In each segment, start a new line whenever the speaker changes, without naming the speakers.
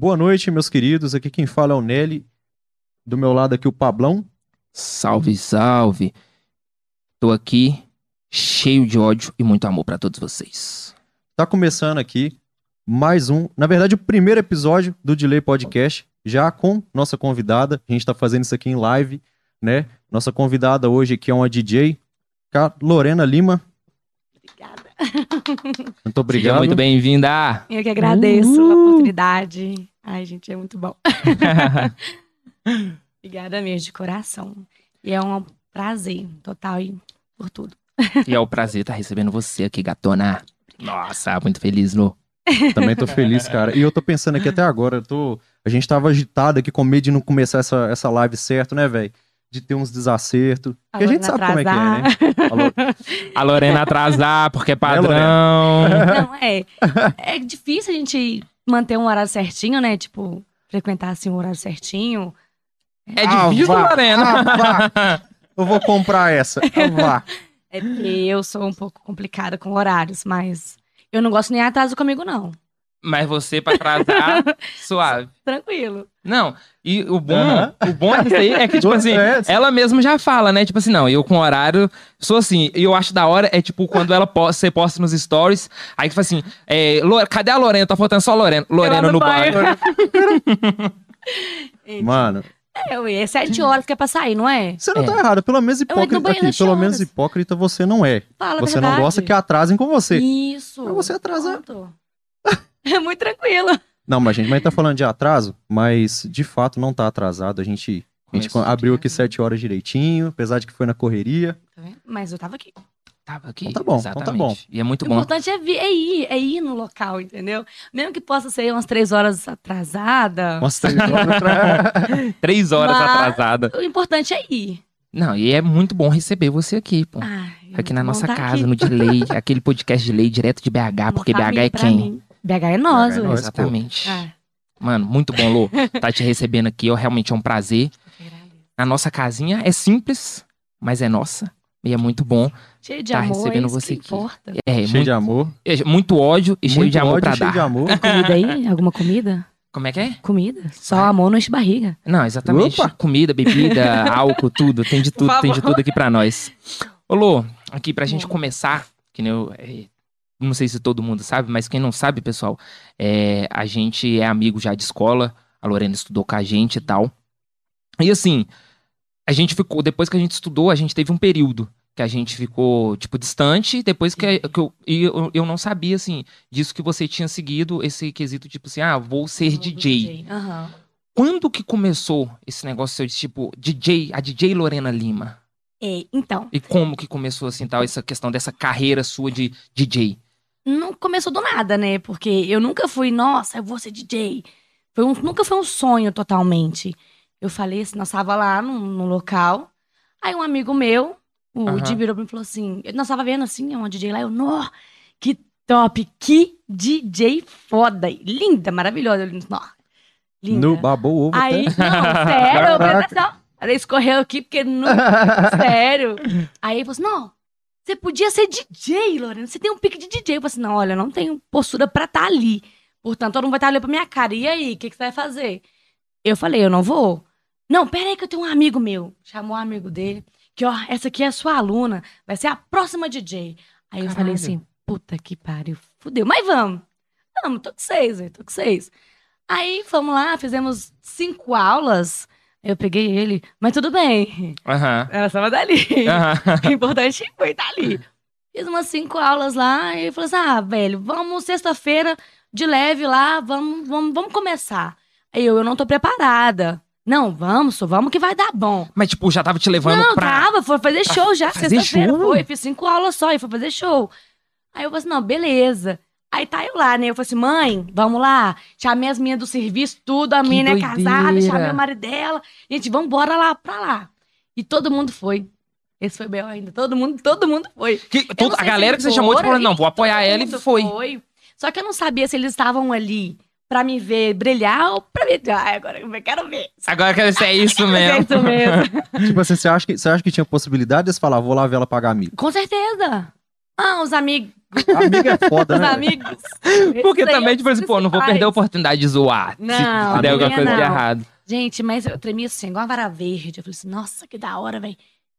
Boa noite, meus queridos. Aqui quem fala é o Nelly. Do meu lado aqui o Pablão.
Salve, salve. Tô aqui cheio de ódio e muito amor pra todos vocês.
Tá começando aqui mais um, na verdade, o primeiro episódio do Delay Podcast, já com nossa convidada. A gente tá fazendo isso aqui em live, né? Nossa convidada hoje aqui é uma DJ, Lorena Lima. Muito
Seja
obrigado.
muito bem-vinda.
Eu que agradeço a oportunidade. Ai, gente, é muito bom. Obrigada mesmo, de coração. E é um prazer total e por tudo.
e é um prazer estar recebendo você aqui, gatona. Nossa, muito feliz, Lu.
Também tô feliz, cara. E eu tô pensando aqui até agora, eu tô... a gente tava agitado aqui com medo de não começar essa, essa live certo, né, velho? De ter uns desacertos. Porque a gente sabe como é que é, né?
A Lorena atrasar, porque é padrão.
Não, é. É difícil a gente manter um horário certinho, né? Tipo, frequentar assim um horário certinho.
É
Ah,
difícil,
vá.
Lorena.
Ah, vá. Eu vou comprar essa. Ah, vá.
É porque eu sou um pouco complicada com horários, mas eu não gosto nem atraso comigo, não.
Mas você, pra atrasar, suave.
Tranquilo.
Não, e o bom,
Aham.
o bom disso aí é que, tipo assim,
É,
ela mesma já fala, né? Tipo assim, não, eu com horário sou assim. E eu acho da hora é tipo quando ela posta, você posta nos stories, aí tipo assim, é, cadê a Lorena? Tá faltando só a Lorena. Lorena
no banho.
Mano,
É, ué, é sete horas que é pra sair, não é?
você não
É.
tá errado. Pelo menos hipócrita aqui. Pelo
horas.
menos hipócrita você não é.
Fala
Você não gosta que atrasem com você.
Isso.
Pra você atrasar.
Pronto. É muito tranquilo.
Não, mas a gente vai tá falando de atraso, mas de fato não tá atrasado. A gente, a gente
Começou
abriu
aqui, né?
sete horas direitinho, apesar de que foi na correria.
Tá vendo? Mas eu tava aqui.
Tava aqui.
Então tá bom, então tá
exatamente. E é muito
O
bom.
importante é, vir, é ir, é ir no local, entendeu? Mesmo que possa ser umas três horas atrasada,
Umas três horas atrás.
Três horas
Mas-
atrasada.
o importante é ir.
Não, e é muito bom receber você aqui, pô.
Ai, é
aqui na
bom
nossa casa,
aqui.
no Delay, aquele podcast de lei direto de BH, porque BH é quem?
mim. BH é nós,
BH é nós.
Exatamente.
Ah,
Mano, muito bom, Lô. Tá te recebendo aqui, ó, realmente é um prazer.
eu.
Na nossa casinha é simples, mas é nossa. E é muito bom.
Cheio de
Tá
amor,
recebendo
é isso
você
que
aqui.
importa.
É,
cheio
muito,
de amor.
é, muito ódio e cheio
muito
de amor
ódio,
pra
cheio
dar.
de amor.
Comida aí? Alguma comida?
Como é que é?
Comida? Só amor não enche barriga.
Não, exatamente.
Opa!
Comida, bebida, álcool, tudo. Tem de tudo, tem de tudo aqui pra nós. Ô, Lô, aqui pra gente começar, que nem eu. Não sei se todo mundo sabe, mas quem não sabe, pessoal, é, a gente é amigo já de escola. A Lorena estudou com a gente e tal. E assim, a gente ficou. Depois que a gente estudou, a gente teve um período que a gente ficou, tipo, distante. Depois que, que eu, e eu. Eu não sabia, assim, disso que você tinha seguido esse quesito, tipo assim, ah, vou ser DJ.
Aham.
Quando que começou esse negócio de tipo DJ, a DJ Lorena Lima?
É, então,
E como que começou assim tal essa questão dessa carreira sua de DJ?
Não começou do nada, né? Porque eu nunca fui, nossa, eu vou ser DJ. Foi um- nunca foi um sonho totalmente. Eu falei assim, nós tava lá no, no local. Aí um amigo meu, o
Aham.
Di virou pra mim e falou assim: nós tava vendo assim, uma DJ lá, eu, nó, que top, que DJ foda. Linda, maravilhosa. Eu, nó, linda.
No babou ovo
Aí,
até.
não, sério, eu falei escorreu aqui porque não. sério. Aí ele falou assim: não, você podia ser DJ, Lorena. Você tem um pique de DJ. Eu falei assim: não, olha, eu não tenho postura pra estar ali. Portanto, todo mundo vai estar olhando pra minha cara. E aí, o que, que você vai fazer? Eu falei: eu não vou. Não, pera aí que eu tenho um amigo meu. Chamou um amigo dele. Que, ó, essa aqui é a sua aluna. Vai ser a próxima DJ. Aí eu falei
Caralho.
assim: puta que pariu. Fudeu. Mas vamos. Vamos, tô com seis, velho. Tô com seis. Aí fomos lá, fizemos cinco aulas. Eu peguei ele, mas tudo bem.
Aham.
Ela estava dali.
Aham.
O importante foi estar ali. Fiz umas cinco aulas lá e falei assim: ah, velho, vamos sexta-feira de leve lá, vamos, vamos, vamos começar. Aí eu, eu não tô preparada. Não, vamos, só vamos que vai dar bom.
Mas tipo, já tava te levando
não,
pra.
tava, foi fazer
pra
show já, sexta-feira foi. Fiz cinco aulas só e foi fazer show. Aí eu falei assim: não, beleza. Aí tá eu lá, né? Eu falei assim, mãe, vamos lá. Chamei as minhas do serviço, tudo. A menina é casada, chamei o marido dela. Gente, vamos embora lá pra lá. E todo mundo foi. Esse foi bem ainda. Todo mundo, todo mundo foi.
Que-
Eu
todo- a galera que você chamou, tipo,
foram,
falou, não, vou apoiar ela e
mundo
foi.
Só que eu não sabia se eles estavam ali pra me ver brilhar ou pra me... Ai, agora eu quero ver.
Agora que se é isso
É
mesmo.
isso mesmo.
tipo assim, você acha, que, você acha que tinha possibilidade de falar, vou lá ver ela pagar amigo?
Com certeza. Ah, os amigos
Amigo é foda,
Os
né?
amigos.
Porque também, tipo assim, pô, não vou perder a oportunidade de zoar.
Não,
se der alguma
não
coisa de
não.
errado.
Gente, mas eu tremia assim, igual uma vara verde. Eu falei assim, nossa, que da hora, velho.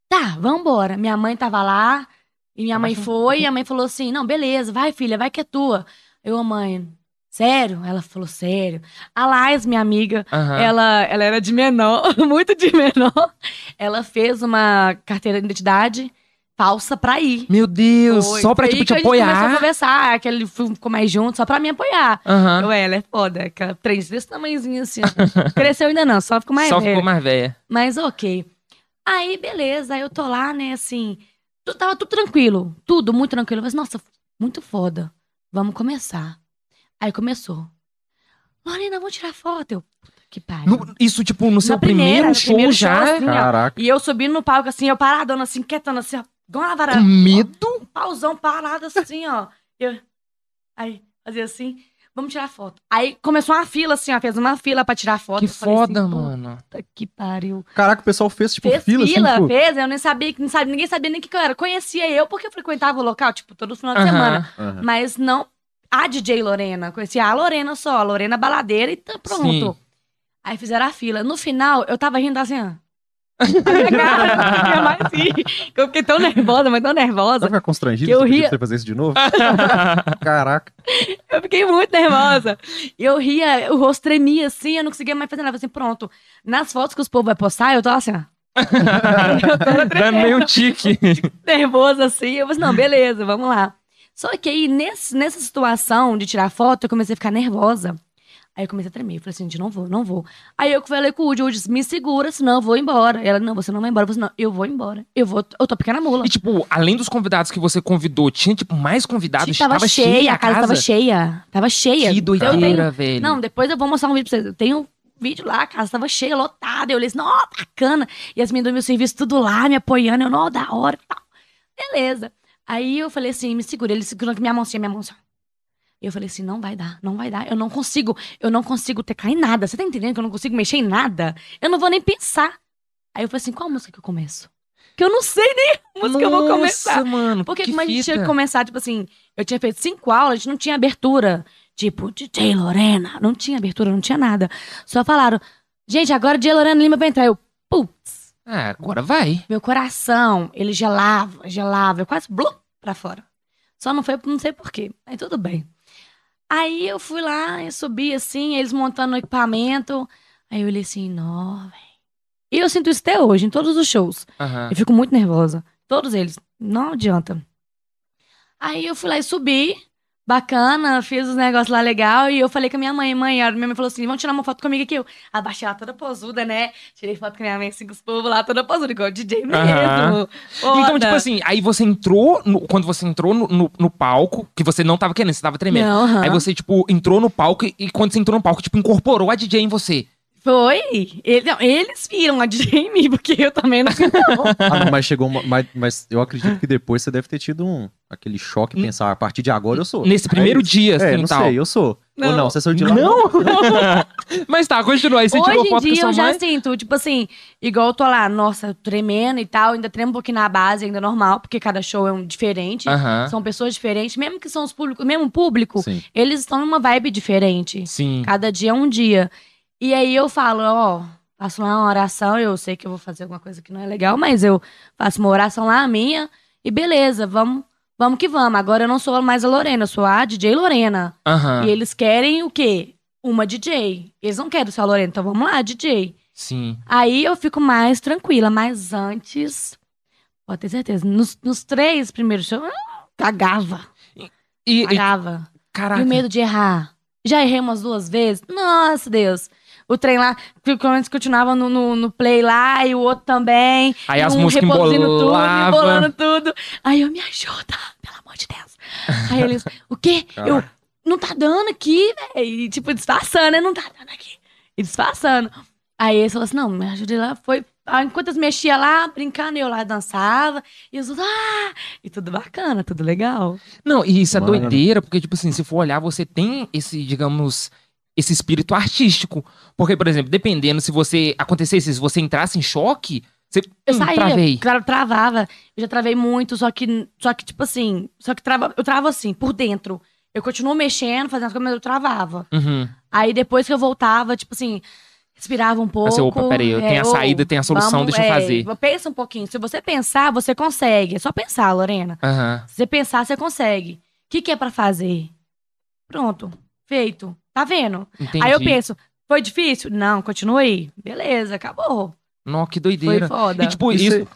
Tá, vambora. Minha mãe tava lá, e minha mãe
Abaixa um
foi, e a mãe falou assim, não, beleza, vai, filha, vai que é tua. Eu, a mãe, sério? Ela falou, sério. A Lais, minha amiga, ela, ela era de menor, muito de menor. Ela fez uma carteira de identidade falsa pra ir.
Meu Deus,
Foi.
só pra, tipo, te
que a gente começou a
apoiar.
conversar, aquele ficou mais junto, só pra me apoiar.
Aham.
Eu, ela é foda, aquela três desse tamanhozinho assim. ó. Cresceu ainda não, só ficou mais
Só
velha.
ficou mais velha.
Mas ok. Aí, beleza, aí eu tô lá, né, assim. Tava tudo tranquilo. Tudo muito tranquilo. Mas, nossa, muito foda. Vamos começar. Aí começou. Lorena, vamos tirar foto. Eu, puta que pariu.
No- isso, tipo, no seu
primeira,
primeiro show
primeiro
já?
show, assim, ó.
Caraca.
E eu subindo no palco, assim, eu paradona, assim, quietando, assim, ó. Vara.
Com medo?
Um pauzão parado, assim, ó. Eu, aí, fazia assim. Vamos tirar foto. Aí começou uma fila, assim, ó. Fez uma fila pra tirar foto.
Que
assim,
foda, mano.
Puta que pariu.
Caraca, o pessoal fez, tipo,
Fez
fila,
fila,
assim, tipo...
fez, eu nem sabia, não sabia, ninguém sabia nem o que, que eu era. Conhecia eu porque eu frequentava o local, tipo, todo final de
Aham.
semana.
Aham.
Mas não a DJ Lorena. Conhecia a Lorena só, a Lorena baladeira e tá pronto.
Sim.
Aí fizeram a fila. No final, eu tava rindo assim, ó. Cara, mais rir. Eu fiquei tão nervosa, mas tão nervosa.
ficar constrangido
Que eu ria-
você fazer isso de novo? Caraca.
Eu fiquei muito nervosa. Eu ria, o rosto tremia assim, eu não conseguia mais fazer nada. Eu falei assim, pronto. Nas fotos que os povos vai postar, eu tô assim, ó. tô
Dando meio um tique.
nervosa assim. Eu falei assim, não, beleza, vamos lá. Só que aí, nesse, nessa situação de tirar foto, eu comecei a ficar nervosa. Aí eu comecei a tremer. Eu falei assim, gente, não vou, não vou. Aí eu falei com o Woody, o Woody disse, me segura, senão eu vou embora. Ela, não, você não vai embora. Eu falei, não, eu vou embora. Eu vou, eu tô pequena mula.
E, tipo, além dos convidados que você convidou, tinha, tipo, mais convidados?
tava, cheia, a casa, tava cheia. Tava cheia.
Que
Eu tenho-
doideira, velho.
Não, depois eu vou mostrar um vídeo pra vocês. Eu tenho um vídeo lá, a casa tava cheia, lotada. Eu olhei assim, ó, bacana. E as meninas do meu serviço tudo lá, me apoiando. Eu, não, da hora e tal. Beleza. Aí eu falei assim, me segura. Ele segurando com minha mão assim, minha mão assim. E eu falei assim, não vai dar, não vai dar. Eu não consigo, eu não consigo tecar em nada. Você tá entendendo que eu não consigo mexer em nada? Eu não vou nem pensar. Aí eu falei assim, qual música que eu começo? Que eu não sei nem a música que eu vou começar.
Mano.
Porque
que
como a gente tinha que começar, tipo assim, eu tinha feito cinco aulas, a gente não tinha abertura. Tipo, DJ Lorena. Não tinha abertura, não tinha nada. Só falaram, gente, agora DJ Lorena Lima vai entrar. Eu, putz,
Ah, agora vai.
meu coração, ele gelava, gelava. Eu quase blum pra fora. Só não foi, não sei porquê. Aí tudo bem. Aí eu fui lá, eu subi assim, eles montando o equipamento. Aí eu olhei assim, nó, velho. E eu sinto isso até hoje, em todos os shows.
Aham.
Eu fico muito nervosa. Todos eles. Não adianta. Aí eu fui lá e subi. Bacana, fiz os negócios lá legal. E eu falei com a minha mãe. Mãe, a minha mãe falou assim: vamos tirar uma foto comigo aqui. Eu abaixei ela toda posuda, né? Tirei foto com a minha mãe, assim, com os povos lá, toda posuda, igual DJ mesmo. Foda.
Então, tipo assim, aí você entrou, no- quando você entrou no, no, no palco, que você não tava querendo, você tava tremendo.
Não, aham.
Aí você, tipo, entrou no palco e, e quando você entrou no palco, tipo, incorporou a DJ em você.
Foi. Ele- não, eles viram a DJ em mim, porque eu também não não.
Ah, não, mas chegou uma... Mas, mas eu acredito que depois você deve ter tido um... Aquele choque,
N-
pensar, a partir de agora eu sou.
Nesse
É
primeiro
isso.
dia, assim,
É, não
tal.
sei, eu sou. Ou
Não.
não, você saiu de lá?
Não! Mas tá, continua. Aí você tirou
Hoje em
foto com
dia eu já
mãe.
sinto, tipo assim, igual eu tô lá, nossa, tremendo e tal, ainda tremo um pouquinho na base, ainda normal, porque cada show é um diferente.
Aham.
São pessoas diferentes, mesmo que são os públicos, mesmo público,
Sim.
eles estão numa vibe diferente.
Sim.
Cada dia é um dia. E aí eu falo, ó, faço lá uma oração, eu sei que eu vou fazer alguma coisa que não é legal, mas eu faço uma oração lá, a minha, e beleza, vamos, vamos que vamos. Agora eu não sou mais a Lorena, eu sou a DJ Lorena.
Aham.
E eles querem o quê? Uma DJ. Eles não querem ser a Lorena, então vamos lá, DJ.
Sim.
Aí eu fico mais tranquila, mas antes, pode ter certeza, nos, nos três primeiros shows, eu cagava,
E, e
cagava.
caraca.
E o medo de errar. Já errei umas duas vezes. Nossa, Deus. O trem lá, que quando eles continuavam no, no, no play lá, e o outro também.
Aí as
um
músicas
reproduzindo tudo, embolando tudo. Aí eu, me ajuda, pelo amor de Deus. Aí eles, o quê? Eu,
Caraca.
não tá dando aqui, velho. E tipo, disfarçando, né? Não tá dando aqui. E disfarçando. Aí eles falaram assim, não, me ajuda lá. Foi, aí, enquanto eles mexiam lá, brincando, eu lá dançava. E os outros, ah! E tudo bacana, tudo legal.
Não, e isso é
Mano.
doideira, porque, tipo assim, se for olhar, você tem esse, digamos, esse espírito artístico. Porque, por exemplo, dependendo se você acontecesse, se você entrasse em choque, Você
Eu
hum,
saía,
travei.
claro, travava. Eu já travei muito, só que, só que tipo assim, só que trava, eu travo assim, por dentro. Eu continuo mexendo, fazendo as coisas, mas eu travava.
Uhum.
Aí depois que eu voltava, tipo assim, respirava um pouco.
Assim, opa, peraí, eu tenho a
ô,
saída, tenho a solução, deixa eu
é,
fazer.
Pensa um pouquinho. Se você pensar, você consegue. É só pensar, Lorena.
Aham.
Se você pensar, você consegue. O que, que é pra fazer? Pronto. Feito. Tá vendo?
Entendi.
Aí eu penso, foi difícil? Não, continua aí. Beleza, acabou.
Nó, que
Foi
doideira.
foda.
E tipo,
Isso
isso.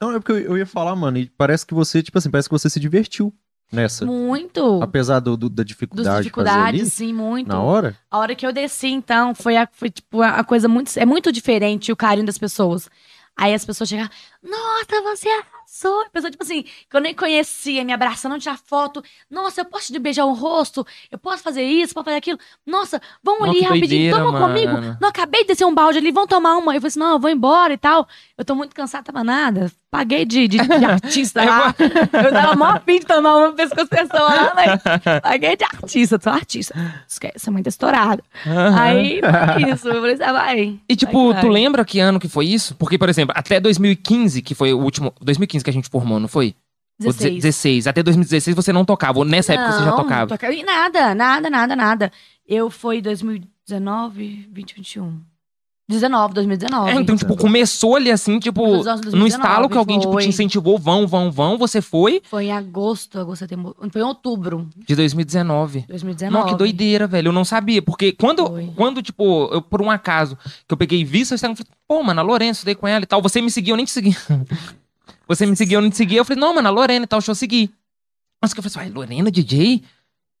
Não, é porque eu, ia falar, mano, e parece que você, tipo assim, parece que você se divertiu nessa.
muito.
Apesar do, do- da
Dos
dificuldade de fazer
dificuldades,
ali,
sim, muito.
na hora.
A hora que eu desci, então, foi, a, foi tipo, a coisa muito. É muito diferente o carinho das pessoas. Aí as pessoas chegam, nossa, você arrasou. A pessoa, tipo assim, que eu nem conhecia, me abraçando, tirar foto. Nossa, eu posso te beijar o rosto? Eu posso fazer isso, posso fazer aquilo? Nossa, vamos
Nó,
ali rapidinho,
doideira,
toma comigo. Não, acabei de descer um balde ali, vamos tomar uma. Eu falei assim, não, eu vou embora e tal. Eu tô muito cansada, tava nada. Paguei de, de, de artista
É
lá. Eu tava mó afim de tomar uma pescoço pessoa lá, mas paguei de artista, sou artista. Esquece, a mãe tá estourada.
Aham.
Aí, foi isso. Eu falei, assim, ah, vai.
E tipo,
Vai,
tu
vai.
lembra que ano que foi isso? Porque, por exemplo, até 2015, que foi o último. 2015 que a gente formou, não foi? Ou
16.
16. Até 2016 você não tocava. Ou nessa época você já
Não,
tocava.
toca- e Nada, nada, nada, nada. Eu fui 2019, 2021. 19, 2019.
É, então, tipo, começou ali assim, tipo,
Nos anos
no estalo que alguém tipo, te incentivou, vão, vão, vão, você foi
Foi em agosto, agosto, setembro. Foi em outubro de
de 2019.
2019.
Não, que doideira, velho. Eu não sabia. Porque quando,
Foi.
quando tipo, eu, por um acaso, que eu peguei vista, eu falei, pô, mano, a Lorena, estudei com ela e tal. Você me seguiu, eu nem te segui. você me seguiu, eu nem te segui. Eu falei, não, mano, a Lorena e tal, deixa eu seguir. Mas que eu falei assim, "Uai, Lorena, DJ?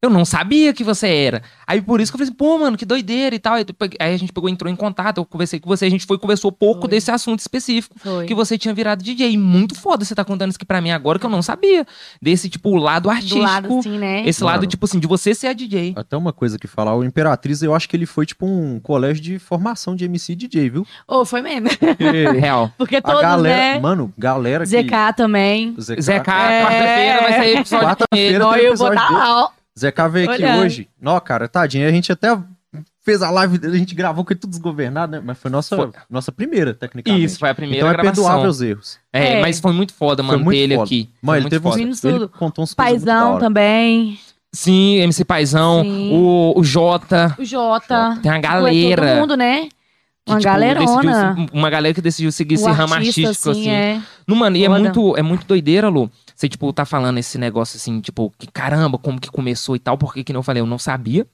Eu não sabia que você era. Aí por isso que eu falei assim, pô, mano, que doideira e tal. Aí, aí a gente pegou, entrou em contato, eu conversei com você, a gente foi conversou pouco
Foi.
desse assunto específico.
Foi.
Que você tinha virado DJ. Muito foda você tá contando isso aqui pra mim agora, que eu não sabia. Desse, tipo, lado artístico.
Do lado, assim, né?
Esse
Mano.
lado, tipo assim, de você ser a DJ.
Até uma coisa que falar, o Imperatriz, eu acho que ele foi tipo um colégio de formação de MC e DJ, viu?
Ô, foi mesmo.
Porque
Real.
Porque
a
todos,
galera,
né?
mano, galera que...
ZK também.
ZK,
ZK,
É.
quarta-feira vai sair episódio com ele.
Quarta-feira
eu vou dar. Ó.
ZK veio aqui hoje. Não, cara, tadinho, a gente até fez a live, a gente gravou com ele tudo desgovernado, né? Mas foi nossa,
Foi.
nossa primeira, tecnicamente.
Isso, foi a primeira
Então é
gravação.
perdoável os erros.
É,
É.
mas foi muito foda
Foi
manter
muito
ele
foda.
aqui.
Mano,
Foi
ele teve uns... Ele
tudo.
contou uns
Paizão também.
Sim, MC Paizão,
Sim.
o, o Jota.
O Jota.
Tem uma
Todo
galera.
mundo, né?
Que,
Uma
tipo,
galerona.
decidiu- uma galera que decidiu seguir esse
o
ramo
artista,
artístico, assim.
é.
No, mano, e é
Foda.
muito, é muito doideira, Lu. Você, tipo, tá falando esse negócio assim, tipo, que caramba, como que começou e tal, porque que não eu falei, eu não sabia.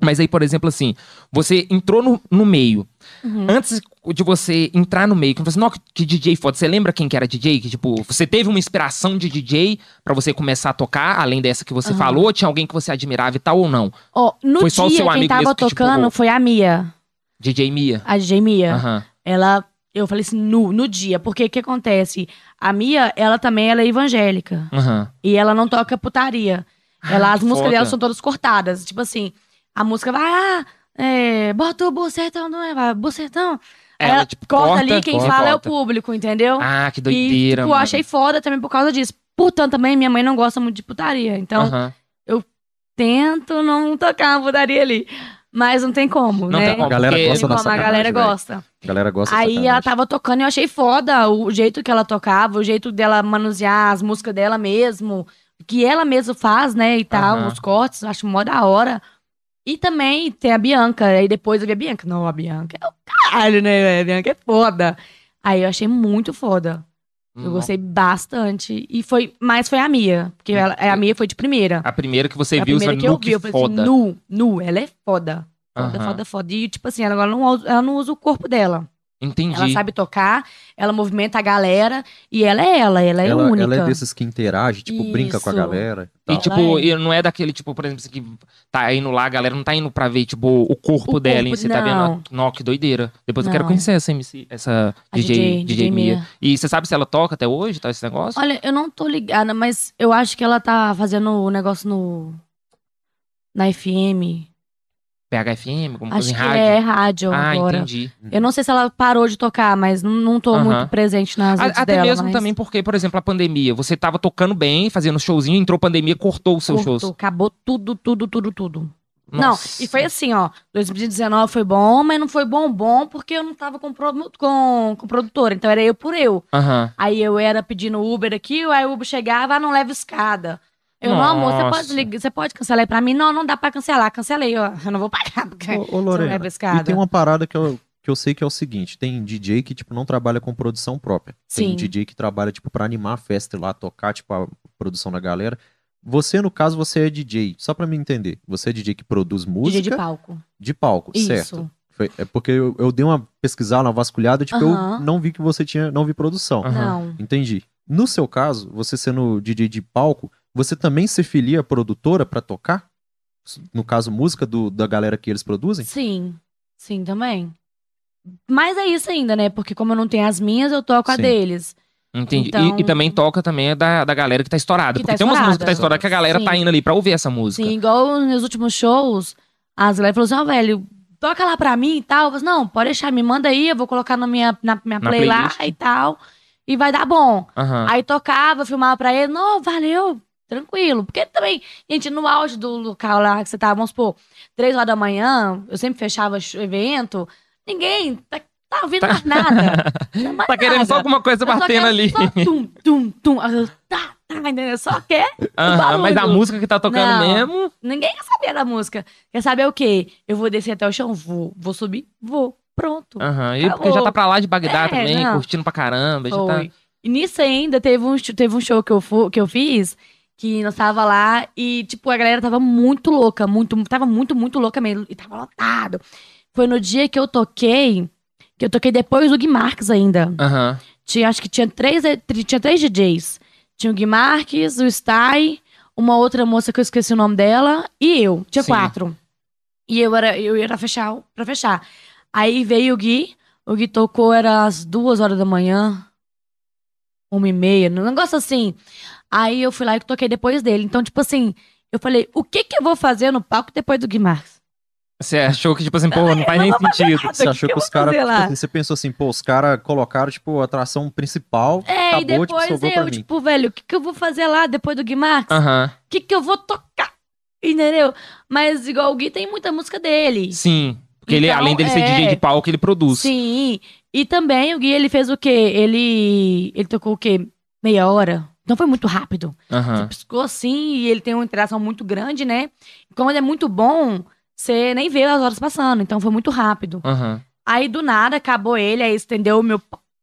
Mas aí, por exemplo, assim, você entrou no, no meio.
Uhum.
Antes de você entrar no meio, que você assim, "Nó, que DJ foda. Você lembra quem que era DJ? Que, tipo, você teve uma inspiração de DJ pra você começar a tocar, além dessa que você
Aham.
falou? Tinha alguém que você admirava e tal ou não?
Ó, no
Foi só o seu
quem
amigo
tava
mesmo que
tocando
empurrou?
foi a Mia.
DJ Mia?
A DJ Mia.
Aham.
Ela, eu falei assim, no, no dia. Porque o que acontece? A Mia, ela também ela é evangélica.
Aham.
E ela não toca putaria. Ela,
Ah,
as músicas
foda.
dela são todas cortadas. Tipo assim, a música vai, ah, é, bota o bucetão, não é? Vai, bucetão.
Ela,
ela
tipo,
corta,
corta,
ali, quem
corta,
fala é o
corta.
público, entendeu?
Ah, que
e,
doideira,
tipo,
mano.
achei foda também por causa disso. Portanto, também, minha mãe não gosta muito de putaria. Então,
Aham.
tento não tocar uma putaria ali. Mas não tem como,
Não
né?
como,
A galera
porque-
gosta
Tem
da
como, a galera gosta.
A galera gosta
Aí ela
sacanagem.
tava tocando e eu achei foda o jeito que ela tocava, o jeito dela manusear as músicas dela mesmo, que ela mesma faz, né, e tal, os cortes, eu acho mó da hora. E também tem a Bianca, aí depois eu vi a Bianca. Não, a Bianca é o caralho, né, a Bianca é foda. Aí eu achei muito foda. Eu
Nossa.
gostei bastante. E foi, mas foi a Mia, porque ela, a Mia foi de primeira.
A primeira que você
a
viu,
primeira
você
que eu
"Nu,
vi, eu falei
foda.
assim, nu, nu, ela é foda. Foda,
Aham.
foda, foda. E, tipo assim, ela agora não, ela não usa o corpo dela.
Entendi.
Ela sabe tocar, ela movimenta a galera e ela é ela, ela é
ela,
única.
ela é desses que interage, tipo, brinca com a
Isso.
galera.
E,
tal.
Ela
tipo,
é.
e não é daquele, tipo, por exemplo, que tá indo lá, a galera não tá indo pra ver, tipo, o corpo
O
dela em si, tá
não.
vendo? Nó, que doideira. Depois eu quero
Não.
conhecer essa MC, essa DJ,
DJ,
DJ, Mia.
Mia.
E você sabe se ela toca até hoje, tá, esse negócio?
Olha, eu não tô ligada, mas eu acho que ela tá fazendo o negócio no. Na FM.
PHFM, alguma
acho
coisa em
que
rádio?
é rádio
ah,
agora.
entendi.
Eu não sei se ela parou de tocar, mas não, tô muito presente nas
A-
redes
até
dela.
mesmo
mas
também porque, por exemplo, a pandemia. Você tava tocando bem, fazendo showzinho, entrou pandemia, cortou os seus
cortou,
shows.
Acabou tudo, tudo, tudo, tudo.
Nossa.
Não, e foi assim, ó. 2019 foi bom, mas não foi bom, bom, porque eu não tava com, produ- com, com produtora. Então era eu por eu. Aí eu era pedindo Uber aqui, aí o Uber chegava, ah, não leva escada. Eu, não, amor, você
Nossa.
pode, ligar, você pode cancelar aí pra mim? Não, não dá pra cancelar. Cancelei, ó. Eu não vou pagar, porque
Ô, ô
você não
Lorena,
leva
e tem uma parada que eu, que eu sei que é o seguinte: tem DJ que, tipo, não trabalha com produção própria. Tem
Sim.
DJ que trabalha, tipo, pra animar a festa lá, tocar, tipo, a produção da galera. Você, no caso, você é DJ. Só pra me entender. Você é DJ que produz música
DJ de palco.
de palco,
Isso.
certo? Foi- é porque eu, eu dei uma pesquisada, uma vasculhada, tipo,
Aham.
eu não vi que você tinha, não vi produção.
Aham.
Não.
Entendi. No seu caso, você sendo DJ de palco, você também se filia à produtora pra tocar? No caso, música do, da galera que eles produzem?
Sim, sim, também. Mas é isso ainda, né? Porque como eu não tenho as minhas, eu toco a
Sim.
deles.
Entendi.
Então-
E, e também toca também a da, da galera que tá estourada.
Que
porque
tá
tem umas músicas que tá
estourada.
que a galera tá
Sim.
indo ali pra ouvir essa música.
Sim, igual nos meus últimos shows, as galera falou assim, ó, velho, toca lá pra mim e tal. Eu falei, assim, não, pode deixar, me manda aí, eu vou colocar na minha, na minha
Na
play lá
playlist.
e tal. E vai dar bom.
Aham.
Aí tocava, filmava pra ele, não, valeu, tranquilo. Porque também, gente, no auge do local lá que você tava, vamos supor, três horas da manhã, eu sempre fechava sh- evento, ninguém tá, tá ouvindo
Tá.
mais nada. Não mais
Tá querendo só
nada.
alguma coisa
Eu
batendo ali.
Só tum, tum, tum. Tá, tá, entendeu? Só quer.
Mas a música que tá tocando
Não.
mesmo.
Ninguém quer saber da música. Quer saber o quê? Eu vou descer até o chão? Vou. Vou subir? Vou. Pronto.
Aham. E porque já tá pra lá de Bagdá
É,
também,
não.
curtindo pra caramba. Já tá...
Foi. E nisso ainda teve um, teve um show que eu, que eu fiz que nós tava lá e, tipo, a galera tava muito louca, muito, tava muito, muito louca mesmo. E tava lotado. Foi no dia que eu toquei, que eu toquei depois do Gui Marques ainda.
Aham.
Tinha, acho que tinha três, eh, tinha três DJs. Tinha o Gui Marques, o Sty, uma outra moça que eu esqueci o nome dela, e eu. Tinha
Sim.
quatro. E eu era, eu ia fechar, pra fechar. Aí veio o Gui, o Gui tocou, era às duas horas da manhã, uma e meia, um negócio assim. Aí eu fui lá e toquei depois dele. Então, tipo assim, eu falei, o que que eu vou fazer no palco depois do Gui Marques?
Você achou que, tipo assim, pô, não faz nem sentido.
nada.
Você
O que
achou
que
que os caras. Assim, você pensou assim, pô, os caras colocaram, tipo, a atração principal.
É,
acabou,
e depois
tipo, sobrou pra
eu,
mim.
tipo, velho, o que que eu vou fazer lá depois do Gui Marques?
Aham.
O que que eu vou tocar? Entendeu? Mas igual o Gui tem muita música dele.
Sim. Porque ele,
Então,
além dele ser
é.
DJ de palco, ele produz.
Sim. E também o Gui, ele fez o quê? Ele, ele tocou o quê? Meia hora. Então foi muito rápido.
Aham.
Piscou assim e ele tem uma interação muito grande, né? Quando é muito bom, você nem vê as horas passando. Então foi muito rápido.
Aham.
Aí do nada acabou ele, aí estendeu o meu,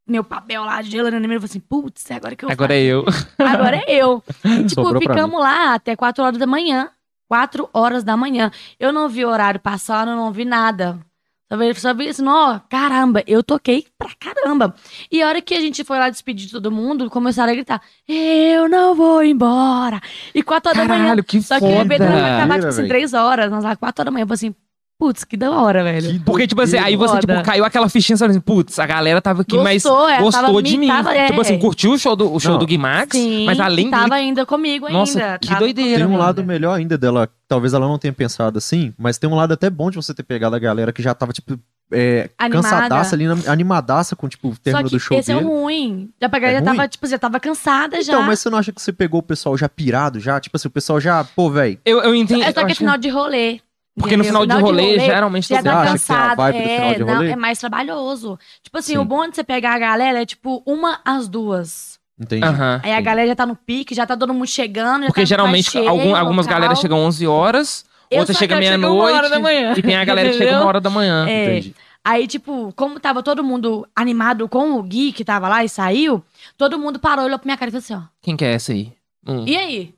meu papel lá de gelo e falou assim: putz, agora que eu
Agora é eu.
faço? Agora é eu. E, tipo,
Sobrou
ficamos lá até 4 horas da manhã. 4 horas da manhã. Eu não vi o horário passar, eu não vi nada. Só vi, só vi assim, ó, caramba, eu toquei pra caramba. E a hora que a gente foi lá despedir de todo mundo, começaram a gritar: Eu não vou embora. E 4 horas da manhã.
Caralho, que
Só que o evento vai
foda.
acabar, tipo assim. 3 horas. Nós lá, 4 horas da manhã. Eu falei assim, putz, que da hora, velho.
Porque, tipo assim, aí você, tipo, caiu aquela fichinha, você falou assim, putz, a galera tava aqui, mas
Gostou, é,
gostou
tava-
de mim.
tava- é.
Tipo assim, curtiu o show do, o show
Não.
do Gui Max,
Sim,
mas além
tava
dele...
ainda comigo ainda.
Nossa, que
tava
doideira,
Tem um
comigo
lado
ainda.
melhor ainda dela, talvez ela não tenha pensado assim, mas tem um lado até bom de você ter pegado a galera que já tava, tipo, é,
Animada.
cansadaça ali, na- animadaça com, tipo, o
Só
término
que
do show
esse é
dele.
o ruim. Já peguei,
É
já
ruim?
tava, tipo, já tava cansada já.
Então, mas você não acha que você pegou o pessoal já pirado já? Tipo assim, o pessoal já, pô, velho,
Eu, eu entendi.
É só que é
acho-
final de rolê.
Porque no final de rolê, geralmente...
já
Você
todo
tá
que
cansado.
do
é,
final de
não,
rolê?
é mais trabalhoso. Tipo assim,
Sim.
o bom de você pegar a galera é tipo uma às duas.
entendi.
Aham.
Aí a galera já tá no pique, já tá todo mundo chegando. já
Porque
tá
geralmente
cheio,
algum- algumas
local.
galera chegam 11 horas,
Eu
outra
só
chega
quero chegar uma hora
meia-noite, e tem a galera que chega uma hora da manhã.
É.
Entendi.
Aí, tipo, como tava todo mundo animado com o Gui que tava lá e saiu, todo mundo parou, olhou pra minha cara e falou assim, ó.
Quem que é essa aí? Hum.
E aí?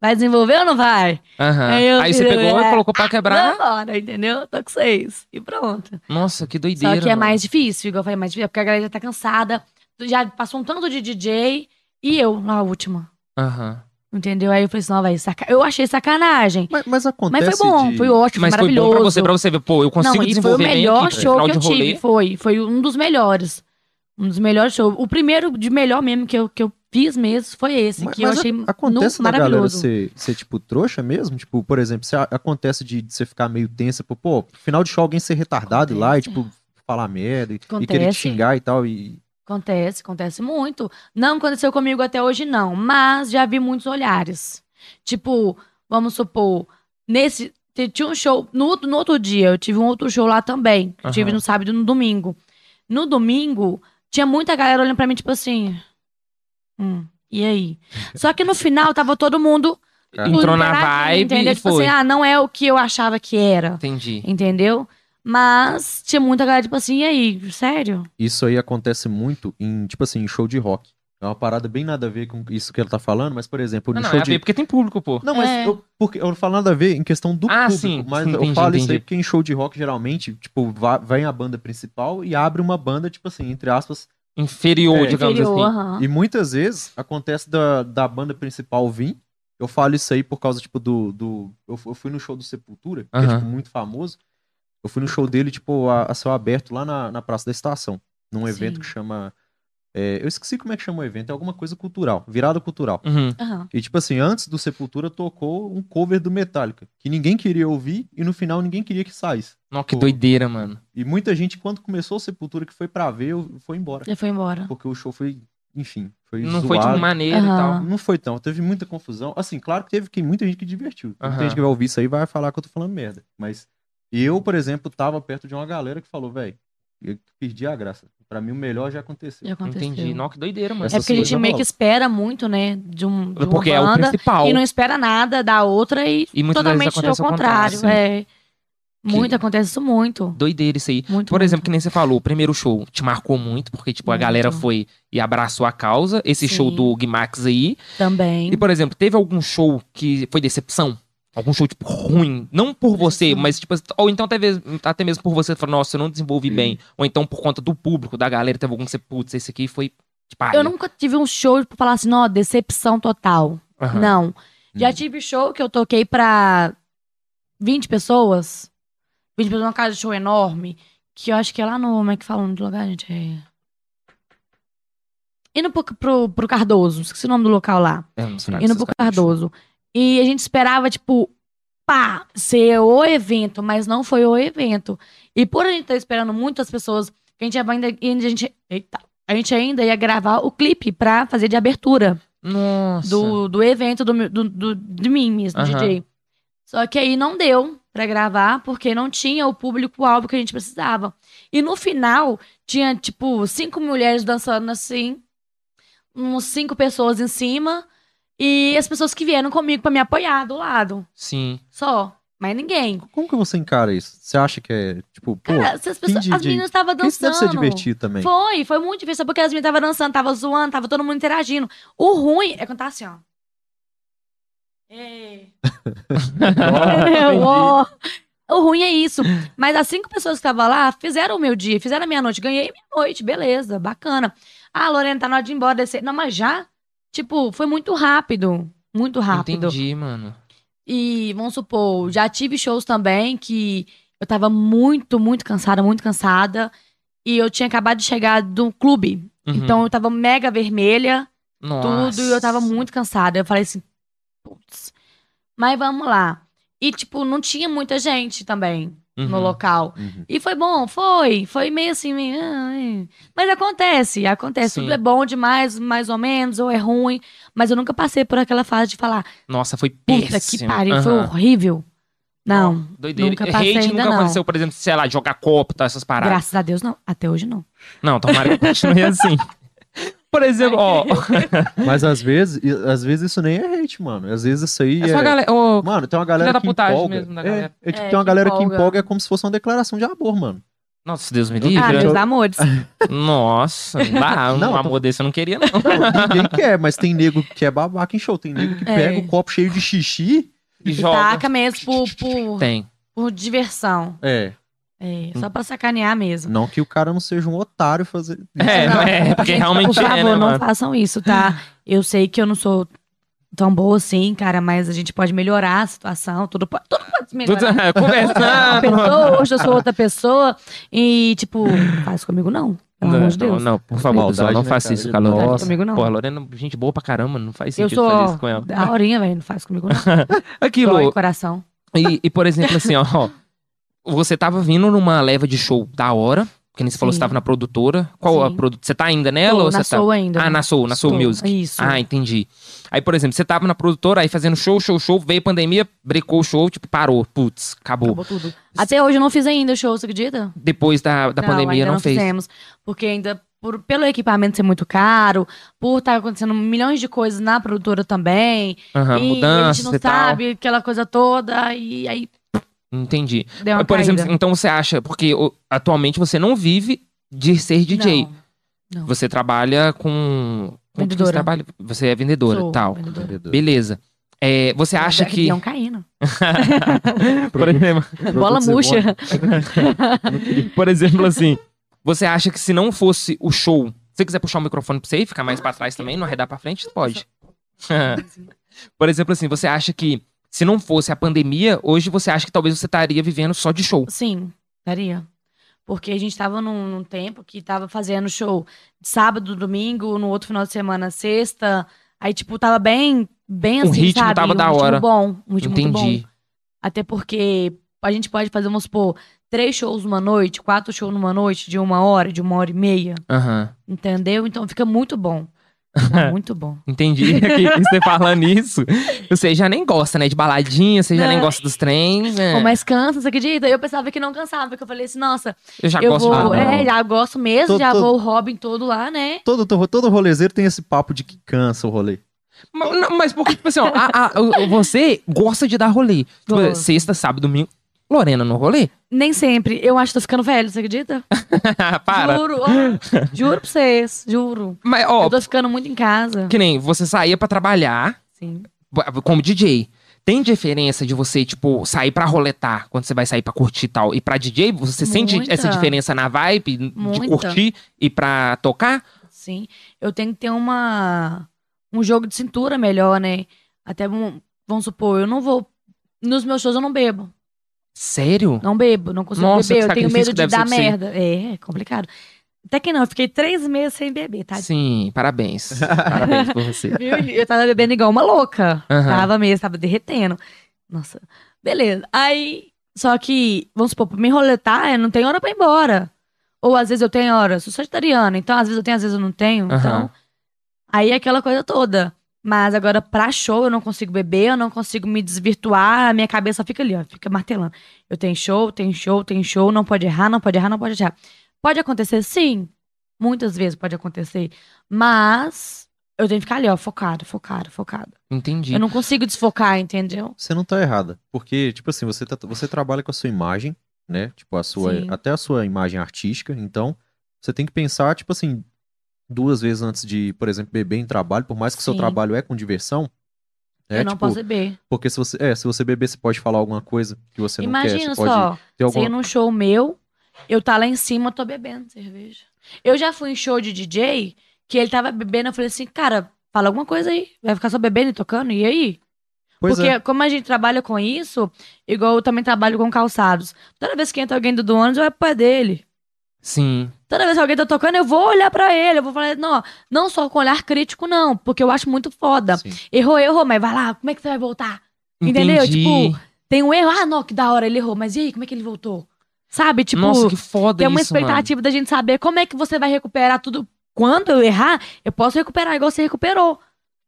Vai desenvolver ou não vai?
Aham.
Aí eu
Aí você pegou e
é,
colocou pra quebrar.
Vambora, entendeu? Tô com vocês. E pronto.
Nossa, que doideira.
Só que é
mano.
mais difícil, igual eu falei, mais difícil, porque a galera já tá cansada. Já passou um tanto de DJ e eu na última.
Aham.
Entendeu? Aí eu falei assim, não, vai, saca... eu achei sacanagem.
Mas, mas acontece
Mas foi bom,
de...
foi ótimo,
Mas
foi
foi
maravilhoso.
bom pra você, pra você ver, pô, eu consigo
não, e foi o
desenvolver bem
melhor
aqui,
show que eu tive, foi. Foi um dos melhores. Um dos melhores shows. O primeiro de melhor mesmo que eu, que eu fiz mesmo foi esse,
Mas,
que eu
mas
achei
a-
nu-
acontece galera
maravilhoso.
ser, ser, tipo, trouxa mesmo? Tipo, por exemplo, acontece de, de você ficar meio tensa, pô, pô, final de show alguém ser retardado e lá e,
Acontece.
tipo, falar merda e, e
Acontece.
querer te xingar e tal. E...
Acontece, acontece muito. Não aconteceu comigo até hoje, não. Mas já vi muitos olhares. Tipo, vamos supor, nesse. tinha um show. No, no outro dia, eu tive um outro show lá também. Eu tive no sábado e no domingo. No domingo, tinha muita galera olhando pra mim, tipo assim. Hum, e aí? Só que no final tava todo mundo. Tudo
Entrou na vibe
entendeu?
e
Tipo
foi.
assim, ah, não é o que eu achava que era.
Entendi.
Entendeu? Mas tinha muita galera, tipo assim, e aí? Sério?
Isso aí acontece muito em, tipo assim, em show de rock. É uma parada bem nada a ver com isso que ele tá falando, mas, por exemplo, no
Não, não,
show
é a
de.
ver porque tem público, pô.
Não, mas
É.
eu, porque, eu não falo nada a ver em questão do
Ah,
público,
sim,
mas
sim,
eu
entendi,
falo isso aí
entendi.
porque em show de rock, geralmente, tipo, va- vem a banda principal e abre uma banda, tipo assim, entre aspas.
Inferior,
É.
digamos
Inferior,
assim.
E muitas vezes acontece da, da banda principal vir. Eu falo isso aí por causa, tipo, do. do eu, eu fui no show do Sepultura, que é, tipo, muito famoso. Eu fui no show dele, tipo, a, a céu aberto lá na, na Praça da Estação. Num evento
Sim.
que chama. É, eu esqueci como é que chama o evento, é alguma coisa cultural, virada cultural.
Uhum.
aham.
E, tipo assim, antes do Sepultura tocou um cover do Metallica, que ninguém queria ouvir e no final ninguém queria que saísse.
Nossa, que
Pô.
doideira, mano.
E muita gente, quando começou o Sepultura, que foi pra ver, foi embora.
Já foi embora.
Porque o show foi, enfim, foi
Não foi, tipo,
zoado.
maneiro e
Aham.
tal.
Não foi tão, teve muita confusão. Assim, claro que teve que- muita gente que divertiu. Muita
Aham.
gente que vai ouvir isso aí vai falar que eu tô falando merda. Mas eu, por exemplo, tava perto de uma galera que falou, velho, eu perdi a graça. Pra mim, o melhor já aconteceu.
Já aconteceu.
Entendi. Nossa, que doideira, mano.
É porque a gente meio que espera muito, né? De, um, de uma
Porque é o
banda
principal.
e não espera nada da outra e,
E muitas
totalmente
vezes acontece
ao contrário.
sim.
é. Muito,
Que-
acontece isso muito.
Doideira isso aí.
Muito,
Por
muito.
exemplo, que nem você falou, o primeiro show te marcou muito, porque, tipo, a
Muito.
galera foi e abraçou a causa. Esse show
Sim.
do Guimax aí.
Também.
E, por exemplo, teve algum show que foi decepção? Algum show, tipo, ruim? Não por você,
Decepção.
mas, tipo, ou então até mesmo, até mesmo por você, falou, nossa, eu não desenvolvi bem. Ou então por conta do público, da galera, teve algum que você, putz, esse aqui foi, tipo,
Eu nunca tive um show pra falar assim, ó, decepção total. Não. Já
Hum.
tive show que eu toquei pra 20 pessoas. 20 pessoas numa casa de show enorme. Que eu acho que é lá no. Como é que fala o nome do lugar, gente? É. Indo pro, pro, pro Cardoso. Esqueci o nome do local lá.
É, não sei
Indo
pro
de show.
E a gente esperava, tipo, pá, ser o evento, mas não foi o evento. E por a gente estar esperando muitas pessoas, a gente ainda, a gente, eita, a gente ainda ia gravar o clipe pra fazer de abertura
Nossa.
do, do evento do, do, do, de mim mesmo,
Aham.
DJ. Só que aí não deu pra gravar, porque não tinha o público-alvo que a gente precisava. E no final, tinha, tipo, cinco mulheres dançando assim, uns cinco pessoas em cima, e as pessoas que vieram comigo pra me apoiar do lado.
Sim.
Só. Mas ninguém.
Como que você encara isso? Você acha que é, tipo, pô,
Cara, se as, pessoas,
quem
as meninas estavam
que isso
dançando.
deve ser divertido também.
Foi, foi muito difícil, porque as meninas estavam dançando, tava zoando, tava todo mundo interagindo. O ruim é quando tá assim, ó. É.
Entendi.
Ó. O ruim é isso. Mas as cinco pessoas que estavam lá fizeram o meu dia, fizeram a minha noite. Ganhei minha noite, beleza, bacana. Ah, Lorena, tá na hora de ir embora, descer. Não, mas já, tipo, foi muito rápido. Muito rápido.
Entendi, mano.
E, vamos supor, já tive shows também que eu tava muito, muito cansada, muito cansada. E eu tinha acabado de chegar do clube.
Uhum.
Então eu tava mega vermelha,
Nossa.
tudo, e eu tava muito cansada. Eu falei assim, putz. Mas vamos lá. E, tipo, não tinha muita gente também no
Uhum.
local.
Uhum.
E foi bom, foi. Foi meio assim, meio... ah, é. Mas acontece, acontece.
Sim.
Tudo é bom demais, mais ou menos, ou é ruim. Mas eu nunca passei por aquela fase de falar,
Nossa, foi
puta
péssimo.
que pariu, foi
Aham.
horrível. Não,
Doideira.
nunca passei
Hate
ainda
nunca
não.
aconteceu, por exemplo, sei lá, jogar copo, tá, essas paradas.
graças a Deus não. Até hoje não.
Não, tomara que continue assim. Por exemplo, ó.
Mas às vezes, às vezes isso nem é hate, mano. Às vezes isso aí
É
é.
galera.
Mano, tem uma galera
da
que empolga.
mesmo da
é,
galera.
é tipo,
É,
tem uma
que
galera que
empolga.
empolga é como se fosse uma declaração de amor, mano.
Nossa, Deus me
Ah,
livre.
meus
eu-
amores.
Nossa, não dá. Um
Não,
amor desse eu não queria, não.
Ninguém quer, mas tem nego que é babaca em show. Tem nego que
É.
pega o copo cheio de xixi.
E
E
joga.
taca mesmo por, por,
Tem.
por diversão.
É.
É, só pra sacanear mesmo.
Não que o cara não seja um otário fazer.
É,
Não,
é, porque
gente,
realmente
Por favor,
é, né,
não
mano?
façam isso, tá? Eu sei que eu não sou tão boa assim, cara, mas a gente pode melhorar a situação. Tudo pode, tudo pode se melhorar.
É, Conversando.
pessoa, hoje eu sou outra pessoa. E, tipo, não faz comigo, não. Pelo
Não,
amor de
não,
Deus.
não, por favor,
Maldade,
não
né,
faça isso com a Lorena.
Não
Nossa.
comigo, não.
Pô, a Lorena, gente boa pra caramba, não faz
eu
sentido
sou
fazer isso com ela.
da horinha, velho. Não faz comigo, não.
Aqui,
Dói o coração.
e, e, por exemplo, assim, ó, ó, você tava vindo numa leva de show da hora, Porque nem você falou que
Sim.
você tava na produtora. Qual a
Sim.
produtora? Você tá ainda nela?
Tô,
ou
na
você tá...
Soul ainda.
Ah, na Soul, na Soul
Estou,
Music.
Isso.
Ah, entendi. Aí, por exemplo, você tava na produtora, aí fazendo show, show, show, veio pandemia, brecou o show, tipo, parou. Putz, acabou.
Acabou tudo. Até hoje eu não fiz ainda show, você acredita?
Depois da, da
não,
pandemia
ainda
não, fez.
fizemos. Porque ainda, por, pelo equipamento ser muito caro, por estar acontecendo milhões de coisas na produtora também.
Aham,
e a gente
mudanças
não
e tal.
sabe aquela coisa toda. E aí
Entendi.
deu uma
Por
caída.
exemplo, então você acha, porque atualmente você não vive de ser DJ.
Não, não.
Você trabalha com. com que Você,
Vendedora.
trabalha? você é vendedora
Sou
tal.
vendedora.
Beleza. É, você acha que.
avião caindo.
por, exemplo,
Bola murcha.
por exemplo, assim. Você acha que se não fosse o show. Se você quiser puxar o microfone pra você e ficar mais pra trás também, não arredar pra frente, pode. por exemplo, assim, você acha que se não fosse a pandemia, hoje você acha que talvez você estaria vivendo só de show.
Sim, daria. Porque a gente tava num, num tempo que tava fazendo show de sábado, domingo, no outro final de semana, sexta. Aí, tipo, tava bem, bem
O
assim,
ritmo
sabe?
tava
um
da
ritmo
hora.
bom, um ritmo muito bom.
Entendi.
Até porque a gente pode fazer, vamos supor, três shows numa noite, quatro shows numa noite, de uma hora, de uma hora e meia.
Aham.
Entendeu? Então fica muito bom. Fica muito bom.
Entendi. Que você falando isso, você já nem gosta, né? De baladinha, você já
Não.
nem gosta dos trens. né?
Pô, mas cansa, você acredita? Eu pensava que não cansava, porque eu falei assim, nossa,
Eu já
eu
gosto
vou.
de
é, já gosto mesmo,
Tô-
já
tô-
vou o Robin todo lá, né?
Todo, todo, todo rolezeiro tem esse papo de que cansa o rolê.
Mas, não, mas porque, tipo assim, ó, a- a- você gosta de dar rolê. Tipo, sexta, sábado, domingo. Lorena no rolê?
Nem sempre. Eu acho que tô ficando velho, você acredita?
Para.
Juro, ó, juro pra vocês, juro.
Mas, ó,
eu tô ficando muito em casa.
que nem você saía pra trabalhar
Sim.
como DJ. Tem diferença de você, tipo, sair pra roletar, quando você vai sair pra curtir e tal, e pra DJ? Você sente
Muita.
essa diferença na vibe de
Muita.
curtir e pra tocar?
Sim. Eu tenho que ter uma um jogo de cintura melhor, né? Até vamos supor, eu não vou nos meus shows eu não bebo.
Sério?
Não bebo, não consigo
Nossa,
beber. Eu tenho medo de dar merda. É, é complicado. Até que não, eu fiquei três meses sem beber, tá?
Sim, parabéns. parabéns por você.
Eu tava bebendo igual uma louca.
Aham.
Tava mesmo, tava derretendo. Nossa. Beleza. Aí, só que, vamos supor, pra me roletar, eu não tenho hora pra ir embora. Ou às vezes eu tenho hora. Sou sagitariana, então às vezes eu tenho, às vezes eu não tenho.
Aham.
Então, aí é aquela coisa toda. Mas agora, pra show, eu não consigo beber, eu não consigo me desvirtuar, a minha cabeça fica ali, ó, fica martelando. Eu tenho show, tenho show, tenho show, não pode errar, não pode errar, não pode errar. Pode acontecer, sim. Muitas vezes pode acontecer. Mas eu tenho que ficar ali, ó, focado, focado, focado.
Entendi.
Eu não consigo desfocar, entendeu?
Você não tá errada. Porque, tipo assim, você, tá- você trabalha com a sua imagem, né? Tipo, a sua,
Sim.
até a sua imagem artística. Então, você tem que pensar, tipo assim, duas vezes antes de, por exemplo, beber em trabalho, por mais que o seu
Sim.
trabalho é com diversão. É,
eu não
tipo,
posso beber.
Porque se você, é, se você beber, você pode falar alguma coisa que você não quer.
Imagina só,
ter
você ir
alguma...
num show meu, eu tá lá em cima, eu tô bebendo cerveja. Eu já fui em show de DJ, que ele tava bebendo, eu falei assim, cara, fala alguma coisa aí. Vai ficar só bebendo e tocando, e aí?
Pois
Porque
é.
como a gente trabalha com isso, igual eu também trabalho com calçados. Toda vez que entra alguém do ônibus, eu é pro pé dele.
Sim.
Toda vez que alguém tá tocando, eu vou olhar pra ele. Eu vou falar, não, não só com olhar crítico, não. Porque eu acho muito foda.
Sim.
Errou, errou, mas vai lá, como é que você vai voltar? Entendeu?
Entendi.
Tipo, Tem um erro, ah, não, que da hora, ele errou. Mas e aí, como é que ele voltou? Sabe? Tipo,
Nossa, que foda
tem uma
isso, mano.
expectativa da gente saber como é que você vai recuperar tudo. Quando eu errar, eu posso recuperar igual você recuperou.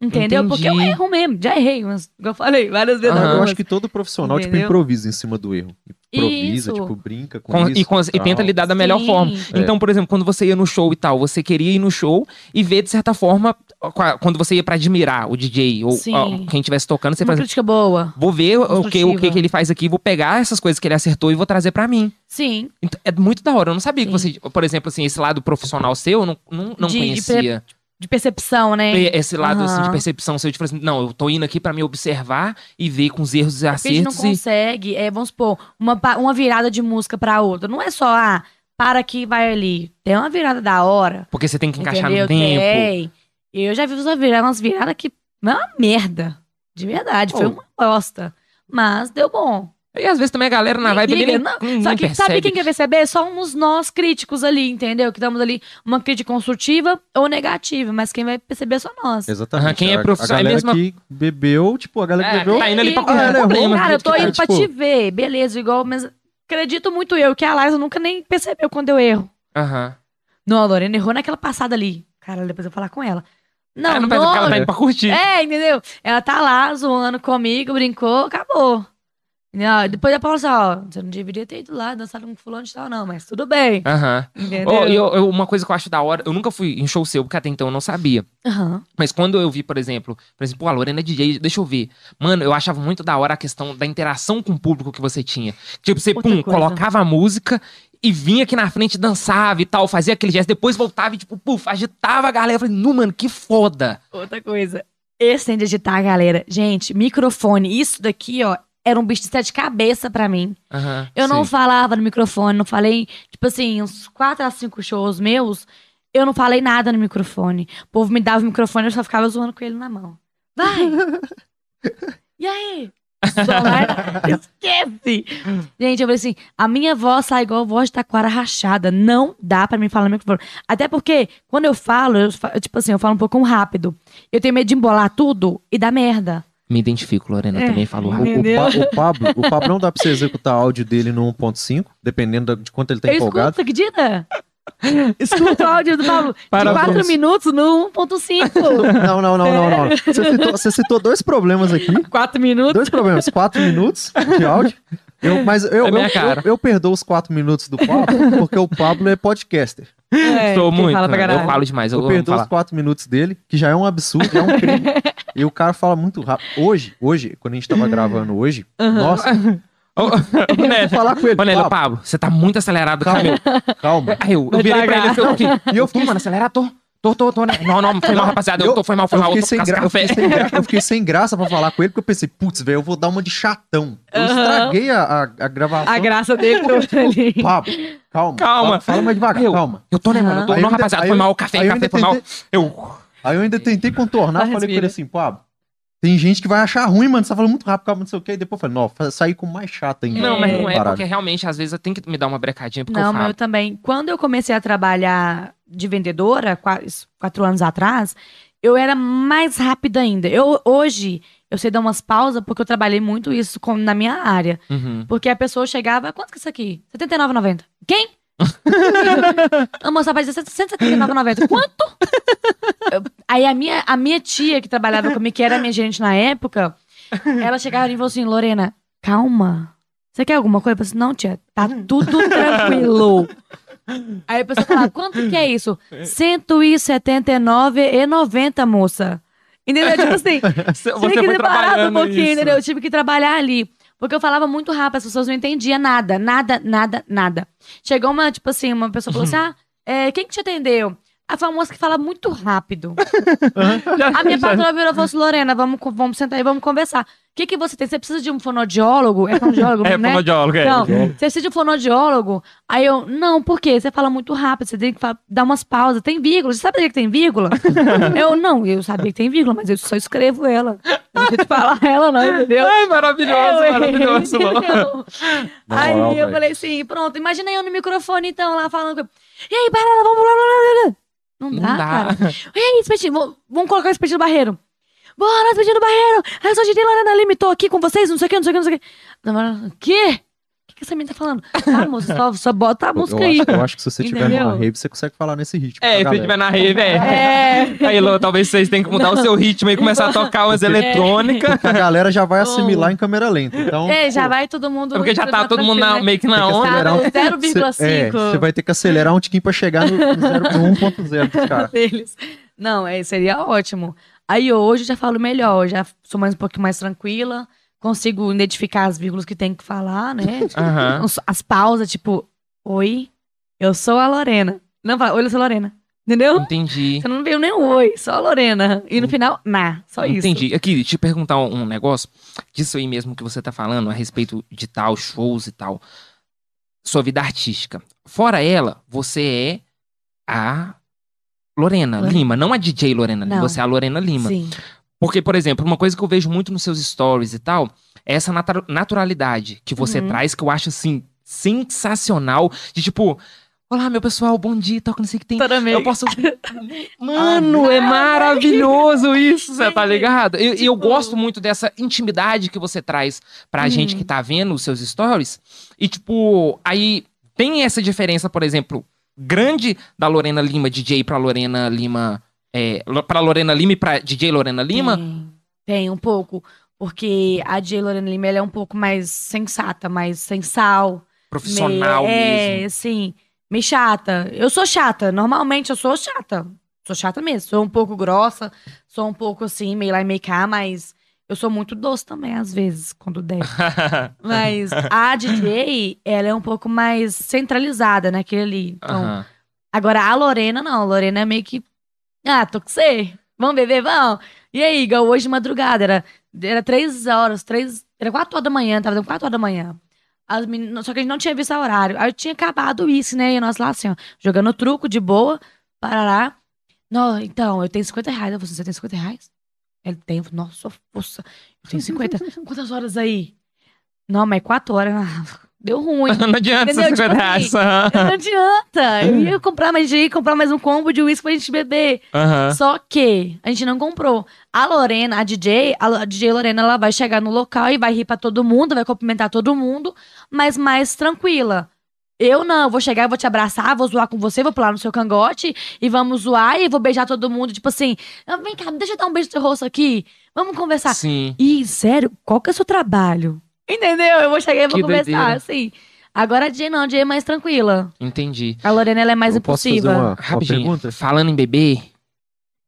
Entendeu? Porque eu
Entendi.
erro mesmo. Já errei, mas igual eu falei várias vezes.
Aham.
Eu acho que todo profissional, tipo, improvisa em cima do erro. Improvisa,
Isso.
tipo, brinca com,
Com-
isso.
e, com- e tenta lidar da melhor
Sim.
forma.
É.
Então, por exemplo, quando você ia no show e tal, você queria ir no show e ver, de certa forma, qua- quando você ia pra admirar o DJ ou
Sim.
quem estivesse tocando, você
Uma
fazia.
crítica boa.
Vou ver o que, o que que ele faz aqui, vou pegar essas coisas que ele acertou e vou trazer pra mim.
Sim.
Então, é muito da hora. Eu não sabia que
Sim.
você, por exemplo, assim, esse lado profissional seu, eu não, não, não
de
conhecia.
De percepção, né?
Esse lado assim, de percepção seu, tipo assim, não, eu tô indo aqui pra me observar e ver com os erros e
Porque a gente não
acertos. e...
consegue, é, vamos supor, uma, uma virada de música pra outra. Não é só, ah, para aqui, vai ali. Tem uma virada da hora.
Porque você tem que encaixar
entendeu?
no tempo.
Tem. Eu já vi umas viradas, umas viradas que não é uma merda. De verdade, foi
Oh.
uma bosta. Mas deu bom.
E às vezes também a galera na vibe
liga,
ali
não.
nem,
Só
nem
que
percebe.
sabe quem quer perceber? Só uns nós críticos ali, entendeu? Que damos ali uma crítica construtiva ou negativa. Mas quem vai perceber é só nós.
Exatamente.
Quem é profissional-
A
é
galera
mesmo a-
que bebeu, tipo, a galera que
É,
bebeu...
tá indo ali pra
E-
correr
Ah,
problema.
Cara, eu tô
É,
indo pra
tipo-
te ver, beleza, igual, mas acredito muito eu que a Liza nunca nem percebeu quando eu erro.
Aham.
Não, a Lorena errou naquela passada ali. Cara, depois eu vou falar com ela. Não,
Ela não que ela tá indo pra curtir.
É, entendeu? Ela tá lá zoando comigo, brincou, acabou. Entendeu? Depois a Paula assim, ó, você não deveria ter ido lá, dançado com fulano de tal, não, mas tudo bem.
Aham.
Entendeu?
Oh, e eu- eu- uma coisa que eu acho da hora, eu nunca fui em show seu, porque até então eu não sabia.
Aham.
Mas quando eu vi, por exemplo, por exemplo, pô, a Lorena é DJ, deixa eu ver. Mano, eu achava muito da hora a questão da interação com o público que você tinha. Tipo, você,
Outra
pum,
coisa.
colocava a música e vinha aqui na frente, dançava e tal, fazia aquele gesto, depois voltava e, tipo, puf, agitava a galera. Eu falei, nu, mano, que foda.
Outra coisa. Esse tem de agitar, galera. Gente, microfone. Isso daqui, ó, era um bicho de sete cabeça pra mim.
Aham.
Eu não
Sim.
falava no microfone, não falei, tipo assim, uns quatro a cinco shows meus, eu não falei nada no microfone. O povo me dava o microfone, eu só ficava zoando com ele na mão. Vai! e aí? Só vai- Esquece! Gente, eu falei assim, a minha voz sai igual voz de taquara rachada. Não dá pra mim falar no microfone. Até porque, quando eu falo, eu, tipo assim, eu falo um pouco rápido. Eu tenho medo de embolar tudo e dar merda.
Me identifico, Lorena,
É.
também falou
O,
rápido.
o? Pa- o Pablo, o Pablo não dá pra você executar áudio dele no 1.5, dependendo de quanto ele tá
eu escuto,
empolgado.
você acredita? Escuta o áudio do Pablo de
Parabéns.
4 minutos no 1.5.
Não, não, não, não, não. Você citou, você citou dois problemas aqui.
4 minutos.
Dois problemas. Quatro minutos de áudio. Eu, mas eu,
É
eu,
cara.
eu, eu perdoo os quatro minutos do Pablo, porque o Pablo é podcaster.
É,
Sou muito.
Fala pra
eu falo demais. Eu,
Eu perdoo os quatro minutos dele, que já é um absurdo, já é um crime. e o cara fala muito rápido. Hoje, hoje, quando a gente tava gravando hoje, nossa,
Ô,
falar com ele.
ô,
Pablo,
você tá muito acelerado,
calma, calma.
Aí eu, eu virei pra ele, e eu fiquei, mano, acelerar, tô. Tô, tô, tô, né? Não, não, foi mal, rapaziada. Eu, tô, foi mal, foi
eu
mal. Eu
sem eu fiquei sem gra- eu fiquei sem graça pra falar com ele, porque eu pensei, putz, velho, eu vou dar uma de chatão. Eu
Aham.
estraguei a, a, a gravação.
A graça dele ali.
Pablo, calma.
Calma.
Fala, mais devagar,
Eu-
calma.
Eu tô, né, mano? Eu tô, não,
eu
rapaziada, foi
eu-
mal. Café,
eu
café, foi mal. Eu.
Aí eu ainda tentei contornar, falei com ele assim, Pablo, tem gente que vai achar ruim, mano, você tá falando muito rápido, calma, não sei o quê. E depois eu falei, não, sair com mais chata ainda.
Não, mas não é, porque realmente, às vezes, eu tenho que me dar uma brecadinha, porque
Não,
eu falo.
eu também. Quando eu comecei a trabalhar de vendedora, qua- quatro anos atrás, eu era mais rápida ainda. Eu, hoje, eu sei dar umas pausas, porque eu trabalhei muito isso com- na minha área.
Uhum.
Porque a pessoa chegava, quanto que é isso aqui? R$ 79,90. Quem? a moça vai dizer R$ 179,90. Quanto? Eu- Aí a minha, a minha tia que trabalhava comigo, que era minha gerente na época, ela chegava e falou assim, Lorena, calma. Você quer alguma coisa? Eu falei assim, não, tia, tá tudo tranquilo. Aí a pessoa falava, quanto que é isso? R$ 179,90, moça. Entendeu? Tipo assim,
Você
tive que separar um pouquinho,
isso.
entendeu? Eu tive que trabalhar ali. Porque eu falava muito rápido, as pessoas não entendiam nada, nada, nada, nada. Chegou uma, tipo assim, uma pessoa falou assim: ah, é, quem que te atendeu? A famosa que fala muito rápido. A minha patroa virou e falou assim: Lorena, vamos, vamos sentar aí, vamos conversar. O que, que você tem? Você precisa de um fonoaudiólogo? É fonoaudiólogo,
É,
né?
fonoaudiólogo, é.
Não, você precisa de um fonoaudiólogo? Aí eu, não, por quê? Você fala muito rápido, você tem que dar umas pausas. Tem vírgula, você sabe que tem vírgula? eu, não, eu sabia que tem vírgula, mas eu só escrevo ela. Não sei falar ela, não, entendeu?
Ai, maravilhoso,
Eu,
maravilhoso.
Aí eu falei assim, pronto, imagina eu no microfone então, lá falando. E aí, para, vamos lá, lá, lá, lá. Não
Não
dá,
dá.
cara. E aí, espetinho, vamos- colocar o espetinho no barreiro. Bora, espetinho no barreiro. Eu sou a Gigi Lorena Lima, tô aqui com vocês, não sei o que, não sei o que, não sei o que. O quê? O que, que essa menina tá falando? Ah, moça, só, só bota a música
eu
aí.
acho, eu acho que se você tiver
Entendeu?
numa rave, você consegue falar nesse ritmo.
É, se
galera.
tiver na rave, é.
É.
Aí, Lô, talvez vocês tenham que mudar o seu ritmo e começar a tocar umas eletrônicas.
Porque a galera já vai assimilar em câmera lenta. Então,
É, já
pô,
vai todo mundo.
Porque já tá todo mundo na-
né?
meio que na onda.
um-
Tá
cê-
0,5.
é, Você vai ter que acelerar um tiquinho pra chegar no, no 1.0 dos caras.
deles. Não, é, seria ótimo. Aí hoje eu já falo melhor, já sou mais um pouquinho mais tranquila, consigo identificar as vírgulas que tem que falar, né? Os- As pausas, tipo, oi, eu sou a Lorena. Não fala, oi, eu sou a Lorena. Entendeu?
Entendi.
Você não veio nem um oi, só a Lorena. E no final, na, só isso.
Entendi. Aqui, te perguntar um negócio disso aí mesmo que você tá falando a respeito de tal, shows e tal. Sua vida artística. Fora ela, você é a Lorena
Lorena.
Lima, não a DJ Lorena Lima, você é a Lorena Lima.
Sim.
Porque, por exemplo, uma coisa que eu vejo muito nos seus stories e tal, é essa natu- naturalidade que você
Uhum.
traz, que eu acho, assim, sensacional. De tipo, olá, meu pessoal, bom dia, tal, que não sei o que tem. Eu posso. Mano, é maravilhoso isso, você tá ligado? E eu, eu
Tipo-
gosto muito dessa intimidade que você traz pra
Uhum.
gente que tá vendo os seus stories. E, tipo, aí tem essa diferença, por exemplo, grande da Lorena Lima, DJ, pra Lorena Lima. É, pra Lorena Lima e pra DJ Lorena Lima?
Tem, tem um pouco. Porque a DJ Lorena Lima é um pouco mais sensata, mais sensal.
Profissional
meio, é,
mesmo.
assim, meio chata. Eu sou chata, normalmente eu sou chata. Sou chata mesmo. Sou um pouco grossa, sou um pouco assim, meio lá e meio cá, mas eu sou muito doce também, às vezes, quando der. Mas a DJ, ela é um pouco mais centralizada naquele ali. Então,
Aham.
Agora, a Lorena, não. A Lorena é meio que. Ah, tô com você. Vamos beber? Vamos. E aí, igual hoje de madrugada, era, era três horas, três. Era quatro horas da manhã, tava dando quatro horas da manhã. As meninas, só que a gente não tinha visto o horário. Aí eu tinha acabado isso, né? E nós lá assim, ó, jogando truco de boa, parará. Não, então, eu tenho 50 reais. Eu falei, você tem 50 reais? Ele tem. Nossa, força. Eu tenho 50. Quantas horas aí? Não, mas quatro horas. Deu ruim.
Não adianta
Entendeu?
essas
Tipo
reais.
Não adianta. Eu ia comprar mais de comprar mais um combo de uísque pra gente beber. Só que a gente não comprou. A Lorena, a DJ, a, DJ Lorena, ela vai chegar no local e vai rir pra todo mundo, vai cumprimentar todo mundo, mas mais tranquila. Eu não, vou chegar, vou te abraçar, vou zoar com você, vou pular no seu cangote e vamos zoar e vou beijar todo mundo, tipo assim, "Ah, vem cá, deixa eu dar um beijo no seu rosto aqui, vamos conversar.
Sim.
E, sério, qual que é o seu trabalho? Entendeu? Eu vou chegar e vou
Que
conversar,
doideira.
assim. Agora a DJ não, a DJ é mais tranquila.
Entendi.
A Lorena, ela é mais
Eu posso fazer
impulsiva.
uma, uma
Rapidinho.
pergunta?
Falando em beber.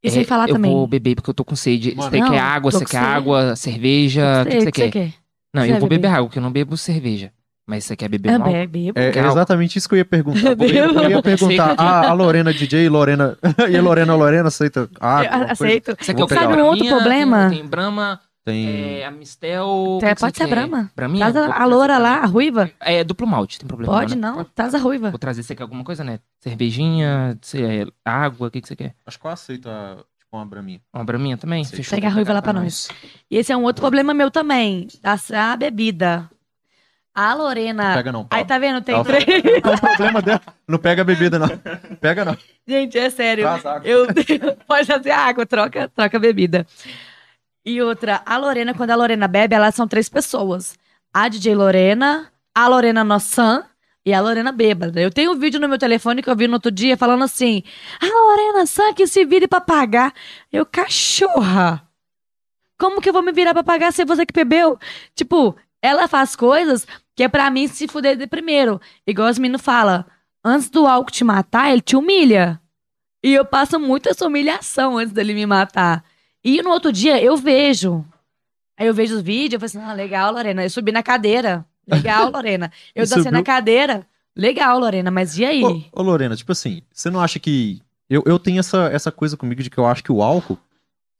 E sem
é,
falar
eu
também.
vou beber porque eu tô com sede.
Mano.
Você
Não,
quer água? Você quer
sede.
água? Cerveja? O que, que você quer?
quer?
Não,
Você
eu vou beber
beber?
água, porque eu não bebo cerveja. Mas você quer beber
É,
um álcool?
bebe.
É, é exatamente isso que eu ia perguntar. Eu,
Bebo.
eu ia perguntar, a, a Lorena DJ, Lorena. e a Lorena Lorena aceita água?
Eu
coisa?
aceito.
Você quer?
Sabe um outro problema?
Tem, tem Brahma,
Tem.
é, Amistel... o
É,
que que
pode ser
quer?
Brahma.
Braminha?
Traz a, a loura lá, a ruiva.
É duplo malte, tem problema
Pode
né?
não, traz a ruiva.
Vou trazer, você quer alguma coisa, né? Cervejinha, cê- é, água, o que, que você quer?
Acho que eu aceito a, tipo, uma braminha.
Uma braminha também?
Sei.
Fechou.
Pega a ruiva lá pra nós. E esse é um outro problema meu também. da- A bebida. A Lorena.
Pega não,
Aí tá vendo? Tem três.
É o problema dela. Não pega a bebida, não. Pega não.
Gente, é sério.
Traz água.
Eu pode fazer água, troca, troca a bebida. E outra, a Lorena, quando a Lorena bebe, elas são três pessoas. A DJ Lorena, a Lorena Noçã e a Lorena bêbada. Eu tenho um vídeo no meu telefone que eu vi no outro dia falando assim: a Lorena Sã que se vire pra pagar. Eu, cachorra! Como que eu vou me virar pra pagar se você que bebeu? Tipo, ela faz coisas que é pra mim se fuder de primeiro. Igual os meninos falam, antes do álcool te matar, ele te humilha. E eu passo muito essa humilhação antes dele me matar. E no outro dia eu vejo. Aí eu vejo os vídeos, eu falo assim, ah, legal, Lorena. Eu subi na cadeira. Legal, Lorena. Eu dancei na cadeira. Legal, Lorena, mas e aí?
Ô, ô, Lorena, tipo assim, você não acha que. Eu, eu tenho essa, essa coisa comigo de que eu acho que o álcool.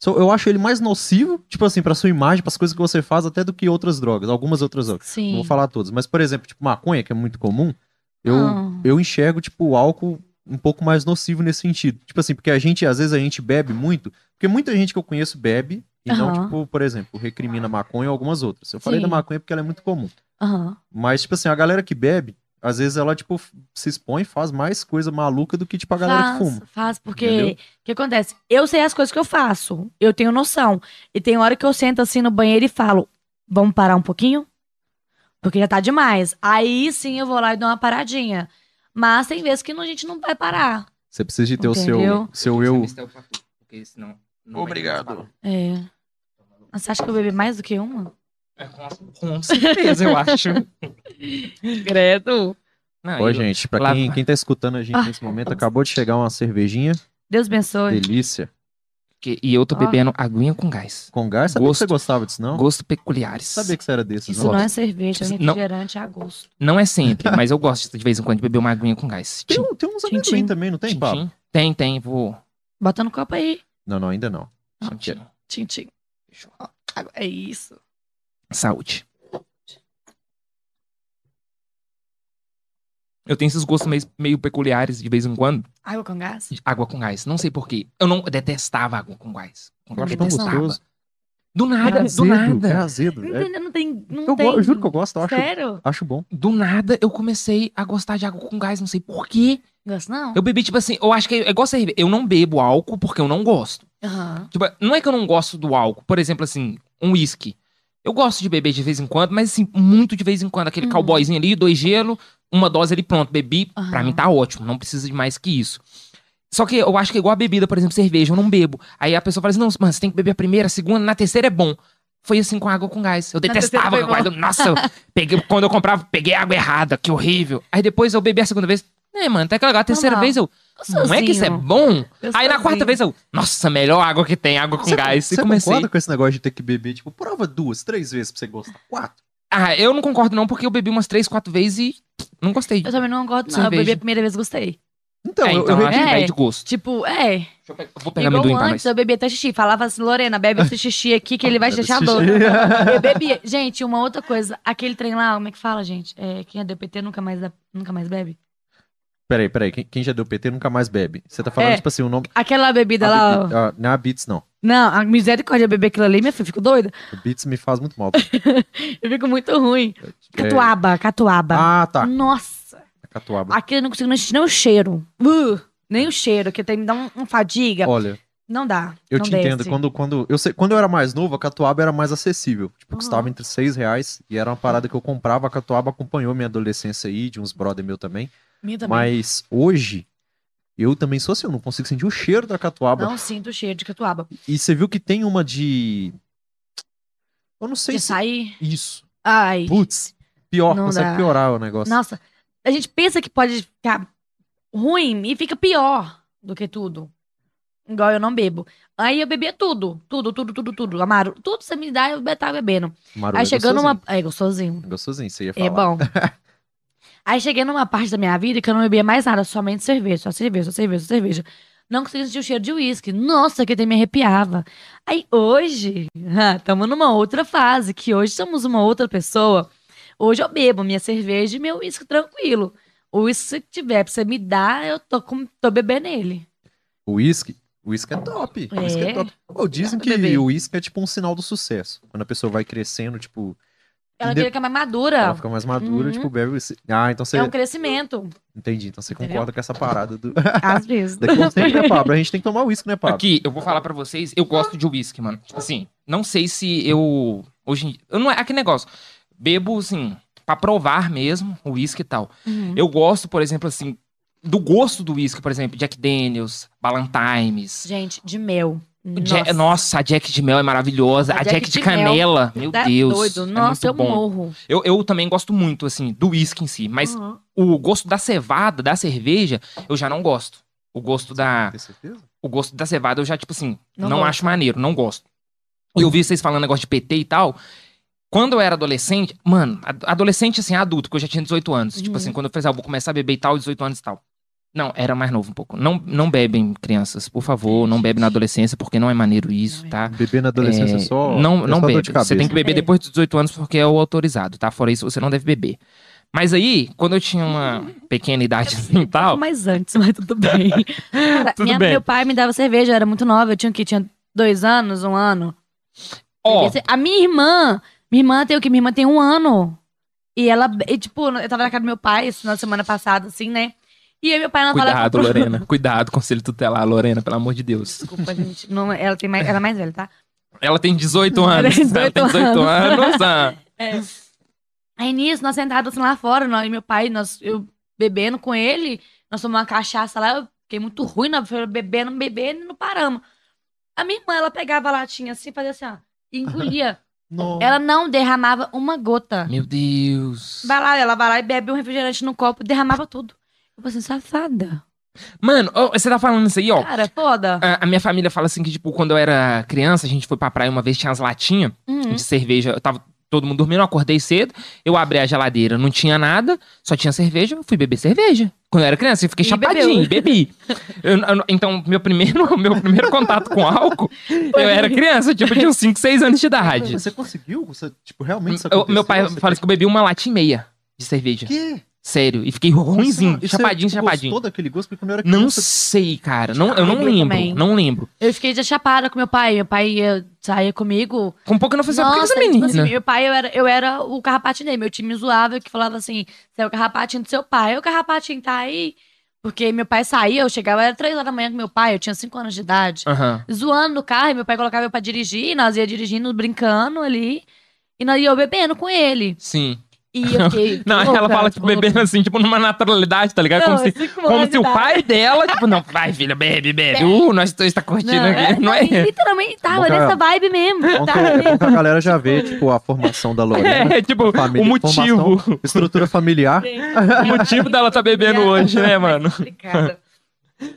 Eu acho ele mais nocivo, tipo assim, pra sua imagem, pras coisas que você faz, até do que outras drogas. Algumas outras drogas.
Sim.
Não vou falar todas. Mas, por exemplo, tipo, maconha, que é muito comum, eu,
Ah.
eu enxergo, tipo, o álcool um pouco mais nocivo nesse sentido. Tipo assim, porque a gente, às vezes, a gente bebe muito. Porque muita gente que eu conheço bebe. E não,
Aham.
tipo, por exemplo, recrimina maconha ou algumas outras. Eu falei
Sim.
da maconha porque ela é muito comum.
Aham.
Mas, tipo assim, a galera que bebe, às vezes ela, tipo, se expõe e faz mais coisa maluca do que, tipo, a galera
faz,
que fuma.
Faz, porque o que acontece? Eu sei as coisas que eu faço. Eu tenho noção. E tem hora que eu sento assim no banheiro e falo: vamos parar um pouquinho? Porque já tá demais. Aí sim eu vou lá e dou uma paradinha. Mas tem vezes que não- a gente não vai parar.
Você precisa de ter o seu,
Entendeu?
seu eu.
Senão não vai ter mais valor.
É. Mas Você acha que eu bebi mais do que uma?
É, com, com certeza, eu acho.
Credo.
Não,
Ô,
eu-
gente, pra quem, quem tá escutando a gente
Ah.
nesse momento, acabou de chegar uma cervejinha.
Deus abençoe.
Delícia.
Que- e eu tô
Ó.
bebendo aguinha com gás.
Com gás, sabia que
Gosto.
você gostava disso, não?
Gosto peculiares.
Sabia que você era desses,
Isso
não?
não é cerveja, é
Não.
refrigerante a gosto.
Não é sempre, mas eu gosto de vez em quando de beber uma aguinha com gás.
Tem,
Tchim,
um- tem uns
Tchim,
amendoim
tchim.
também, não tem,
tchim. Tem, tem, vou.
Bota no copo aí.
Não, não, ainda não.
Tchim, tchim.
Tchim, tchim. É isso.
Saúde. Eu tenho esses gostos meio, meio peculiares de vez em quando.
Água com gás?
de Água com gás. Não sei porquê. Eu não eu detestava água com gás.
Eu acho tão gostoso.
Do nada,
é
do
azedo,
nada.
É azedo.
Não,
é-
tem, não tem. Não
eu,
tem.
eu juro que eu gosto, eu acho,
Sério?
acho bom.
Do nada eu comecei a gostar de água com gás, não sei porquê.
Gosto não?
Eu bebi, tipo assim, eu acho que é igual cerveja. Eu não bebo álcool porque eu não gosto.
Aham.
Tipo, não é que eu não gosto do álcool. Por exemplo, assim, um whisky. Eu gosto de beber de vez em quando, mas assim, muito de vez em quando. Aquele
Uhum.
cowboyzinho ali, dois gelo, uma dose ali, pronto, bebi, pra
Aham.
mim tá ótimo, não precisa de mais que isso. Só que eu acho que é igual a bebida, por exemplo, cerveja, eu não bebo. Aí a pessoa fala assim, não, mano, você tem que beber a primeira, a segunda, na terceira é bom. Foi assim com água com gás. Eu detestava água com gás. Nossa, eu peguei, quando eu comprava, peguei a água errada, que horrível. Aí depois eu bebi a segunda vez. É, mano, até que legal. A terceira
Normal.
vez eu. Não é que isso é bom? Aí na quarta vez eu. Nossa, melhor água que tem, água com
Você,
gás.
você
e comecei.
concorda com esse negócio de ter que beber? Tipo, prova duas, três vezes pra você gostar. Quatro.
Ah, eu não concordo não, porque eu bebi umas três, quatro vezes e não gostei.
Eu também não gosto, não. Eu bebi a primeira vez, gostei.
Então,
é,
eu,
então
eu,
eu acho que
É.
de gosto.
Tipo, é.
Deixa eu, pegar, vou pegar
Igual
amendoim pra
antes,
nós.
eu bebi até xixi. Falava assim, Lorena, bebe esse xixi aqui que ele vai
Bebe
xixi a
esse
dor.
xixi.
Eu bebi. Gente, uma outra coisa. Aquele trem lá, como é que fala, gente? É, quem é DPT nunca mais, dá- nunca mais bebe?
Peraí, peraí. Quem, quem já deu PT nunca mais bebe. Você tá falando,
É.
tipo assim, o nome.
Aquela bebida
a
lá, ó.
ah, não é a Beats, não.
Não, a misericórdia beber aquilo ali, minha filha, fico doida.
O Beats me faz muito mal.
Eu fico muito ruim.
É.
Catuaba, catuaba.
Ah, tá.
Nossa.
Catuaba.
Aquilo eu não consigo nem sentir nem o cheiro. Uh, nem o cheiro, que tem, me dá um, um fadiga.
Olha,
Não dá.
eu
não
te
desce.
entendo. Quando, quando, eu sei, quando eu era mais novo, a catuaba era mais acessível. Tipo,
Uhum.
custava entre 6 reais. E era uma parada que eu comprava. A catuaba acompanhou minha adolescência aí, de uns brother meu também. Mas hoje, eu também sou assim. Eu não consigo sentir o cheiro da catuaba.
Não sinto o cheiro de catuaba.
E você viu que tem uma de. Eu não sei
De
se.
sair.
Isso.
Ai.
Putz, pior,
Não
consegue
dá.
piorar o negócio.
Nossa, a gente pensa que pode ficar ruim e fica pior do que tudo. Igual eu não bebo. Aí eu bebia tudo. Tudo, tudo, tudo, tudo. Amaro. Tudo você me dá, eu tava bebendo.
Maru
Aí
é
chegando
gostosinho.
uma. É gostosinho.
Gostosinho, você ia falar.
É bom. Aí cheguei numa parte da minha vida que eu não bebia mais nada, somente cerveja, só cerveja, só cerveja, só cerveja. Não conseguia sentir o cheiro de uísque. Nossa, que até me arrepiava. Aí hoje, estamos numa outra fase, que hoje somos uma outra pessoa. Hoje eu bebo minha cerveja e meu uísque tranquilo. O uísque que tiver pra você me dar, eu tô, com, tô bebendo ele.
O uísque, o uísque é top. O uísque é
É.
top. Ô, dizem que o uísque é tipo um sinal do sucesso. Quando a pessoa vai crescendo, tipo,
Ela queria ficar mais madura.
ela fica mais madura,
Uhum.
tipo, bebe uísque. Ah, então você.
É um crescimento.
Entendi. Então você
Entendeu?
concorda com essa parada do.
Às vezes.
Daqui né, Pablo? A gente tem que tomar uísque, né, Pablo?
Aqui, eu vou falar pra vocês, eu gosto de whisky, mano. Tipo assim, não sei se eu. Hoje em dia. Eu não é aquele negócio. Bebo, assim, pra provar mesmo o whisky e tal.
Uhum.
Eu gosto, por exemplo, assim, do gosto do whisky, por exemplo, Jack Daniels, Ballantines.
Gente, de mel.
Nossa. Nossa, a Jack de mel é maravilhosa.
A
A,
Jack
Jack, de
de mel
canela, meu
Tá
Deus.
doido.
é
Nossa, eu
muito bom.
morro.
Eu, eu também gosto muito, assim, do whisky em si. Mas
Uhum.
o gosto da cevada, da cerveja, eu já não gosto. O gosto da,
Tem certeza?
o gosto da cevada eu já, tipo assim,
Não
não, acho maneiro, não gosto. E eu vi vocês falando negócio de PT e tal. Quando eu era adolescente, mano, ad- adolescente assim, adulto, porque eu já tinha 18 anos. Tipo
Uhum.
assim, quando eu falei, ah, eu vou começar a beber e tal, 18 anos e tal. Não, era mais novo um pouco. Não, não bebem, crianças, por favor, não bebe na adolescência, porque não é maneiro isso,
é.
tá?
Beber na adolescência
É,
só.
Não,
é
não
só
bebe.
de
Você tem que beber
É.
depois dos 18 anos porque é o autorizado, tá? Fora isso, você não deve beber. Mas aí, quando eu tinha uma pequena idade assim e tal.
Mas antes, mas tudo bem. Cara,
Tudo
minha-
bem.
Meu pai me dava cerveja, eu era muito nova. Eu tinha que tinha dois anos, um ano.
Ó,
A minha irmã, minha irmã tem o que? Minha irmã tem um ano. E ela, e, tipo, eu tava na casa do meu pai, isso na semana passada, assim, né? E aí meu pai não
cuidado,
falava.
Lorena. Cuidado, conselho tutelar, Lorena, pelo amor de Deus.
Desculpa, gente. Não, ela, tem mais, ela é mais velha, tá?
Ela tem 18
Ela
anos.
tem
Ela tem
18
18 anos. ah.
Aí nisso, nós sentados assim lá fora, nós, e meu pai, nós, eu bebendo com ele, nós tomamos uma cachaça lá, eu fiquei muito ruim, nós bebendo, bebendo e não paramos. A minha irmã, ela pegava a latinha assim, fazia assim, ó, e engolia.
Nossa.
ela não derramava uma gota.
Meu Deus.
Vai lá, ela vai lá e bebe um refrigerante no copo, derramava tudo. Eu falei assim, safada.
Mano, ó, você tá falando isso aí, ó.
Cara, foda.
A, a minha família fala assim que, tipo, quando eu era criança, a gente foi pra praia uma vez, tinha as latinhas
Uhum.
de cerveja. Eu tava todo mundo dormindo, eu acordei cedo, eu abri a geladeira, não tinha nada, só tinha cerveja, eu fui beber cerveja. Quando eu era criança, eu fiquei
E
chapadinho,
bebeu.
bebi. Eu- eu- então, meu primeiro, meu primeiro contato com álcool, eu era criança, tipo, tinha uns 5, 6 anos de idade.
Você conseguiu? Você, tipo, realmente isso
Eu- meu pai
Você
fala assim que eu bebi uma latinha e meia de cerveja.
Que?
Sério. E fiquei ruimzinho,
Isso é-
chapadinho,
você
chapadinho.
gostou daquele gosto? Porque quando eu era
Não
criança...
sei, cara. Não, eu não
eu
lembro.
também.
Não lembro.
Eu fiquei de chapada com meu pai. Meu pai ia, saía comigo.
Com pouco eu não falei por que
Nossa,
essa
tipo
menina?
assim, meu pai, eu era, eu era o carrapatinho dele. Meu time me zoava, que falava assim, você é o carrapatinho do seu pai. O carrapatinho tá aí. Porque meu pai saía, eu chegava, era três horas da manhã com meu pai, eu tinha cinco anos de idade.
Aham.
Zoando no carro, e meu pai colocava eu pra dirigir, nós ia dirigindo, brincando ali. E nós ia eu bebendo com ele.
Sim.
E eu fiquei.
Não,
louca,
ela fala, tipo,
louca.
bebendo assim, tipo, numa naturalidade, tá ligado?
Não,
como se,
cinco
como se o pai dela, tipo, não, vai, filha, bebe, bebe. Uh, nós dois tá curtindo
Não, é,
aqui. Não é?
Literalmente tava
a-
nessa vibe mesmo.
Bom que, que a galera já vê, tipo, a formação da Lorena.
É, tipo,
Família,
o motivo.
Estrutura familiar.
O motivo dela tá bebendo hoje, né, mano?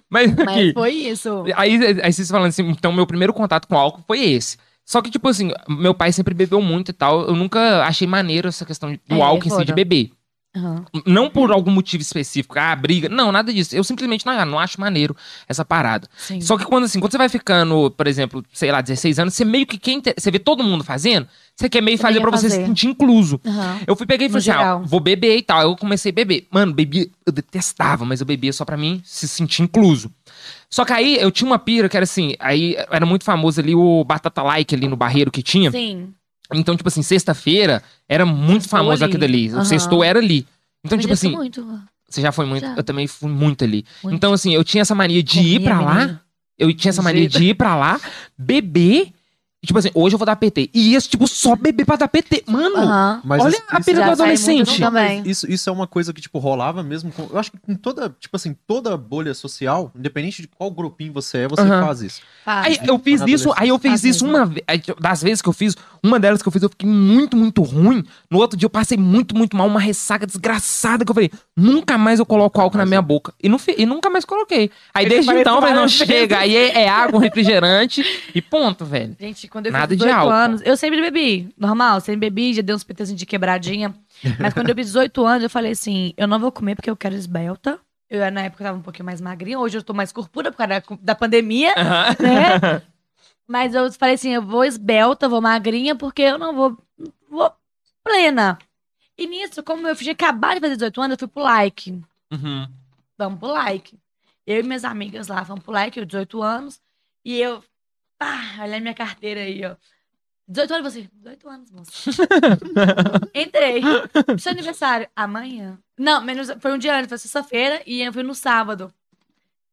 Mas
Mas
aqui,
foi isso.
aí, aí vocês falando assim, então meu primeiro contato com álcool foi esse. Só que, tipo assim, meu pai sempre bebeu muito e tal. Eu nunca achei maneiro essa questão do
É,
álcool em si de beber.
Aham.
Não por algum motivo específico, ah, briga. Não, nada disso. Eu simplesmente não, não acho maneiro essa parada.
Sim.
Só que quando assim, quando você vai ficando, por exemplo, sei lá, 16 anos, você meio que quem te- você vê todo mundo fazendo, você quer meio
Você
fazer pra você se
fazer.
sentir incluso.
Aham.
Eu fui peguei e falei assim, ah, vou beber e tal. Eu comecei a beber. Mano, bebia, eu detestava, mas eu bebia só pra mim se sentir incluso. Só que aí eu tinha uma pira que era assim, aí era muito famoso ali o Batata Like ali no Barreiro que tinha.
Sim.
Então, tipo assim, sexta-feira era muito
Sextou
famoso
ali.
aquilo ali. O
Aham.
sextou era ali. Então,
Eu
tipo assim,
muito.
você já foi muito,
Já.
eu também fui muito ali.
Muito.
Então, assim, eu tinha essa mania de ir pra lá,
menina.
eu tinha essa mania de ir pra lá, beber, e, tipo assim, hoje eu vou dar PT. E ia, tipo, só beber pra dar PT. Mano.
Mas
olha
isso-
a
isso-
pira do adolescente.
não.
Isso, isso é uma coisa que, tipo, rolava mesmo com. Eu acho que com toda, tipo assim, toda bolha social, independente de qual grupinho você é, você faz isso.
Faz.
Aí eu fiz isso, aí eu fiz
Faz
isso
mesmo.
uma vez. Das vezes que eu fiz, uma delas que eu fiz, eu fiquei muito, muito ruim. No outro dia eu passei muito, muito mal, uma ressaca desgraçada que eu falei, nunca mais eu coloco álcool na minha boca. E, não, e nunca mais coloquei. Aí desde então, eu falei, não, chega, aí é, é água, um refrigerante e ponto, velho.
Gente, quando eu
Nada
fiz
de
18
álcool.
anos, eu sempre bebi, normal, sempre bebi, já dei uns PTzinhos de quebradinha. Mas quando eu fiz 18 anos, eu falei assim: eu não vou comer porque eu quero esbelta. Eu, na época, eu tava um pouquinho mais magrinha, hoje eu tô mais corpura por causa da, da pandemia, né? Mas eu falei assim: eu vou esbelta, vou magrinha, porque eu não vou, vou plena. E nisso, como eu tinha acabado de fazer 18 anos, eu fui pro like.
Uhum.
Vamos pro like. Eu e minhas amigas lá, vamos pro like, eu 18 anos. E eu, pá, olha a minha carteira aí, ó. 18 anos, você. 18 anos, moça. Entrei. Seu aniversário, amanhã? Não, menos, foi um dia antes, foi sexta-feira e eu fui no sábado.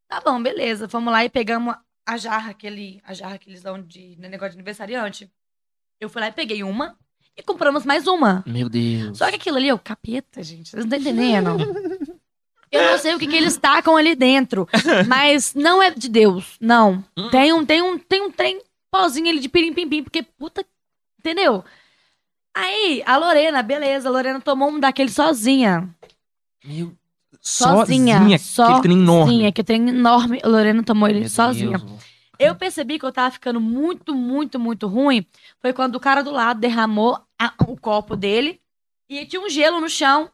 Tá bom, beleza. Vamos lá e pegamos a jarra, aquele, a jarra que eles dão de né, negócio de aniversariante. Eu fui lá e peguei uma e compramos mais uma.
Meu Deus.
Só que aquilo ali é o capeta, gente. Vocês não estão entendendo. Eu não sei o que, que eles tacam ali dentro. Mas não é de Deus. Não. Tem um, tem um, tem um trem pozinho ali de pirim-pim-pim, porque puta. Entendeu? Aí, a Lorena, beleza, a Lorena tomou um daquele sozinha.
Meu...
Sozinha.
Sozinha. Aquele trem enorme.
Sozinha, que trem enorme. A Lorena tomou ele
Meu
sozinha.
Deus.
Eu percebi que eu tava ficando muito, muito, muito ruim. Foi quando o cara do lado derramou a- o copo dele e tinha um gelo no chão.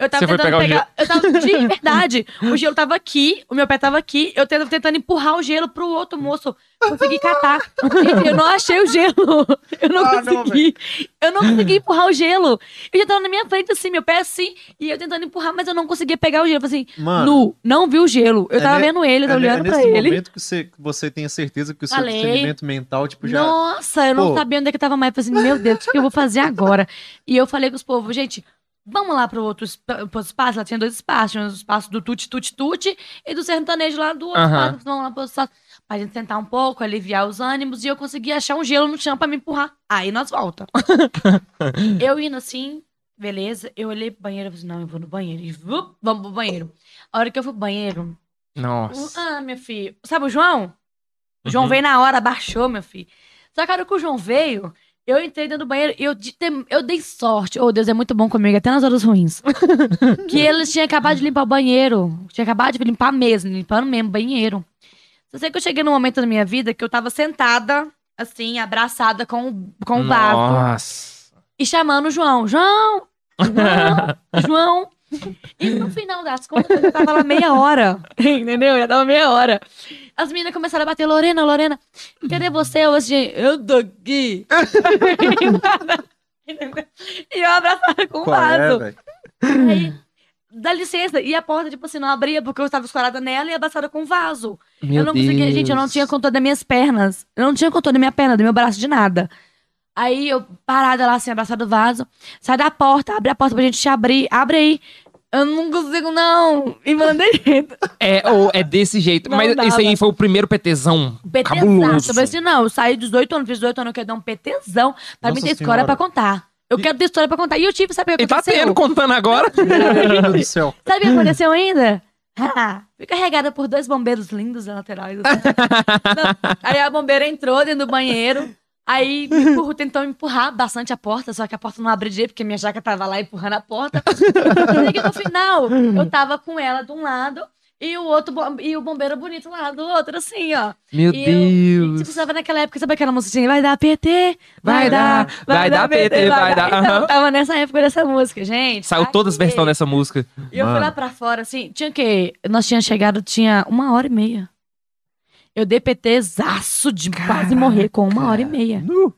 Eu tava
Você
tentando
pegar.
Eu tava de verdade. O gelo tava aqui, o meu pé tava aqui. Eu tava tentando empurrar o gelo pro outro moço. Consegui catar. Eu não achei o gelo. Eu não
Ah, não,
consegui. eu não consegui empurrar o gelo. Eu já tava na minha frente, assim, meu pé assim, e eu tentando empurrar, mas eu não conseguia pegar o gelo. Eu falei assim,
Mano,
nu, não vi o gelo. Eu
É
tava
ne-
vendo ele, eu
é,
tava
é
olhando pra
nesse
ele.
momento que você, que você tenha certeza que o seu
Falei.
discernimento mental, tipo, já.
Nossa, eu não
Pô.
sabia onde é que eu tava mais. Eu falei assim, meu Deus, o que eu vou fazer agora? E eu falei com os povos, gente, vamos lá pro outro espaço. Lá tinha dois espaços. Tinha o espaço do tuti, tuti, tuti e do sertanejo lá do outro
Aham.
espaço. Vamos lá pro espaço. Pra gente sentar um pouco, aliviar os ânimos. E eu consegui achar um gelo no chão pra me empurrar. Aí nós volta. eu indo assim, beleza. Eu olhei pro banheiro e falei assim, não, eu vou no banheiro. E vup, vamos pro banheiro. A hora que eu fui pro banheiro,
Nossa.
ah, meu filho. Sabe o João? O João
Uhum.
veio na hora, baixou, meu filho. Só que a hora que o João veio, eu entrei dentro do banheiro e eu, eu dei sorte. Oh, Deus é muito bom comigo, até nas horas ruins. que eles tinham acabado de limpar o banheiro. Tinha acabado de limpar mesmo, limpando mesmo o banheiro. Só sei que eu cheguei num momento da minha vida que eu tava sentada, assim, abraçada com, o- com o vaso.
Nossa.
E chamando o João. João! João! João! E no final das contas, eu tava lá meia hora. Entendeu? Já tava meia hora. As meninas começaram a bater, Lorena, Lorena, cadê você hoje? Eu tô aqui. e eu abraçada com o
Qual é?
Aí, dá licença. E a porta, tipo assim, não abria porque eu estava escorada nela e abraçada com o vaso.
Meu
eu não conseguia,
Deus.
gente, eu não tinha controle das minhas pernas. Eu não tinha controle da minha perna, do meu braço, de nada. Aí eu, parada lá, assim, abraçada do vaso, sai da porta, abre a porta pra gente te abrir, abre aí. Eu não consigo, não. E mandei dentro.
É, ou é desse jeito.
Não
Mas
dava.
isso aí foi o primeiro PTzão.
PTzão.
Cabuloso.
Eu assim, não, eu saí dos 18 anos, fiz 18 anos, eu quero dar um PTzão pra mim
Nossa
ter história pra contar. Eu quero ter história pra contar. E eu tive, sabe o que
Ele tá
aconteceu?
tendo, contando agora.
Meu Deus do céu.
Sabe o que aconteceu ainda? Ah, fui carregada por dois bombeiros lindos na laterais. assim. Aí a bombeira entrou dentro do banheiro. Aí me empurrou, tentou empurrar bastante a porta, só que a porta não abre direito, porque minha jaca tava lá empurrando a porta. E no final, eu tava com ela de um lado e o outro e o bombeiro bonito lá do outro, assim, ó.
Meu
E eu-
Deus.
tipo, sabe naquela época, sabe aquela musiquinha? Vai dar PT,
Vai dar, vai dar PT, vai dar.
Então,
Aham.
tava nessa época dessa música, gente.
Saiu todas as
Aqui.
versões dessa música.
E eu fui
Mano.
lá pra fora, assim, tinha o quê? Nós tínhamos chegado, tinha uma hora e meia. Eu dei PT zaço de quase morrer com uma hora e meia.
Nu.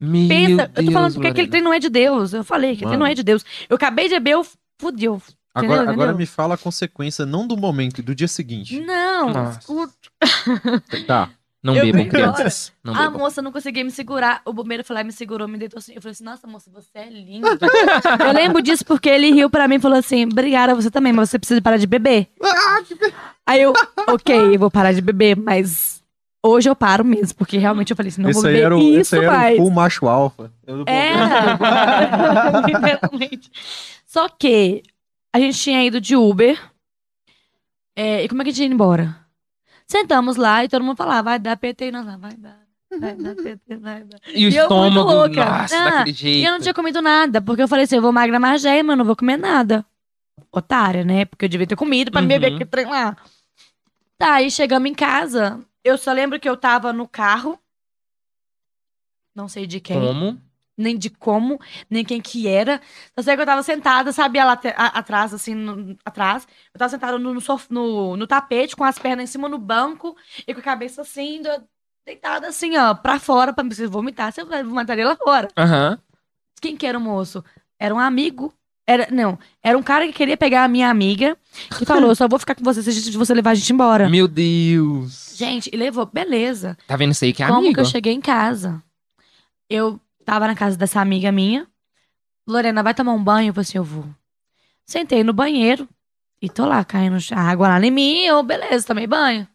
Meu
Pensa, eu tô
Deus,
falando porque aquele trem não é de Deus. Eu falei que aquele trem não é de Deus. Eu acabei de beber, eu fudeu.
Agora,
Entendeu?
agora me fala a consequência, não do momento, do dia seguinte.
Não,
Nossa.
escuta.
Tá.
Não
Eu
bebam, crianças. Não
A
bebam.
moça não conseguia me segurar. O bombeiro foi lá e me segurou, me deitou assim. Eu falei assim, nossa, moça, você é linda. eu lembro disso porque ele riu pra mim e falou assim, obrigada, você também, mas você precisa parar de beber. Aí eu, ok, eu vou parar de beber, mas hoje eu paro mesmo, porque realmente eu falei assim, não
esse
vou beber
era o,
isso
esse aí era
mais.
o full macho alfa. Eu não vou-
Era, literalmente. Só que a gente tinha ido de Uber. É, e como é que a gente ia embora? Sentamos lá e todo mundo falava, vai dar PT, e nós lá, vai dar, vai dar PT, vai dar.
E o
E
estômago,
louca.
nossa,
Ah,
daquele
E eu não tinha comido nada, porque eu falei assim, eu vou magra magé, mas eu não vou comer nada. Otária, né? Porque eu devia ter comido pra
Uhum.
me beber aquele trem lá. Tá, aí chegamos em casa. Eu só lembro que eu tava no carro. Não sei de quem
Como?
Nem de como, nem quem que era. Só sei que eu tava sentada, sabe, ela atrás, assim, no- atrás. Eu tava sentada no, no, no, no tapete, com as pernas em cima no banco, e com a cabeça assim, deitada assim, ó, pra fora, pra me vomitar, se eu vomitaria lá fora.
Aham.
Quem que era o moço? Era um amigo. Era, não, era um cara que queria pegar a minha amiga e falou: eu só vou ficar com você se você levar a gente embora.
Meu Deus.
Gente, e levou, beleza.
Tá vendo isso aí que é
Como
amigo?
que eu cheguei em casa? Eu tava na casa dessa amiga minha. Lorena, vai tomar um banho? Eu falei assim, eu vou. Sentei no banheiro e tô lá caindo a água lá em mim. Eu, beleza, tomei banho.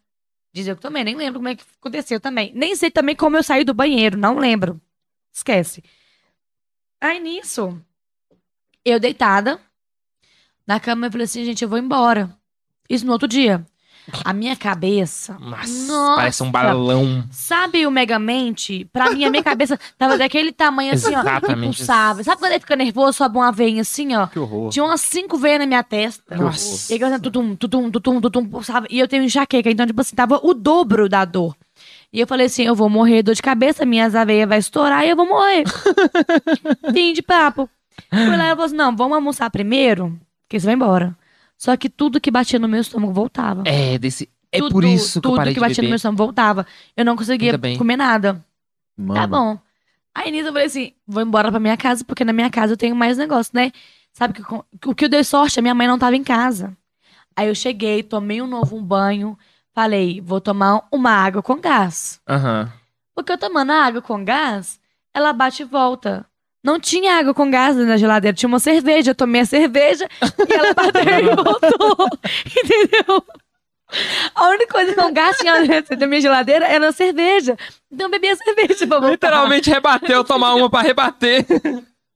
Diz eu que tomei, nem lembro como é que aconteceu também. Nem sei também como eu saí do banheiro, não lembro. Esquece. Aí nisso, eu deitada na cama, eu falei assim, gente, eu vou embora. Isso no outro dia. A minha cabeça.
Nossa,
Nossa.
parece um balão.
Sabe o Megamente? Pra mim, a minha cabeça tava daquele tamanho assim, ó.
Exatamente.
Pulsava. Sabe quando ele fica nervoso, sobe uma veinha assim, ó?
Que horror.
Tinha umas cinco veias na minha testa.
Nossa.
E eu assim, tutum, tutum, tutum, tutum, pulsava. E eu tenho enxaqueca, então, tipo assim, tava o dobro da dor. E eu falei assim, eu vou morrer dor de cabeça, minhas aveias vai estourar e eu vou morrer. Fim de papo. Fui lá e ela falou assim, não, vamos almoçar primeiro, que você vai embora. Só que tudo que batia no meu estômago voltava.
É, desse. É
Tudo-
por isso que eu
tudo
parei
que
de
batia no meu estômago voltava. Eu não conseguia
Ainda bem.
comer nada.
Mano,
Tá bom. Aí nisso eu falei assim: vou embora pra minha casa, porque na minha casa eu tenho mais negócio, né? Sabe que com- o que eu dei sorte, a minha mãe não tava em casa. Aí eu cheguei, tomei um novo um banho, falei, vou tomar uma água com gás.
Aham.
Porque eu tomando a água com gás, ela bate e volta. Não tinha água com gás na geladeira, tinha uma cerveja. Eu tomei a cerveja e ela bateu e voltou. Entendeu? A única coisa com gás que tinha dentro da minha geladeira era a cerveja. Então eu bebi a cerveja pra voltar.
Literalmente rebateu, tomar uma pra rebater.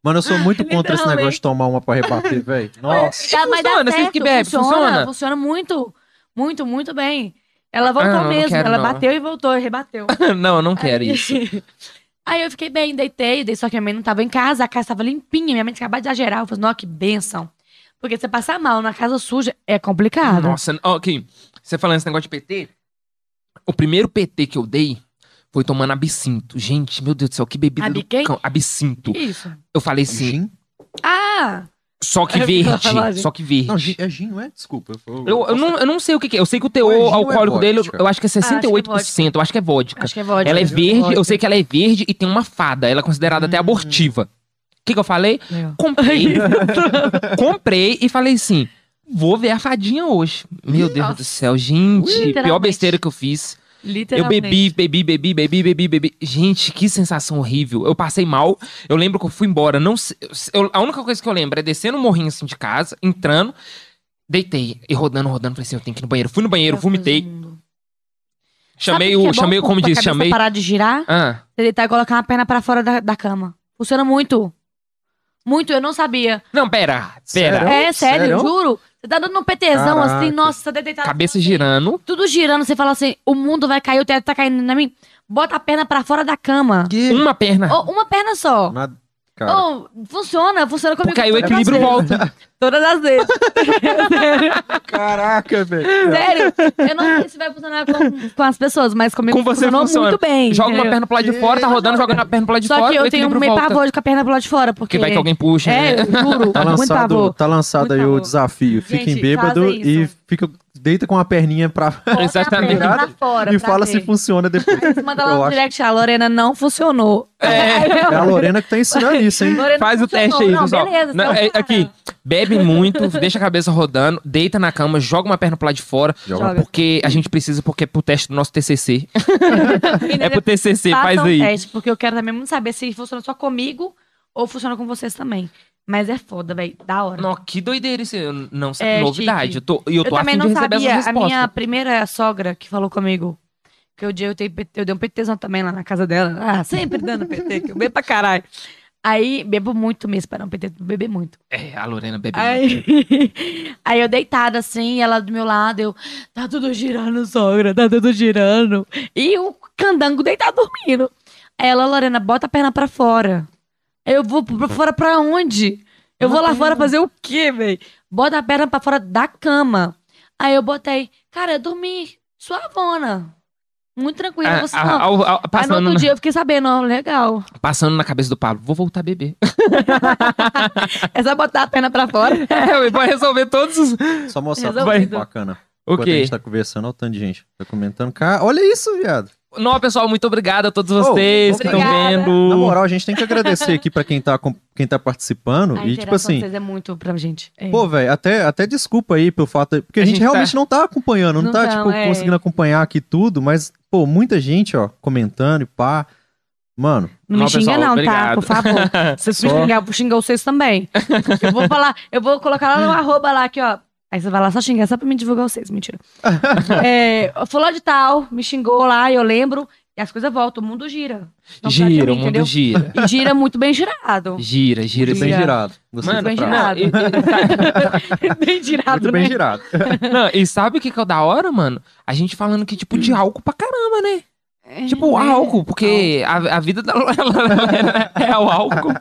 Mano, eu sou muito contra esse negócio de tomar uma pra rebater, velho. Nossa.
Tá, mas dá
funciona, vocês
certo,
que bebem, funciona?
Funciona muito, muito, muito bem. Ela voltou
Ah, não, não
mesmo.
quero,
ela
não.
bateu e voltou, e rebateu.
não, eu não quero
Aí-
isso.
Aí eu fiquei bem, deitei, dei, só que minha mãe não tava em casa, a casa tava limpinha, minha mãe tinha acabado de exagerar. Eu falei, nossa, que benção. Porque você passar mal na casa suja é complicado.
Nossa, ok. Você falando esse negócio de PT, o primeiro PT que eu dei foi tomando absinto. Gente, meu Deus do céu, que bebida
Abi
do cão. Absinto.
Isso?
Eu falei assim,
Gin?
Ah!
Só que
ia
verde. Só que verde.
Não, gin, é gin, não é? Desculpa. Eu,
Eu, eu, não, eu não sei o que, que é. Eu sei que o teor
é ou é
alcoólico dele, eu acho que é
acho que é
68%. eu acho que é vodka.
Acho que é vodka.
Ela é verde, eu sei que ela é verde e tem uma fada. Ela é considerada até
Hum.
abortiva. O que, que eu falei?
Meu.
Comprei. comprei e falei assim: vou ver a fadinha hoje. Meu Deus
Nossa.
do céu, gente. Pior besteira que eu fiz. Eu
Literalmente.
bebi, bebi, bebi, bebi, bebi, bebi. Gente, que sensação horrível. Eu passei mal. Eu lembro que eu fui embora. Não eu- a única coisa que eu lembro é descer no morrinho assim de casa, entrando, deitei e rodando, rodando. Falei assim: eu tenho que ir no banheiro. Fui no banheiro, vomitei.
mundo.
Chamei
o
o.
é
chamei,
pra-
como
cabeça
chamei.
parar de girar?
Ah,
Você deitar e colocar uma perna pra fora da, da cama. Funciona muito. Muito, eu não sabia.
Não, pera, pera.
Sério?
é, sério,
Sério?
juro. Você tá dando um PTzão
Caraca.
assim, nossa, você tá deitado.
Cabeça
assim,
girando.
Tudo girando, você fala assim, o mundo vai cair, o teto tá caindo na mim. Bota a perna pra fora da cama.
Que?
Uma perna.
Ou uma perna só.
Nada. Cara,
Ou, funciona, funciona comigo.
Porque aí o equilíbrio
vezes.
volta.
Todas as vezes.
caraca, velho.
Sério, eu não sei se vai funcionar com, com as pessoas, mas comigo
Com você
funcionou
funciona.
muito bem.
Joga uma
entendeu?
perna pro lado de fora, tá rodando, jogando a perna pro lado de
Só
fora.
que
o
eu tenho
equilíbrio
meio
volta.
pavor de com a perna pro lado de fora, porque...
Porque vai que alguém puxa.
É,
né?
eu juro,
Tá
muito
lançado,
pavor.
tá lançado
Muito
aí o desafio. Fiquem
Gente,
bêbado
fazem
e
isso.
fica, deita com a perninha pra.
Bota a
Exatamente.
perna pra fora
e
pra
fala
ver.
se funciona depois.
Aí você manda lá
Eu
no
acho-
direct, a Lorena não funcionou.
É a Lorena que tá ensinando isso, hein?
Lorena
Faz o
funcionou.
teste aí,
não,
pessoal.
Beleza,
Não,
você é
é,
cara.
aqui, bebe muito, deixa a cabeça rodando, deita na cama, joga uma perna pro lado de fora.
Joga.
Porque a gente precisa, porque é pro teste do nosso TCC. É pro TCC, faz
um
aí.
teste, porque eu quero também muito saber se funciona só comigo ou funciona com vocês também. Mas é foda, velho. Da hora.
Não, que doideira isso. eu Não sei,
É,
novidade.
chique.
Eu tô, eu
eu
tô
também não sabia. A minha primeira sogra que falou comigo. Que eu, dei, eu dei um PTzão também lá na casa dela. Ah, sempre dando PT, que eu bebo pra caralho. Aí, bebo muito mesmo, para não PT, beber muito.
É, a Lorena bebe muito.
Aí, aí eu deitada assim, ela do meu lado, eu, tá tudo girando, sogra, tá tudo girando. E o candango deitado dormindo. Aí ela, Lorena, bota a perna pra fora. Aí Eu vou pra fora pra onde? Eu vou lá fora fazer o quê, velho? Bota a perna pra fora da cama. Aí eu botei, cara, eu dormi suavona. Muito tranquila.
Ah,
você
ah,
não. Aí no outro
na,
dia eu fiquei sabendo, ó, legal.
passando na cabeça do Pablo, vou voltar a beber.
É só botar a perna pra fora.
é, vai resolver todos os...
Só mostrar
Resolvido.
vai. bacana.
O
Enquanto a gente tá conversando, olha o tanto de gente. Tá comentando. Cara, olha isso, viado.
Não, pessoal, muito obrigado a todos
Oh,
vocês que estão vendo.
Na moral, a gente tem que agradecer aqui pra quem tá, com- quem tá participando.
A
e, tipo assim,
vocês é muito pra gente. É.
pô, velho, até, até desculpa aí pelo fato. Porque a,
A
gente,
gente
realmente não tá acompanhando, não,
Não
tá,
tão,
tipo,
é.
conseguindo acompanhar aqui tudo, mas, pô, muita gente, ó, comentando e pá. Mano,
Não
Não,
me xinga
pessoal,
não,
obrigado.
tá? Por favor. Se vocês me xingar, eu vou xingar vocês também. Eu vou falar, eu vou colocar lá no arroba lá aqui, ó. Aí você vai lá só xingar, só pra me divulgar vocês. Mentira. é, fulano de tal, me xingou lá, eu lembro. E as coisas voltam, o mundo gira. Não
Gira,
mim,
o mundo
entendeu?
gira.
E gira muito bem girado.
Gira, gira.
muito bem
Gira.
girado. Gostei
Mano,
da
bem girado.
não, e- e-
bem girado,
Muito bem
né?
girado.
Não, e sabe o que, que é o da hora, mano? A gente falando que, tipo, de álcool pra caramba, né?
É,
Tipo,
né?
álcool, porque a, a vida da Lorena é o álcool.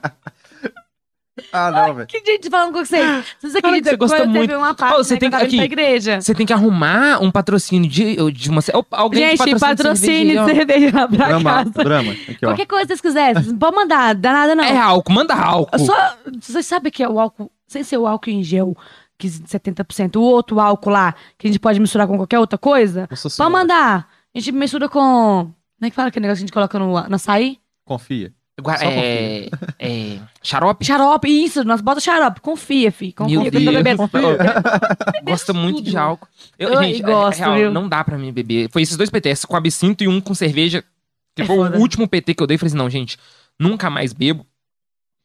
Ah, não, velho.
Que gente falando com vocês. Vocês
Fala que
acreditam
você gosta
quando
muito.
teve uma parte,
Ô, você
né,
tem
que
que- aqui.
igreja.
Você tem que arrumar um patrocínio de, de uma. ou Alguém
Gente,
de
patrocínio de cerveja lá pra
Drama,
casa.
drama. Aqui, ó.
Qualquer coisa que vocês quiserem, podem mandar, dá nada não.
É álcool, manda álcool.
Só, vocês sabem que é o álcool, sem ser o álcool em gel, que 70%, o outro álcool lá, que a gente pode misturar com qualquer outra coisa, pode mandar. A gente mistura com, como é que fala aquele negócio que a gente coloca no, no açaí?
Confia.
É, é, xarope?
Xarope, isso, nós bota xarope, confia, fi, confia
Meu
eu
Deus.
bebendo.
Gosta muito
tudo.
de álcool. Eu,
Eu
gente, é-
gosto,
é real, não dá pra mim beber. Foi esses dois PTs, com absinto e um com cerveja. Que
É
foi o último PT que eu dei. Falei assim, não, gente, nunca mais bebo.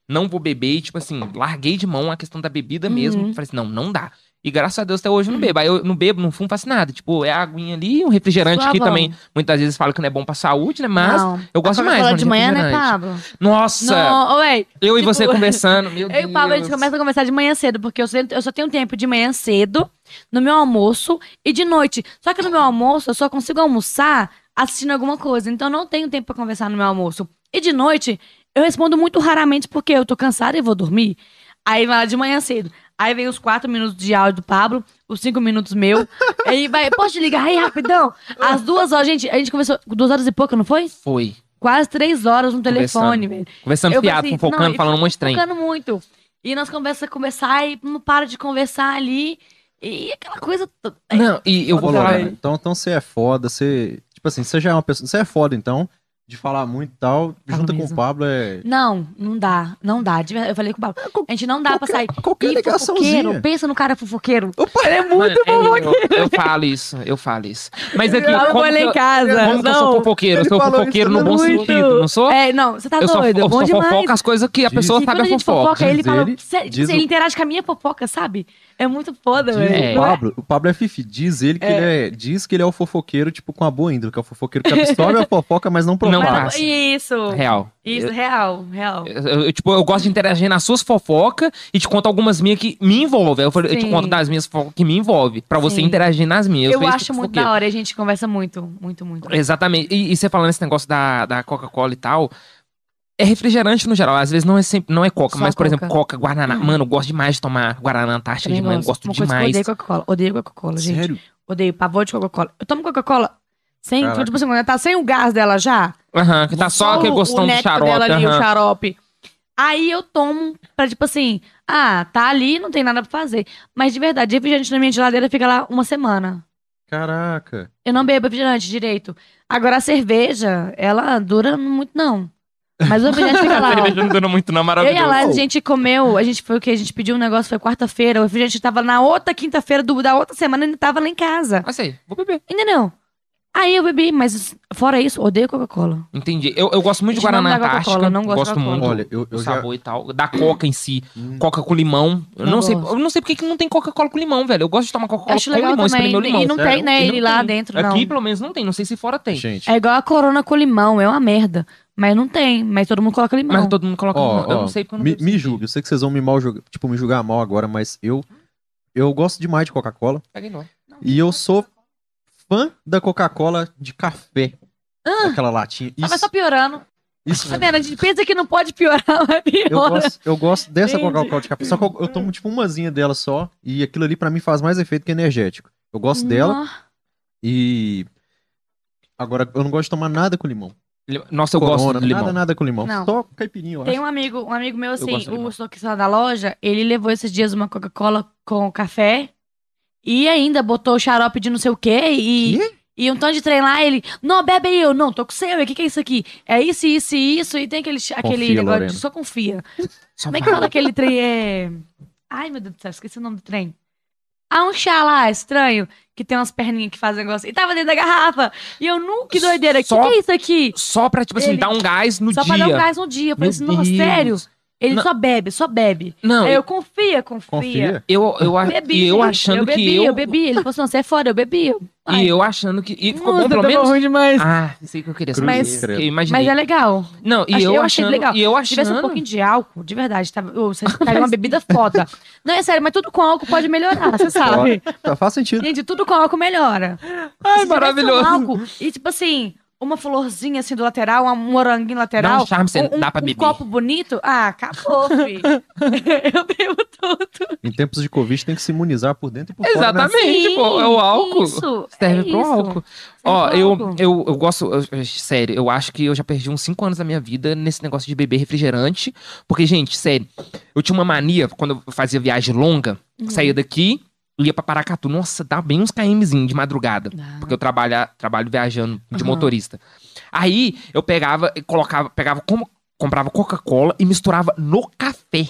Não vou beber. E, tipo assim, larguei de mão a questão da bebida mesmo.
Uhum.
Falei assim, não, não dá. E graças a Deus até hoje eu não bebo. Aí eu não bebo, não fumo, faço nada. Tipo, é a aguinha ali, um refrigerante que
Suavão.
também muitas vezes fala que não é bom pra saúde, né? Mas
não.
eu gosto mais. Mano,
de manhã, né. Pablo?
Nossa!
Não, ué,
Eu e
tipo,
você conversando, meu
Eu
Deus.
e o Pablo, a gente começa a conversar de manhã cedo, porque eu, sempre- eu só tenho tempo de manhã cedo, no meu almoço e de noite. Só que no meu almoço eu só consigo almoçar assistindo alguma coisa. Então eu não tenho tempo pra conversar no meu almoço. E de noite eu respondo muito raramente porque eu tô cansada e vou dormir. Aí vai lá de manhã cedo. Aí vem os quatro minutos de áudio do Pablo, os cinco minutos meu. aí vai, posso te ligar aí rapidão? Às duas horas, gente, a gente conversou duas horas e pouco, não foi?
Foi.
Quase três horas no telefone, velho.
Conversando
Eu
fiado,
pensei,
fofocando,
não, e
falando um monte de trem.
focando muito. E nós começamos a conversar e não para de conversar ali. E aquela coisa. to-
Não, e eu vou.
Lorena, então, então você é foda, você. Tipo assim, você já é uma pessoa. Você é foda, então, de falar muito e tal. junta com o Pablo é.
Não, não dá. Não dá. Eu falei com o Pablo. A gente não dá pra sair.
Qualquer
E pensa no cara fofoqueiro.
Opa,
Ele é
Mano,
muito
é,
fofoqueiro.
eu, eu falo isso, eu falo isso. Mas aqui,
Eu
como,
lá
eu,
em casa.
como que eu sou
não.
fofoqueiro? Eu
Ele
sou
falou
fofoqueiro no bom
muito.
sentido, não sou?
É, não, você tá
eu
doido.
eu
bom
só
demais.
fofoco as coisas que a
Diz-
pessoa
E
sabe
quando
a
a gente
fofoca.
fofoca, ele
Diz
fala.
ele- diz
ele
o-
interage com a minha fofoca, sabe? É muito foda,
Diz,
velho.
É.
o, Pablo, o Pablo é fifi. Diz ele que ele é. Diz que ele é o fofoqueiro, tipo, com a boa índole, que é o fofoqueiro que absorve a fofoca, mas não
Não
propaga.
Mas-
passa.
Isso.
Real.
Isso, real, real.
Eu, eu, tipo, eu gosto de interagir nas suas fofocas e te conto algumas minhas que me envolvem. Eu, falei, eu te conto das minhas fofocas que me envolvem. Pra você
Sim.
interagir nas minhas.
Eu
esse
acho muito
fofoqueiro.
da hora e a gente conversa muito, muito, muito.
Exatamente. E, e você falando esse negócio da, da Coca-Cola e tal. É refrigerante no geral. Às vezes não é sempre, não é Coca,
Só
mas, por
Coca.
exemplo, Coca, Guaraná. Mano, eu gosto demais de tomar Guaraná Antártica de manhã.
gosto.
Demais.
odeio Coca-Cola. Odeio Coca-Cola, gente.
Sério?
Odeio pavor de Coca-Cola. Eu tomo Coca-Cola sem,
Caraca.
tipo assim, quando tá sem o gás dela já.
Aham, que tá só, aquele
o-
gostão
o
do xarope.
dela ali, o
aham.
xarope. Aí eu tomo pra, tipo assim, ah, tá ali, não tem nada pra fazer. Mas de verdade, refrigerante na minha geladeira fica lá uma semana.
Caraca.
Eu não bebo refrigerante direito. Agora a cerveja, ela dura muito, não. Mas o refrigerante fica lá, ó.
Não dura muito, não,
Eu e a
maravilhoso.
Laís, a gente comeu, a gente foi o que? A gente pediu um negócio, foi quarta-feira, o refrigerante tava na outra quinta-feira do- da outra semana, ele tava lá em casa.
Mas aí, vou beber.
Entendeu? Aí eu bebi, mas fora isso, odeio Coca-Cola.
Entendi. Eu, eu gosto muito de
Gente, não
Guaraná
dá Coca-Cola,
Antártica.
não gosto de
gosto
Coca-Cola.
muito
Olha, eu,
do
eu já.
sabor e tal. Da Coca em si.
Hum.
Coca com limão. Eu não,
Não
sei,
gosto.
eu não sei porque que não tem Coca-Cola com limão, velho. Eu gosto de tomar Coca-Cola
Acho
com
legal
limão,
também.
espremer o limão.
E não
sério?
tem, né,
E não
ele lá
tem.
dentro, não.
Aqui, pelo menos, não tem. Não sei se fora tem.
Gente,
É igual a corona com limão, é uma merda. Mas não tem, mas todo mundo coloca limão.
Mas todo mundo coloca
ó,
limão. Eu
ó,
não sei porque eu não
me, me julgue. Eu sei que vocês vão me mal julgar, tipo, me julgar mal agora, mas eu. Eu gosto demais de Coca-Cola. E eu sou fã da Coca-Cola de café.
Ah.
Aquela latinha.
Ah,
Isso,
só piorando.
isso.
Tá vendo? A gente pensa que não pode piorar, mas
Eu
piora.
gosto, eu gosto dessa. Coca-Cola de café. Só que eu, eu tomo, tipo, umazinha dela só. E aquilo ali, pra mim, faz mais efeito que energético. Eu gosto dela
Nó.
e. Agora, eu não gosto de tomar nada com limão.
Nossa, eu
Corona,
gosto de limão.
Nada, nada com limão.
Não.
Só caipirinha, eu
Tem
acho.
um amigo, um amigo meu, assim, o estoquista da loja, ele levou esses dias uma Coca-Cola com café e ainda botou xarope de não sei o quê e,
Quê?
e um tanto de trem lá, ele, não, bebe aí, eu, não, tô com seu, o que que é isso aqui? É isso, isso e isso, e tem aquele, aquele negócio
Lorena.
de só confia.
Só
Como é que fala aquele trem, é... Ai, meu Deus do céu, esqueci o nome do trem. Ah, um chá lá, estranho, que tem umas perninhas que fazem negócio. E tava dentro da garrafa. E eu nunca, que doideira, o que,
Só-
que é isso aqui?
Só pra, tipo assim,
Ele-
dar um gás no
Só
dia.
pra dar um gás no dia. Eu falei assim, nossa, sério? Ele
Não.
só bebe, só bebe.
Não,
Aí eu confia, confia.
Confia.
eu, eu, a-
Bebi,
eu achando
eu bebi,
que eu...
eu bebi. Ele falou assim, não, você é foda, eu bebi. Eu, ai,
E eu achando que... E ficou bom,
nossa,
pelo
tava
menos?
ruim demais.
Ah, sei que eu queria saber.
Mas-
Eu imaginei.
Mas é legal.
Não, e
Achei-
eu,
eu achei
achando...
legal.
E eu
Se tivesse um
achando...
pouquinho de álcool, de verdade, tava, ô, você caiu uma bebida foda. Não, é sério, mas tudo com álcool pode melhorar, você sabe?
Tá, faz sentido.
Gente, tudo com álcool melhora.
Ai, maravilhoso.
Um álcool, e tipo assim, uma florzinha assim do lateral, um moranguinho lateral.
Dá um charme, você
um,
dá pra
um
beber.
copo bonito. Ah, acabou, filho. eu bebo tudo.
Em tempos de Covid tem que se imunizar por dentro e por fora. né?
Exatamente, pô, é o álcool.
Isso,
Serve
é
pro
isso.
álcool.
Serve
Ó,
pro
eu,
álcool.
eu, eu gosto, eu- sério, eu acho que eu já perdi uns 5 anos da minha vida nesse negócio de beber refrigerante. Porque, gente, sério, eu tinha uma mania quando eu fazia viagem longa,
Uhum.
saía daqui, ia pra Paracatu. Nossa, dá bem uns KMzinho de madrugada.
Ah.
Porque eu trabalho, trabalho viajando de
Aham.
motorista. Aí eu pegava e colocava, pegava como comprava Coca-Cola e misturava no café.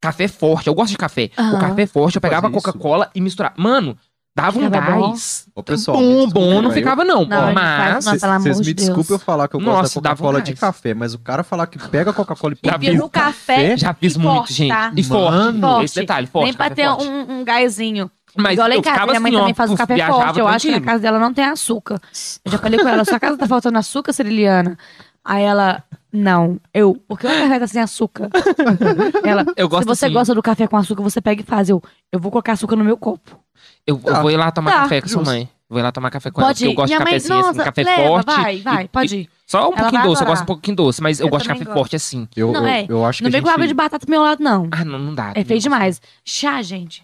Café forte, eu gosto de café. O
Aham.
café forte, eu pegava? Coca-Cola e misturava. Mano, dava um gás.
Ô, pessoal,
bom, bom, não ficava não.
Não,
mas
Nossa,
Vocês me desculpem eu falar que eu
Nossa,
gosto da
dava
Coca-Cola
um
de café, mas o cara falar que pega a Coca-Cola e
fiz
no café,
já fiz muito,
forte,
gente.
tá?
E forte. Esse detalhe, forte.
nem pra ter
forte.
um, um gásinho.
Mas
Igual lá em
eu
casa,
ficava
minha mãe
assim,
também
ó,
faz um café forte. Eu acho que na casa dela não tem açúcar. Eu já falei com ela, sua casa tá faltando açúcar, Ciriliana? Aí ela, não. Eu, por que o café tá sem açúcar? ela,
Eu gosto
se você
assim.
gosta do café com açúcar, você pega e faz. Eu, eu vou colocar açúcar no meu copo.
Eu, eu vou ir lá tomar
Tá,
café com sua
justo.
mãe. Vou ir lá tomar café com ela,
Pode
porque eu
ir.
gosto
Minha
de
mãe,
café assim,
nossa,
café
leva,
forte.
vai, vai,
e-
pode
e-
ir.
Só um
Ela
pouquinho
vai
doce, eu
adorar.
gosto um pouquinho doce, mas eu,
Eu
gosto de
também
café
gosto.
forte assim.
Eu,
Não,
eu,
é.
eu acho
Não
que
vem
a
com água de
gente...
batata do meu lado, não.
Ah, não, não dá.
É feio demais. Chá, gente.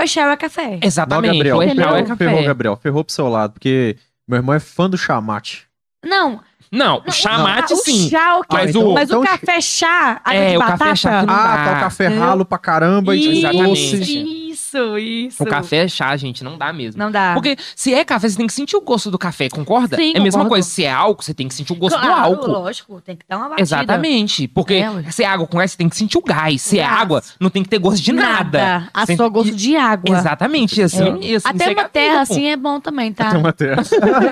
O chá é café.
Não,
Exatamente.
Gabriel,
o? Echal é
ferrou, ferrou,
café.
Gabriel. Ferrou pro seu lado, porque meu irmão é fã do chamate.
Não,
Não, o chamate
o
sim.
chá, ok.
Mas
Mas,
o-
o,
então-
café chá, água
É,
de
o
batata.
café chá que não
ah, tá o café ralo pra caramba e doce.
Isso, isso.
O café é chá, gente, não dá mesmo.
Não dá.
Porque se é café, você tem que sentir o gosto do café, concorda?
Sim,
é a mesma coisa. Se é álcool, você tem que sentir o gosto
claro,
do álcool.
lógico, tem que dar uma batida.
Exatamente. Porque
É,
se é água com gás, você tem que sentir o gás. Se é
Gás.
água, não tem que ter gosto de nada.
A
Sem-
sua gosto de água.
Exatamente, assim.
É.
assim
Até
você
uma terra assim é bom também, tá?
Tem uma terra.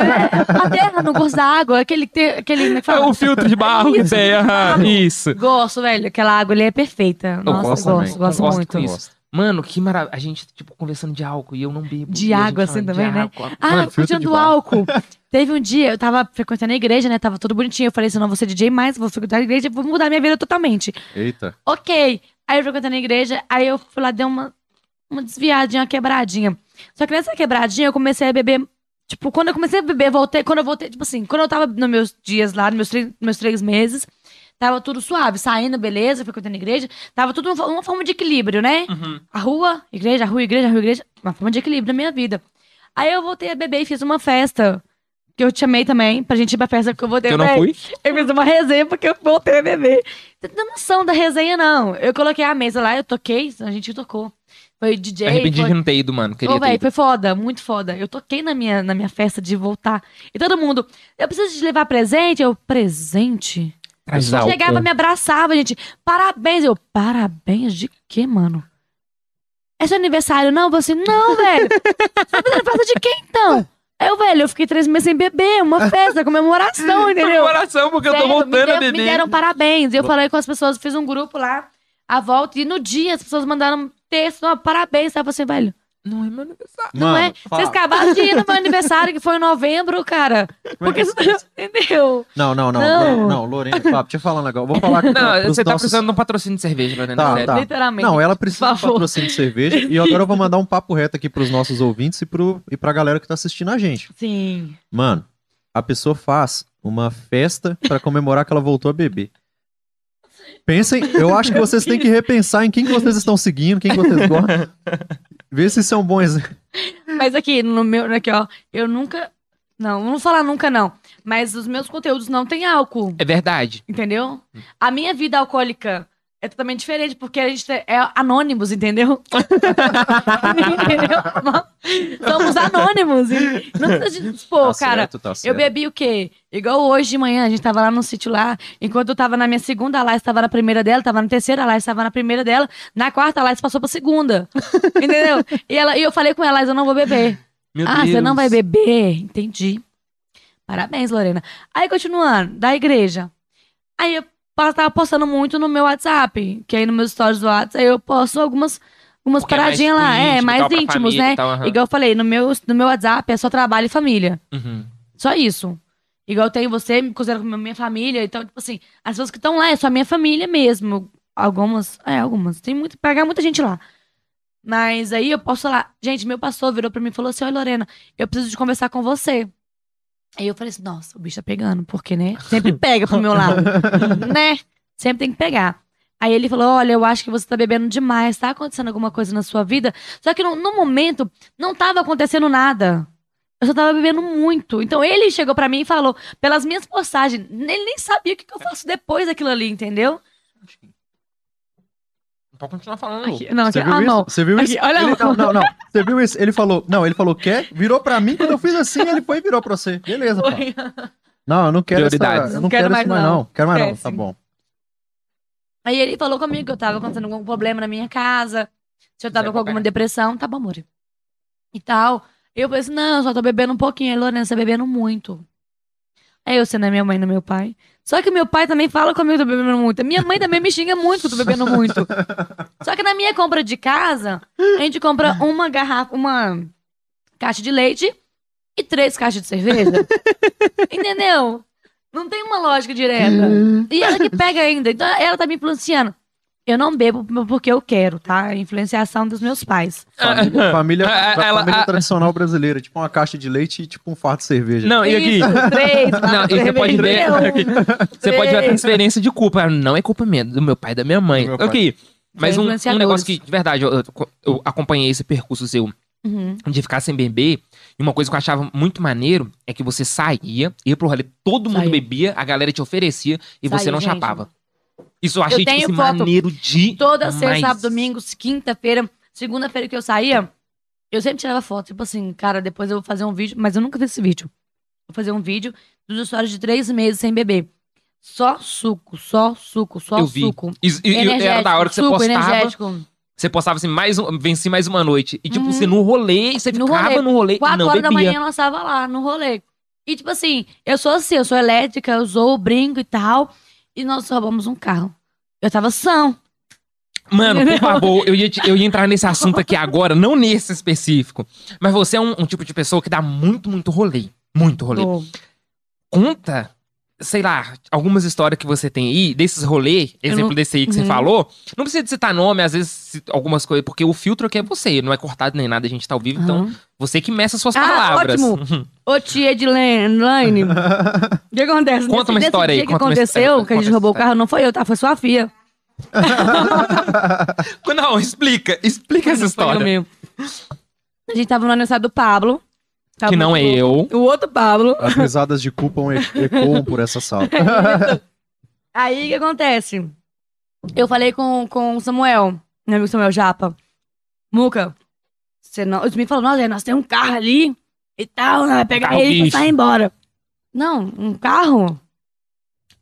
É, a terra no gosto da água, aquele que aquele, é
É o filtro de barro que
Isso,
tem. aham. Isso.
Gosto, velho. Aquela água ali é perfeita. Nossa,
gosto
gosto, gosto,
Gosto
muito.
isso. Mano, que maravilha. A gente, tipo, conversando de álcool e eu não bebo.
De água, assim, também, né?
álcool.
Ah,
Mano,
curtindo álcool. Teve um dia, eu tava frequentando a igreja, né? Tava tudo bonitinho. Eu falei assim: não vou ser DJ mais, vou frequentar a igreja, vou mudar minha vida totalmente.
Eita.
Ok. Aí eu frequentando a igreja, aí eu fui lá, dei uma, uma desviadinha, uma quebradinha. Só que nessa quebradinha eu comecei a beber. Tipo, quando eu comecei a beber, voltei. Quando eu voltei, tipo assim, quando eu tava nos meus dias lá, nos meus três, meus três meses, tava tudo suave, saindo, beleza, frequentando a igreja. Tava tudo uma, uma forma de equilíbrio, né?
Uhum.
A rua, igreja, a rua, igreja, a rua, igreja. Uma forma de equilíbrio na minha vida. Aí eu voltei a beber e fiz uma festa. Que eu te chamei também, pra gente ir pra festa que eu voltei
Eu
a
não fui.
Eu fiz uma resenha porque eu voltei a beber. Você tem noção da resenha, não. Eu coloquei a mesa lá, eu toquei, a gente tocou. Foi DJ.
Arrependi
foi...
de não ter ido, mano. Queria
Ô,
ter
véi,
ido.
foi foda, muito foda. Eu toquei na minha, na minha festa de voltar. E todo mundo, eu preciso de levar presente? Eu, presente? Eu
álcool.
chegava, me abraçava, gente. Parabéns. Eu, parabéns de quê, mano? É seu aniversário, não? Você, não, velho. Você tá fazendo festa de quem, então? Eu, velho, eu fiquei três meses sem beber. Uma festa, comemoração, entendeu?
Coração, porque eu tô voltando a beber.
me deram parabéns. Eu falei com as pessoas, fiz um grupo lá, a volta, e no dia as pessoas mandaram texto, ó, parabéns, sabe? Você, velho.
Não é meu aniversário.
Não
Mano,
é?
fala.
Vocês acabaram de ir no meu aniversário, que foi em novembro, cara.
É que
Porque você entendeu?
Não, não, não.
Não.
Não, não Lorena, Papo, deixa eu falar um negócio. Vou falar pra-
Não, você tá
nossos-
precisando de um patrocínio de cerveja, Lorena.
Tá,
sério.
tá.
Literalmente.
Não, ela precisa de
favor.
patrocínio de cerveja. E agora eu vou mandar um papo reto aqui pros nossos ouvintes e, pro, e pra galera que tá assistindo a gente.
Sim.
Mano, a pessoa faz uma festa pra comemorar que ela voltou a beber. Pensem, eu acho que vocês têm que repensar em quem que vocês estão seguindo, quem que vocês gostam. Vê se é um bom exemplo.
Mas aqui, no meu, aqui, ó, eu nunca. Não, não vou falar nunca, não. Mas os meus conteúdos não têm álcool.
É verdade.
Entendeu? A minha vida alcoólica é totalmente diferente, porque a gente é anônimos, entendeu? entendeu? Somos anônimos. e Não precisa dispor,
Tá
cara.
certo, tá
Eu
certo.
bebi o quê? Igual hoje de manhã, a gente tava lá no sítio lá. Enquanto eu tava na minha segunda live, tava na primeira dela, tava na terceira live, tava na primeira dela. Na quarta live, passou pra segunda. Entendeu? E, ela, e eu falei com ela, eu não vou beber.
Meu
ah,
Deus.
você não vai beber? Entendi. Parabéns, Lorena. Aí, continuando, da igreja. Aí eu tava postando muito no meu WhatsApp, que aí nos meus stories do WhatsApp, eu posto algumas, algumas
Porque é
paradinhas lá. É,
íntimo e
mais
tal,
íntimos,
família
né?
tal, aham.
Igual eu falei, no meu, no meu WhatsApp é só trabalho e família.
Uhum.
Só isso. Igual eu tenho você, me considero como minha família. Então, tipo assim, as pessoas que estão lá é só minha família mesmo. Algumas, é, algumas. Tem muito, pegar muita gente lá. Mas aí eu posso falar, gente, meu pastor virou pra mim e falou assim: Oi, Lorena, eu preciso de conversar com você. Aí eu falei assim: Nossa, o bicho tá pegando, porque, né? Sempre pega pro meu lado, né? Sempre tem que pegar. Aí ele falou: Olha, eu acho que você tá bebendo demais, tá acontecendo alguma coisa na sua vida. Só que no, no momento não tava acontecendo nada. Eu só tava bebendo muito. Então ele chegou pra mim e falou, pelas minhas postagens, ele nem sabia o que, que eu faço depois daquilo ali, entendeu?
Pode continuar falando.
Aqui, não, aqui,
Você viu
ah,
isso?
não.
Você viu
Aqui,
isso?
olha
ele, não, não, não. Você viu isso? Ele falou, não, ele falou, quer? Virou pra mim, quando eu fiz assim, ele foi e virou pra você. Beleza, pá.
Foi.
Não, eu não quero essa,
Prioridades.
eu não
Não
quero,
quero mais,
mais
não.
não. Quero mais não, tá bom.
Aí ele falou comigo que eu tava acontecendo algum problema na minha casa, se eu tava com alguma depressão, tá bom, amor. E tal. Eu falei assim, não, eu só tô bebendo um pouquinho. Aí, Lorena, você tá bebendo muito. Aí eu sendo a minha mãe e meu pai. Só que meu pai também fala comigo que eu tô bebendo muito. Minha mãe também me xinga muito que eu tô bebendo muito. Só que na minha compra de casa, a gente compra uma garrafa, uma caixa de leite e três caixas de cerveja. Entendeu? Não tem uma lógica direta. E ela que pega ainda. Então ela tá me influenciando. Eu não bebo porque eu quero, tá? A influenciação dos meus pais.
Família, família,
Ah,
fa-
ela-
família
ah,
tradicional brasileira, tipo uma caixa de leite e tipo um fardo de cerveja.
Não, e aqui?
Isso, três,
Não, e você pode ver. Você pode ver a transferência de culpa. Não é culpa minha, do meu pai e da minha mãe. Ok. Mas um, um negócio que, de verdade, eu, eu- acompanhei esse percurso seu
Uhum.
de ficar sem beber. E uma coisa que eu achava muito maneiro é que você saía, ia pro rolê, todo mundo
Saía.
bebia, a galera te oferecia e você não
gente.
chapava. Isso eu achei, tipo
tenho
assim,
foto
maneiro de.
Toda sexta, sábado, domingo, quinta-feira, segunda-feira que eu saía, eu sempre tirava foto. Tipo assim, cara, depois eu vou fazer um vídeo, mas eu nunca fiz esse vídeo. Vou fazer um vídeo dos histórias de três meses sem beber. Só suco, só suco, só
Eu
suco.
E, e- e era da hora que você
suco,
postava.
energético.
Você postava assim, mais um, venci mais uma noite. E tipo,
Uhum.
você no rolê, você
No
ficava
rolê.
no rolê
Quatro
não
horas da
bebia.
manhã nós tava lá, no rolê. E tipo assim, eu sou assim, eu sou elétrica, eu sou brinco e tal. E nós roubamos um carro. Eu tava são.
Mano, por favor, eu ia, eu ia entrar nesse assunto aqui agora, não nesse específico. Mas você é um, um tipo de pessoa que dá muito, muito rolê. Muito rolê.
Tô.
Conta, sei lá, algumas histórias que você tem aí, desses rolê, exemplo
não-
desse aí que você
Uhum.
falou. Não precisa de citar nome, às vezes algumas coisas, porque o filtro aqui é você, não é cortado nem nada, a gente tá ao vivo, então
Aham.
você que meça suas
Ah,
palavras.
ótimo. Ô, tia de Lane, o que acontece?
Conta uma
Nesse
história aí,
dia que
conta uma
aconteceu,
história,
que a gente
conta
roubou o carro, não foi eu, tá? Foi sua filha.
Não, explica, explica essa história.
mesmo. A gente tava no aniversário do Pablo. Tava
Que não é eu.
O outro Pablo.
As risadas de culpa e- ecoam por essa sala.
Aí o que acontece? Eu falei com, com o Samuel, meu amigo Samuel Japa. Muca, você não. Os meninos falaram, nossa, nós temos um carro ali e tal, né? vai pegar
Carro
ele e sair embora. Não, um carro.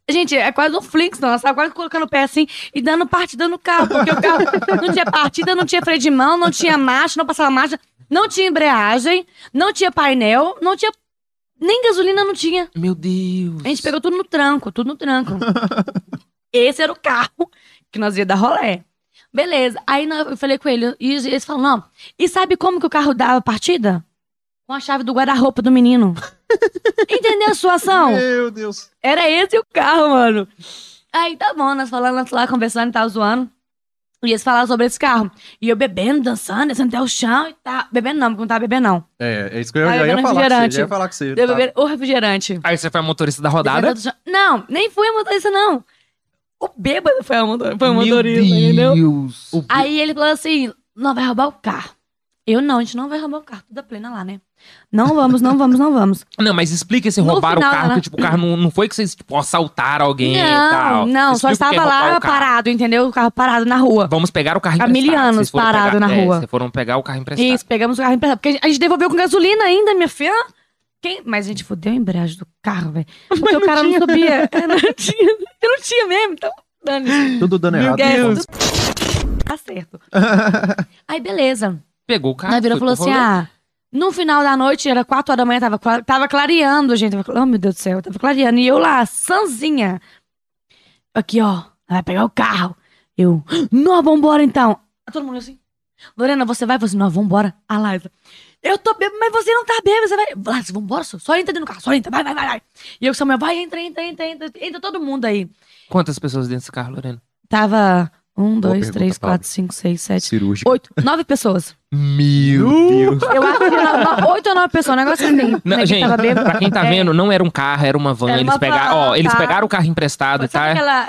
Gente, é quase um Flinks, não. Tava quase colocando o pé assim e dando partida no carro. Porque o carro não tinha partida, não tinha freio de mão, não tinha marcha, não passava marcha, não tinha embreagem, não tinha painel, não tinha. Nem gasolina não tinha.
Meu Deus.
A gente pegou tudo no tranco, tudo no tranco. Esse era o carro que nós ia dar rolé. Beleza. Aí eu falei com ele, e eles falaram, não. E sabe como que o carro dava partida? Com a chave do guarda-roupa do menino. Entendeu a situação?
Meu Deus.
Era esse o carro, mano. Aí tá bom, nós falando lá, conversando e tal, zoando. E eles falaram sobre esse carro. E eu bebendo, dançando, descendo até o chão e tal. Bebendo não, porque não tava bebendo não.
É, é isso que eu já ia falar com você.
refrigerante.
Já ia falar com você.
Eu
tá?
beber o refrigerante.
Aí você foi a motorista da rodada?
Não, nem fui a motorista, não. O bêbado foi a motor- foi o
Meu
motorista, entendeu?
Deus.
O-
Aí ele falou assim: não vai roubar o carro. Eu não, a gente não vai roubar o carro. Tudo a plena lá, né? Não vamos, não vamos, não vamos.
Não, mas explica esse roubar
final,
o carro,
né?
que tipo, o carro não, não foi que vocês tipo, assaltaram alguém e tal.
Não, não, só
Explica é
estava lá parado, entendeu? O carro parado na rua.
Vamos pegar o carro
Há
emprestado.
mil anos parado
pegar-
na
é,
rua.
Vocês foram pegar o carro emprestado.
Isso, pegamos o carro emprestado. Porque a gente devolveu com gasolina ainda, minha filha. Quem? Mas a gente fudeu a embreagem do carro, velho. Porque o cara não subia. É, não tinha. Eu não tinha mesmo, então. Dane.
Tudo dando
Meu
errado.
Deus.
Tá certo. Aí, beleza.
Pegou o carro.
Aí virou e falou assim:
rolê.
ah, no final da noite, era quatro horas da manhã, tava, tava clareando, gente. Tava, oh, meu Deus do céu, tava clareando. E eu lá, sanzinha. Aqui, ó, vai pegar o carro. Eu, não, vambora então. Todo mundo assim, Lorena, você vai? Falei assim, não, vambora. A Liza, eu tô bêbado, mas você não tá bêbado, você vai. Liza, vambora, só, só entra dentro do carro, só entra, vai, vai, vai, vai. E eu com Samuel, vai, entra, entra, entra, entra, entra todo mundo aí.
Quantas pessoas dentro desse carro, Lorena?
Tava um, dois,
pergunta,
três, quatro, cinco, seis, sete,
Cirúrgico.
oito, nove pessoas.
Meu Deus.
Eu acho que era oito ou nove pessoas, um negócio assim.
Não,
né,
gente,
tava bêbado.
pra quem tá
É.
vendo, não era um carro, era uma van.
Era
eles
uma
pegaram,
van,
ó, eles
tá.
pegaram o carro emprestado,
Sabe
tá?
aquela,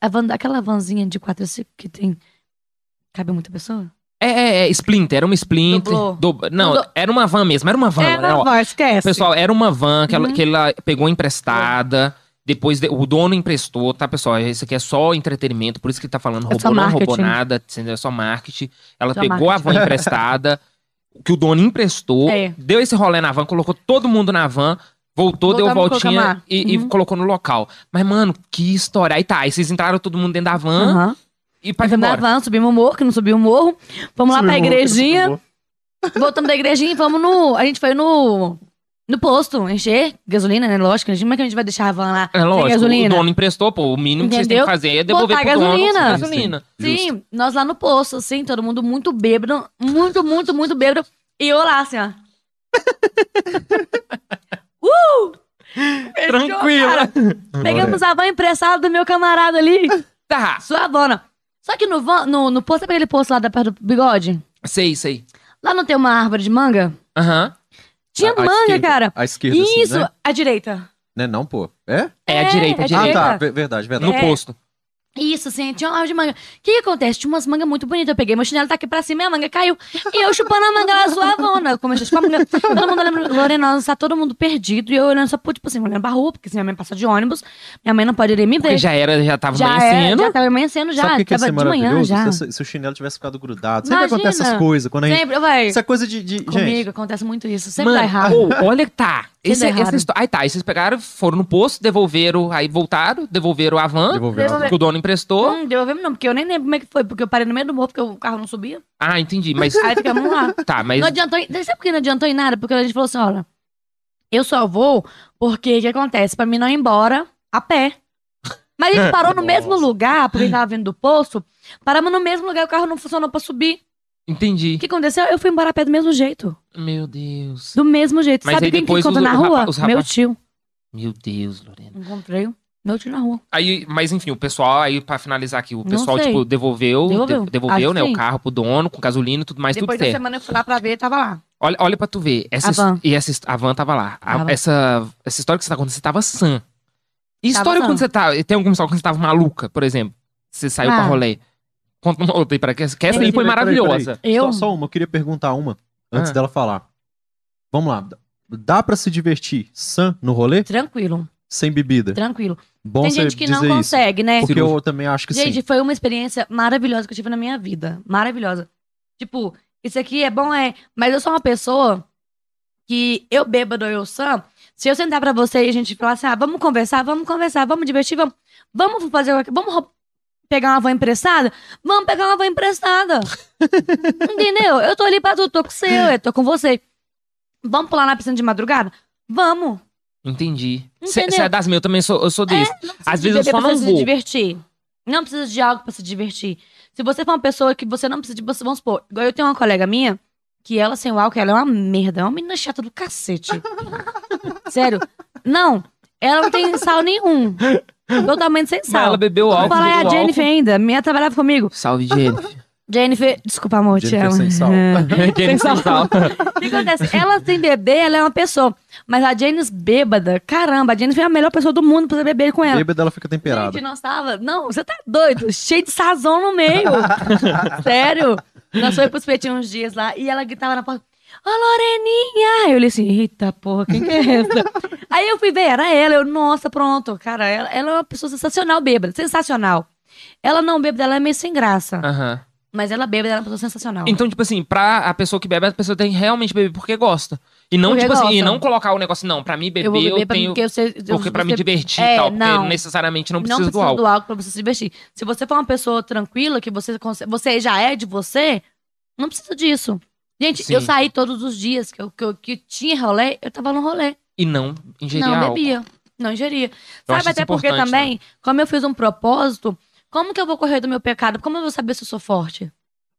a van- aquela vanzinha de quatro cinco que tem. Cabe muita pessoa?
É, é, é, Splinter, era uma Splinter. Dobra- Não,
do-
era uma van mesmo, era uma van.
não,
ó.
vai, esquece.
Pessoal, era uma van que, ela,
Uhum.
que ela pegou emprestada. Depois de- o dono emprestou, tá, pessoal? Isso aqui é só entretenimento, por isso que ele tá falando,
É
não roubou
marketing.
nada, entendeu? é só marketing. Ela
Só
pegou a van emprestada, que o dono emprestou,
É.
deu esse rolê na van, colocou todo mundo na van, voltou, deu
Voltamos a
voltinha e, e
Uhum.
colocou no local. Mas, mano, que história. Aí tá, aí vocês entraram todo mundo dentro da van
Aham.
e pra
Aí fomos na
embora.
van, subimos o morro, que não subiu o morro. Fomos lá pra igrejinha. Voltamos da igrejinha e fomos no. A gente foi no. No posto, encher gasolina, né? Lógico. Como é que a gente vai deixar a van lá
É lógico,
sem gasolina?
o dono emprestou, pô, o mínimo que vocês têm que
Entendeu?
fazer é devolver
Botar
pro dono
gasolina.
gasolina.
Sim, nós lá no posto, assim, todo mundo muito bêbado. Muito, muito, muito bêbado. E eu lá, assim, ó. uh! Fechou,
Tranquila.
cara. Pegamos a van emprestada do meu camarada ali.
Tá,
Suavona. Só que no, van, no, no posto, sabe aquele posto lá da perto do bigode?
sei, sei.
Lá não tem uma árvore de manga?
Aham.
Tinha
à
manga,
esquerda,
cara.
À esquerda, assim,
Isso,
né?
à direita.
Né, não, pô. É?
É, a
É,
direita, a
é
direita.
Ah,
direita.
tá. Ver- Verdade, verdade.
No
É.
posto.
Isso, assim, tinha uma árvore de manga. O que, que acontece? Tinha umas mangas muito bonitas. Eu peguei meu chinelo, tá aqui pra cima, e a manga caiu. E eu chupando a manga lá, suavona. Eu comecei a chupar a manga. Todo mundo olhando, Lorena, tá todo mundo perdido. E eu olhando só, tipo assim, olhando pra rua, porque se minha mãe passar de ônibus, minha mãe não poderia me ver.
Porque já era, já tava
já era,
amanhecendo.
já tava amanhecendo já.
Sabe que, que ia
tava
ser
de manhã já.
Se, se o chinelo tivesse ficado grudado. Sempre
Imagina.
acontece essas coisas. Quando a gente...
Sempre, vai.
Isso é coisa de... de- Gente,
Comigo acontece muito isso. Sempre
Mano,
dá errado.
ô, olha que tá. Esse,
dá errado.
essa história. Aí tá, aí vocês pegaram, foram no posto, devolveram, aí voltaram, devolveram a van.
Devolveu.
que o dono emprestou.
Hum, devolvemos não, porque eu nem lembro como é que foi. Porque eu parei no meio do morro, porque o carro não subia.
Ah, entendi. Mas.
Aí ficamos lá.
tá, mas.
Não adiantou. em- Sabe por que não adiantou em nada? Porque a gente falou assim: olha, eu só vou porque o que acontece? Pra mim não ir embora a pé. Mas a gente parou no mesmo lugar, porque a gente tava vindo do poço. Paramos no mesmo lugar, o carro não funcionou pra subir.
Entendi.
O que aconteceu? Eu fui embora a pé do mesmo jeito.
Meu Deus.
Do mesmo jeito.
Mas
Sabe
aí
quem que
depois
encontrou
os-
na rua?
rapa- os
Meu tio.
Meu Deus, Lorena.
Encontrei o meu tio na rua.
Aí, mas enfim, o pessoal, aí pra finalizar aqui, o
Não
pessoal,
sei.
tipo, devolveu,
Devolveu.
de- devolveu,
Acho
né, o
sim.
carro pro dono, com gasolina e tudo mais,
Depois
tudo
da
certo.
semana eu fui lá pra ver, tava lá.
Olha, olha pra tu ver. Essa,
A
his-
van.
E essa, his- a van tava lá. A-
Tava.
essa, essa história que você tá contando, você tava sã. E
Tava
história
sã.
quando você tá. Tem alguma história quando você tava maluca, por exemplo? Você saiu pra
Ah.
rolê. Conta uma outra aí pra que essa
Peraí,
aí foi
Peraí, peraí,
maravilhosa.
peraí.
Eu?
Só, só uma, eu queria perguntar uma antes
Ah.
dela falar. Vamos lá. Dá pra se divertir sã no rolê?
Tranquilo,
Sem bebida?
tranquilo.
Bom
Tem gente que não
isso.
consegue, né?
Porque eu também acho que
Gente,
sim.
foi uma experiência maravilhosa que eu tive na minha vida. Maravilhosa. Tipo, isso aqui é bom, é. Mas eu sou uma pessoa que eu bêbado ou eu sã. Se eu sentar pra você e a gente falar assim, ah, vamos conversar, vamos conversar, vamos divertir, vamos, vamos fazer Vamos pegar uma van emprestada? Vamos pegar uma van emprestada. Entendeu? Eu tô ali pra tu, tô com você, eu tô com você. Vamos pular na piscina de madrugada? Vamos.
Entendi. Você é das minhas, eu também sou, eu sou desse.
Precisa
Às vezes eu só não
se
vou.
divertir. Não precisa de algo pra se divertir. Se você for uma pessoa que você não precisa de. Vamos supor, igual eu tenho uma colega minha, que ela sem o álcool, ela é uma merda. É uma menina chata do cacete. Sério. Não, ela não tem sal nenhum. Totalmente sem
Mas ela
sal.
bebeu
Vou
álcool.
falar é a Jennifer ainda. Minha trabalhava comigo.
álcool. Salve, Jennifer.
Jennifer, desculpa, amor, te
Jennifer
amo.
sem sal.
Jennifer sem sal.
O que acontece? Ela sem beber, ela é uma pessoa. Mas a Janice bêbada, caramba, a Jennifer é a melhor pessoa do mundo pra você beber com ela.
Bêbada ela fica temperada.
Gente, nós tava. Não, você tá doido. Cheio de sazão no meio. Sério. Nós fomos pros petinhos uns dias lá e ela gritava na porta. Ô, Loreninha! Eu olhei assim, eita porra, quem que é essa? Aí eu fui ver, era ela. Eu, nossa, pronto. Cara, ela, ela é uma pessoa sensacional, bêbada. Sensacional. Ela não bêbada, ela é meio sem graça.
Aham.
Mas ela bêbada, ela é uma pessoa sensacional.
Então, tipo assim, pra a pessoa que bebe, a pessoa tem que realmente beber porque gosta. E não,
Porque
tipo assim, e não colocar o negócio, não, pra mim beber
eu vou
eu,
beber pra
tenho.
porque você.
Porque pra me
você-
divertir
É,
e tal. Porque
não.
necessariamente não precisa do álcool.
do álcool pra você se divertir. Se você for uma pessoa tranquila, que você, conse- você já é de você, não precisa disso. Gente,
Sim.
eu saí todos os dias que eu, que eu que tinha rolê, eu tava no rolê.
E não ingerir
não
álcool.
bebia. Não ingeria.
Eu
Sabe, até porque
importante,
também, como eu fiz um propósito, como que eu vou correr do meu pecado? Como eu vou saber se eu sou forte?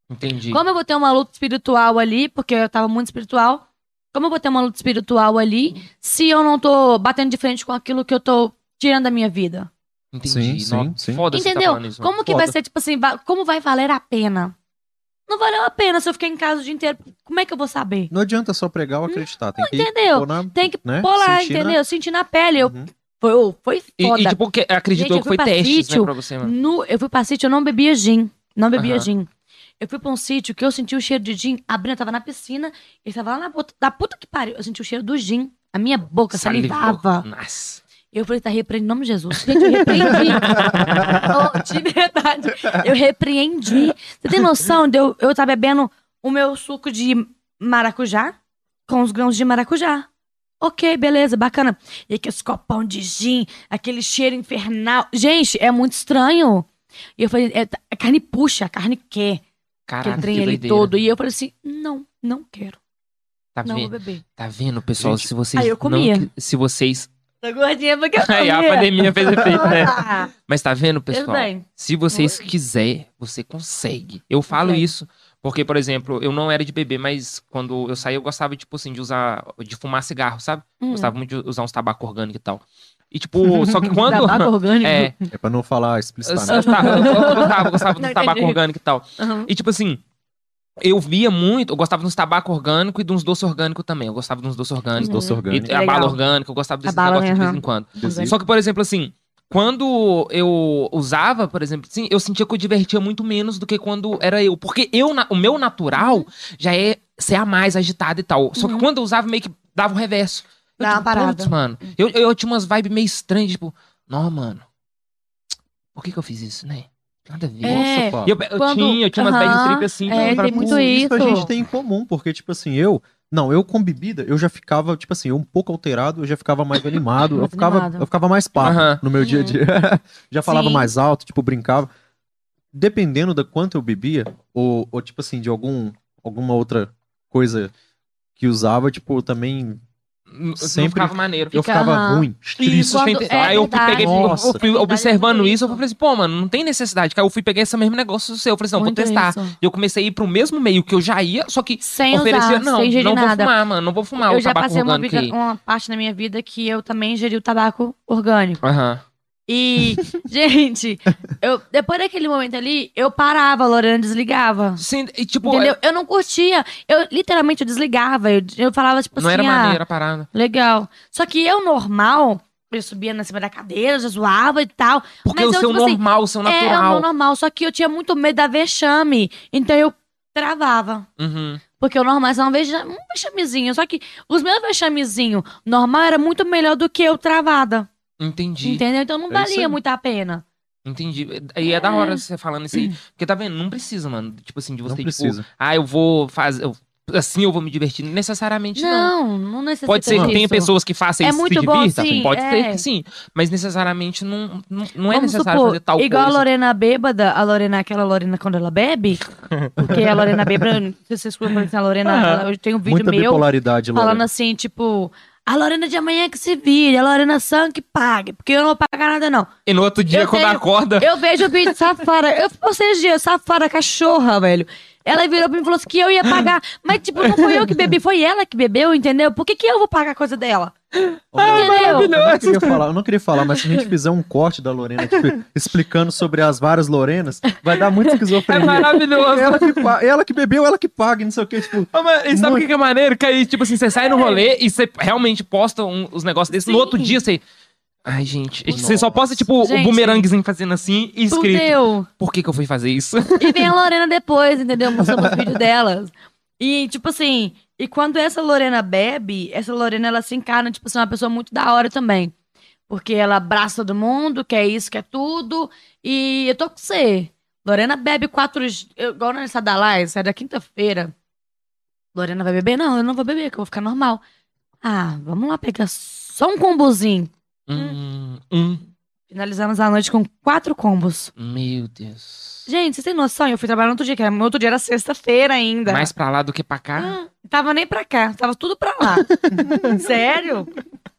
Entendi.
Como eu vou ter uma luta espiritual ali, porque eu tava muito espiritual? Como eu vou ter uma luta espiritual ali se eu não tô batendo de frente com aquilo que eu tô tirando da minha vida?
Entendi.
Sim, sim, sim.
Foda-se tá
Entendeu?
isso.
Como que
Foda.
vai ser, tipo assim, como vai valer a pena? Não valeu a pena se eu ficar em casa o dia inteiro. Como é que eu vou saber?
Não adianta só pregar ou acreditar. Tem que
Entendeu?
pôr na-
Tem que
né?
pôr lá,
Sentir na-
entendeu? Sentir na pele. Eu,
Uhum.
foi, foi
E,
foda.
e, tipo, que, acredito
Gente,
que foi
fui pra
testes,
sítio,
né, pra você, mano.
No- eu fui pra sítio, eu não bebia gin. Não bebia
Aham.
gin. Eu fui pra um sítio que eu senti o cheiro de gin. A Brina tava na piscina, ele tava lá na puta, da puta que pariu. Eu senti o cheiro do gin. A minha boca salivava.
Nossa.
Eu falei, tá repreendendo em nome de Jesus. Gente, eu repreendi. oh, de verdade. Eu repreendi. Você tem noção de eu, eu tá bebendo o meu suco de maracujá com os grãos de maracujá. Ok, beleza, bacana. E aqueles copão de gin, aquele cheiro infernal. Gente, é muito estranho. E eu falei, é, a carne puxa, a carne quer. Trem
que doideira.
todo. E eu falei assim, não, não quero.
Tá
Não vou
vendo?
beber.
Tá vendo, pessoal?
Gente,
se vocês
aí eu comia.
não... Se vocês...
Tô gordinha porque eu
Aí a pandemia fez efeito, né? Mas tá vendo, pessoal?
bem.
Se vocês quiser, você consegue. Eu falo
Consegue.
isso porque, por exemplo, eu não era de beber, mas quando eu saía, eu gostava, tipo assim, de usar, de fumar cigarro, sabe?
Hum.
Gostava muito de usar uns tabaco orgânico e tal. E tipo, só que quando.
Tabaco orgânico.
é,
É pra não falar explicitamente.
eu, eu gostava, eu gostava
Não
do tabaco orgânico e tal.
Aham.
E tipo assim, eu via muito, eu gostava dos tabaco orgânico e de uns doces orgânicos também. Eu gostava de uns doces orgânicos.
Doce
Uhum.
orgânico.
E a bala orgânica, eu gostava desses
A bala,
negócios de vez
aham.
em quando. Só que, por exemplo, assim, quando eu usava, por exemplo, assim, eu sentia que eu divertia muito menos do que quando era eu. Porque eu, o meu natural já é ser a mais agitada e tal. Só que
Uhum.
quando eu usava, meio que dava o reverso. Eu,
Dá uma
tipo,
parada.
"Putz, mano. Eu, eu, eu tinha umas vibes meio estranhas, tipo, não, mano. Por que que eu fiz isso, né? Nada a ver.
É.
Nossa.
E eu, eu
Quando-
tinha, eu tinha umas
Aham.
bad trip assim.
É,
então eu falava,
tem muito
"Pô,
isso.
a gente tem em comum, porque, tipo assim, eu. Não, eu com bebida, eu já ficava, tipo assim, um pouco alterado, eu já ficava mais animado, eu ficava,
animado.
eu ficava mais
Aham.
no meu dia a dia. já falava
Sim.
mais alto, tipo, brincava. Dependendo da quanto eu bebia, ou, ou tipo assim, de algum, alguma outra coisa que usava, tipo, também
Não
Sempre-
ficava maneiro.
Eu
Fica,
ficava
aham.
ruim.
Isso,
quando- é
aí eu fui, peguei, eu-
Nossa.
eu fui observando isso, eu falei assim, pô, mano, não tem necessidade. Aí eu fui pegar esse mesmo negócio seu, eu falei assim, não, vou
Muito
testar.
isso.
E eu comecei a ir pro mesmo meio que eu já ia, só que
Sem
oferecia,
usar,
não,
sem
não vou
nada.
fumar, mano, não vou fumar
eu
o
já
tabaco
passei uma,
orgânico
vida- uma parte na minha vida que eu também ingeri o tabaco orgânico.
Aham.
E, gente, eu, depois daquele momento ali, eu parava, a Lorena desligava.
Sim, e tipo,
Entendeu? Eu não curtia. Eu literalmente eu desligava. Eu, eu falava, tipo
não
assim,
era
ah,
maneira a parada.
legal. Só que eu, normal, eu subia na cima da cadeira, já zoava e tal.
Porque
Mas
o
eu,
seu
tipo assim,
normal, o seu
É, o meu
natural.
normal. Só que eu tinha muito medo da vexame. Então eu travava.
Uhum.
Porque o normal é um, um vexamezinho. Só que os meus vexamezinhos normal era muito melhor do que eu travada.
Entendi.
Entendeu? Então não
É isso
valia
aí.
muito a pena.
Entendi. E é da hora você falando isso aí. Porque tá vendo? Não precisa, mano. Tipo assim, de você,
Não
tipo,
precisa.
ah, eu vou fazer. eu- assim eu vou me divertir. Necessariamente não.
Não, não necessita
Pode ser que
disso.
tenha pessoas que façam
É
isso e
muito
se
bom,
divirtam.
sim,
Pode
é.
ser que sim. Mas necessariamente não, não, não é
Vamos
necessário
supor,
fazer tal
igual
coisa.
a Lorena bêbada, a Lorena, aquela Lorena quando ela bebe, porque a Lorena bêbada, se vocês conhecem a Lorena, ela- eu tenho um vídeo
Muita
meu
bipolaridade,
falando
Lorena.
assim, tipo, a Lorena de amanhã que se vire, a Lorena San que pague, porque eu não vou pagar nada não.
E no outro dia,
Eu
quando
tenho-
acorda.
Eu vejo o vídeo, safara, eu postei esses dias, safara, cachorra, velho. Ela virou pra mim e falou assim que eu ia pagar, mas tipo, não foi eu que bebi, foi ela que bebeu, entendeu? Por que que eu vou pagar a coisa dela?
Ô,
Entendeu?
Eu não, queria falar, eu não queria falar, mas se a gente fizer um corte da Lorena tipo, explicando sobre as várias Lorenas, vai dar muita
É
esquizofrenia.
maravilhoso.
ela, que ela que bebeu, ela que paga, não sei o que, tipo.
Ô, mano, e sabe o
Muito.
que é maneiro? Que aí, tipo assim, você sai no rolê e você realmente posta um- os negócios desses. No outro dia você. Ai, gente.
Nossa.
Você só posta, tipo,
Gente.
o bumeranguezinho fazendo assim e escrito.
Fudeu.
Por que, que eu fui fazer isso?
E vem a Lorena depois, entendeu? Mostrando os vídeos delas. E, tipo assim, e quando essa Lorena bebe, essa Lorena, ela se encarna, tipo assim, uma pessoa muito da hora também. Porque ela abraça todo mundo, quer isso, quer tudo. E eu tô com você. Lorena bebe quatro... eu- Igual na Laís, sai da quinta-feira. Lorena vai beber? Não, eu não vou beber, que eu vou ficar normal. Ah, vamos lá pegar só um combozinho.
Hum, hum.
Finalizamos a noite com quatro combos.
Meu Deus.
Gente, vocês têm noção? Eu fui trabalhar no outro dia, que era, no outro dia era sexta-feira ainda.
Mais pra lá do que pra cá.
Ah, tava nem pra cá, tava tudo pra lá. Sério?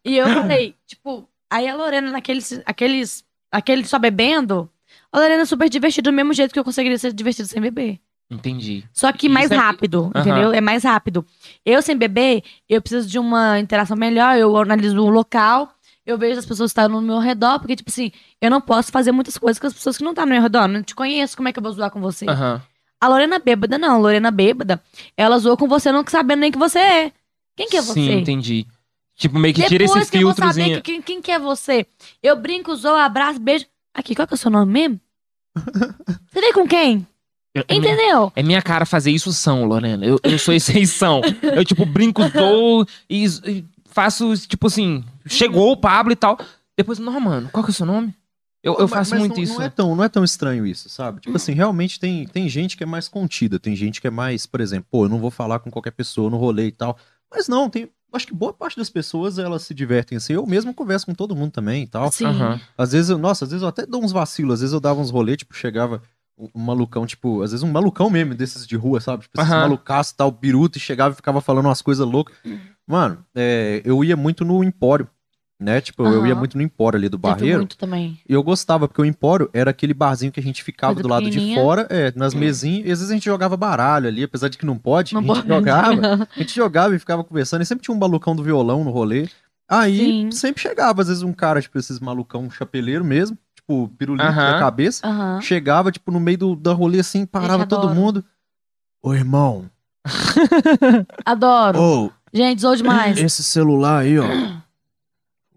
E eu falei, tipo, aí a Lorena naqueles, aqueles, aquele só bebendo, a Lorena é super divertida do mesmo jeito que eu conseguiria ser divertida sem beber.
Entendi.
Só que
Isso
mais
é-
rápido,
Aham.
entendeu? É mais rápido. Eu sem beber, eu preciso de uma interação melhor, eu analiso o local, eu vejo as pessoas que estão no meu redor, porque, tipo assim, eu não posso fazer muitas coisas com as pessoas que não estão no meu redor. Não te conheço, como é que eu vou zoar com você?
Aham.
A Lorena bêbada, não. A Lorena bêbada, ela zoou com você não sabendo nem que você é. Quem que é você?
Sim, entendi. Tipo, meio que tira
Depois
esse
que eu vou saber
filtrozinho.
que- quem, quem que é você. Eu brinco, zoo, abraço, beijo. Aqui, qual que é o seu nome mesmo? Você veio com quem?
Eu- é,
Entendeu?
é minha cara fazer isso são, Lorena. Eu, eu sou exceção. eu, tipo, brinco, dou e, e faço, tipo assim, chegou o Pablo e tal. Depois, não, mano, qual que é o seu nome? Eu, eu
Mas-
faço
mas
muito
não,
isso.
Não é, tão, não é tão estranho isso, sabe? Tipo assim, realmente tem, tem gente que é mais contida, tem gente que é mais, por exemplo, pô, eu não vou falar com qualquer pessoa no rolê e tal. Mas não, tem. Acho que boa parte das pessoas elas se divertem assim. Eu mesmo converso com todo mundo também e tal.
Sim.
Aham.
Às vezes, eu, nossa, às vezes eu até dou uns vacilos, às vezes eu dava uns rolês, tipo, chegava um malucão, tipo, às vezes um malucão mesmo, desses de rua, sabe? Tipo, esses
Aham.
malucaços tal, biruta, e chegava e ficava falando umas coisas loucas. Mano, é, eu ia muito no Empório, né? Tipo, eu ia muito no Empório ali do
Teve
Barreiro.
muito também.
E eu gostava, porque o Empório era aquele barzinho que a gente ficava
Coisa
do lado de
pequenininha.
fora, é, nas mesinhas, e às vezes a gente jogava baralho ali, apesar de que não pode,
Não
a gente
pode.
jogava, a gente jogava e ficava conversando, e sempre tinha um malucão do violão no rolê. Aí
Sim.
sempre chegava, às vezes, um cara, tipo, esses malucão chapeleiro mesmo, tipo, pirulito
Aham.
na cabeça,
Aham.
chegava, tipo, no meio do, da rolê assim, parava todo
adoro.
mundo. Ô, irmão,
Adoro.
ô,
Gente, zoou demais.
esse celular aí, ó.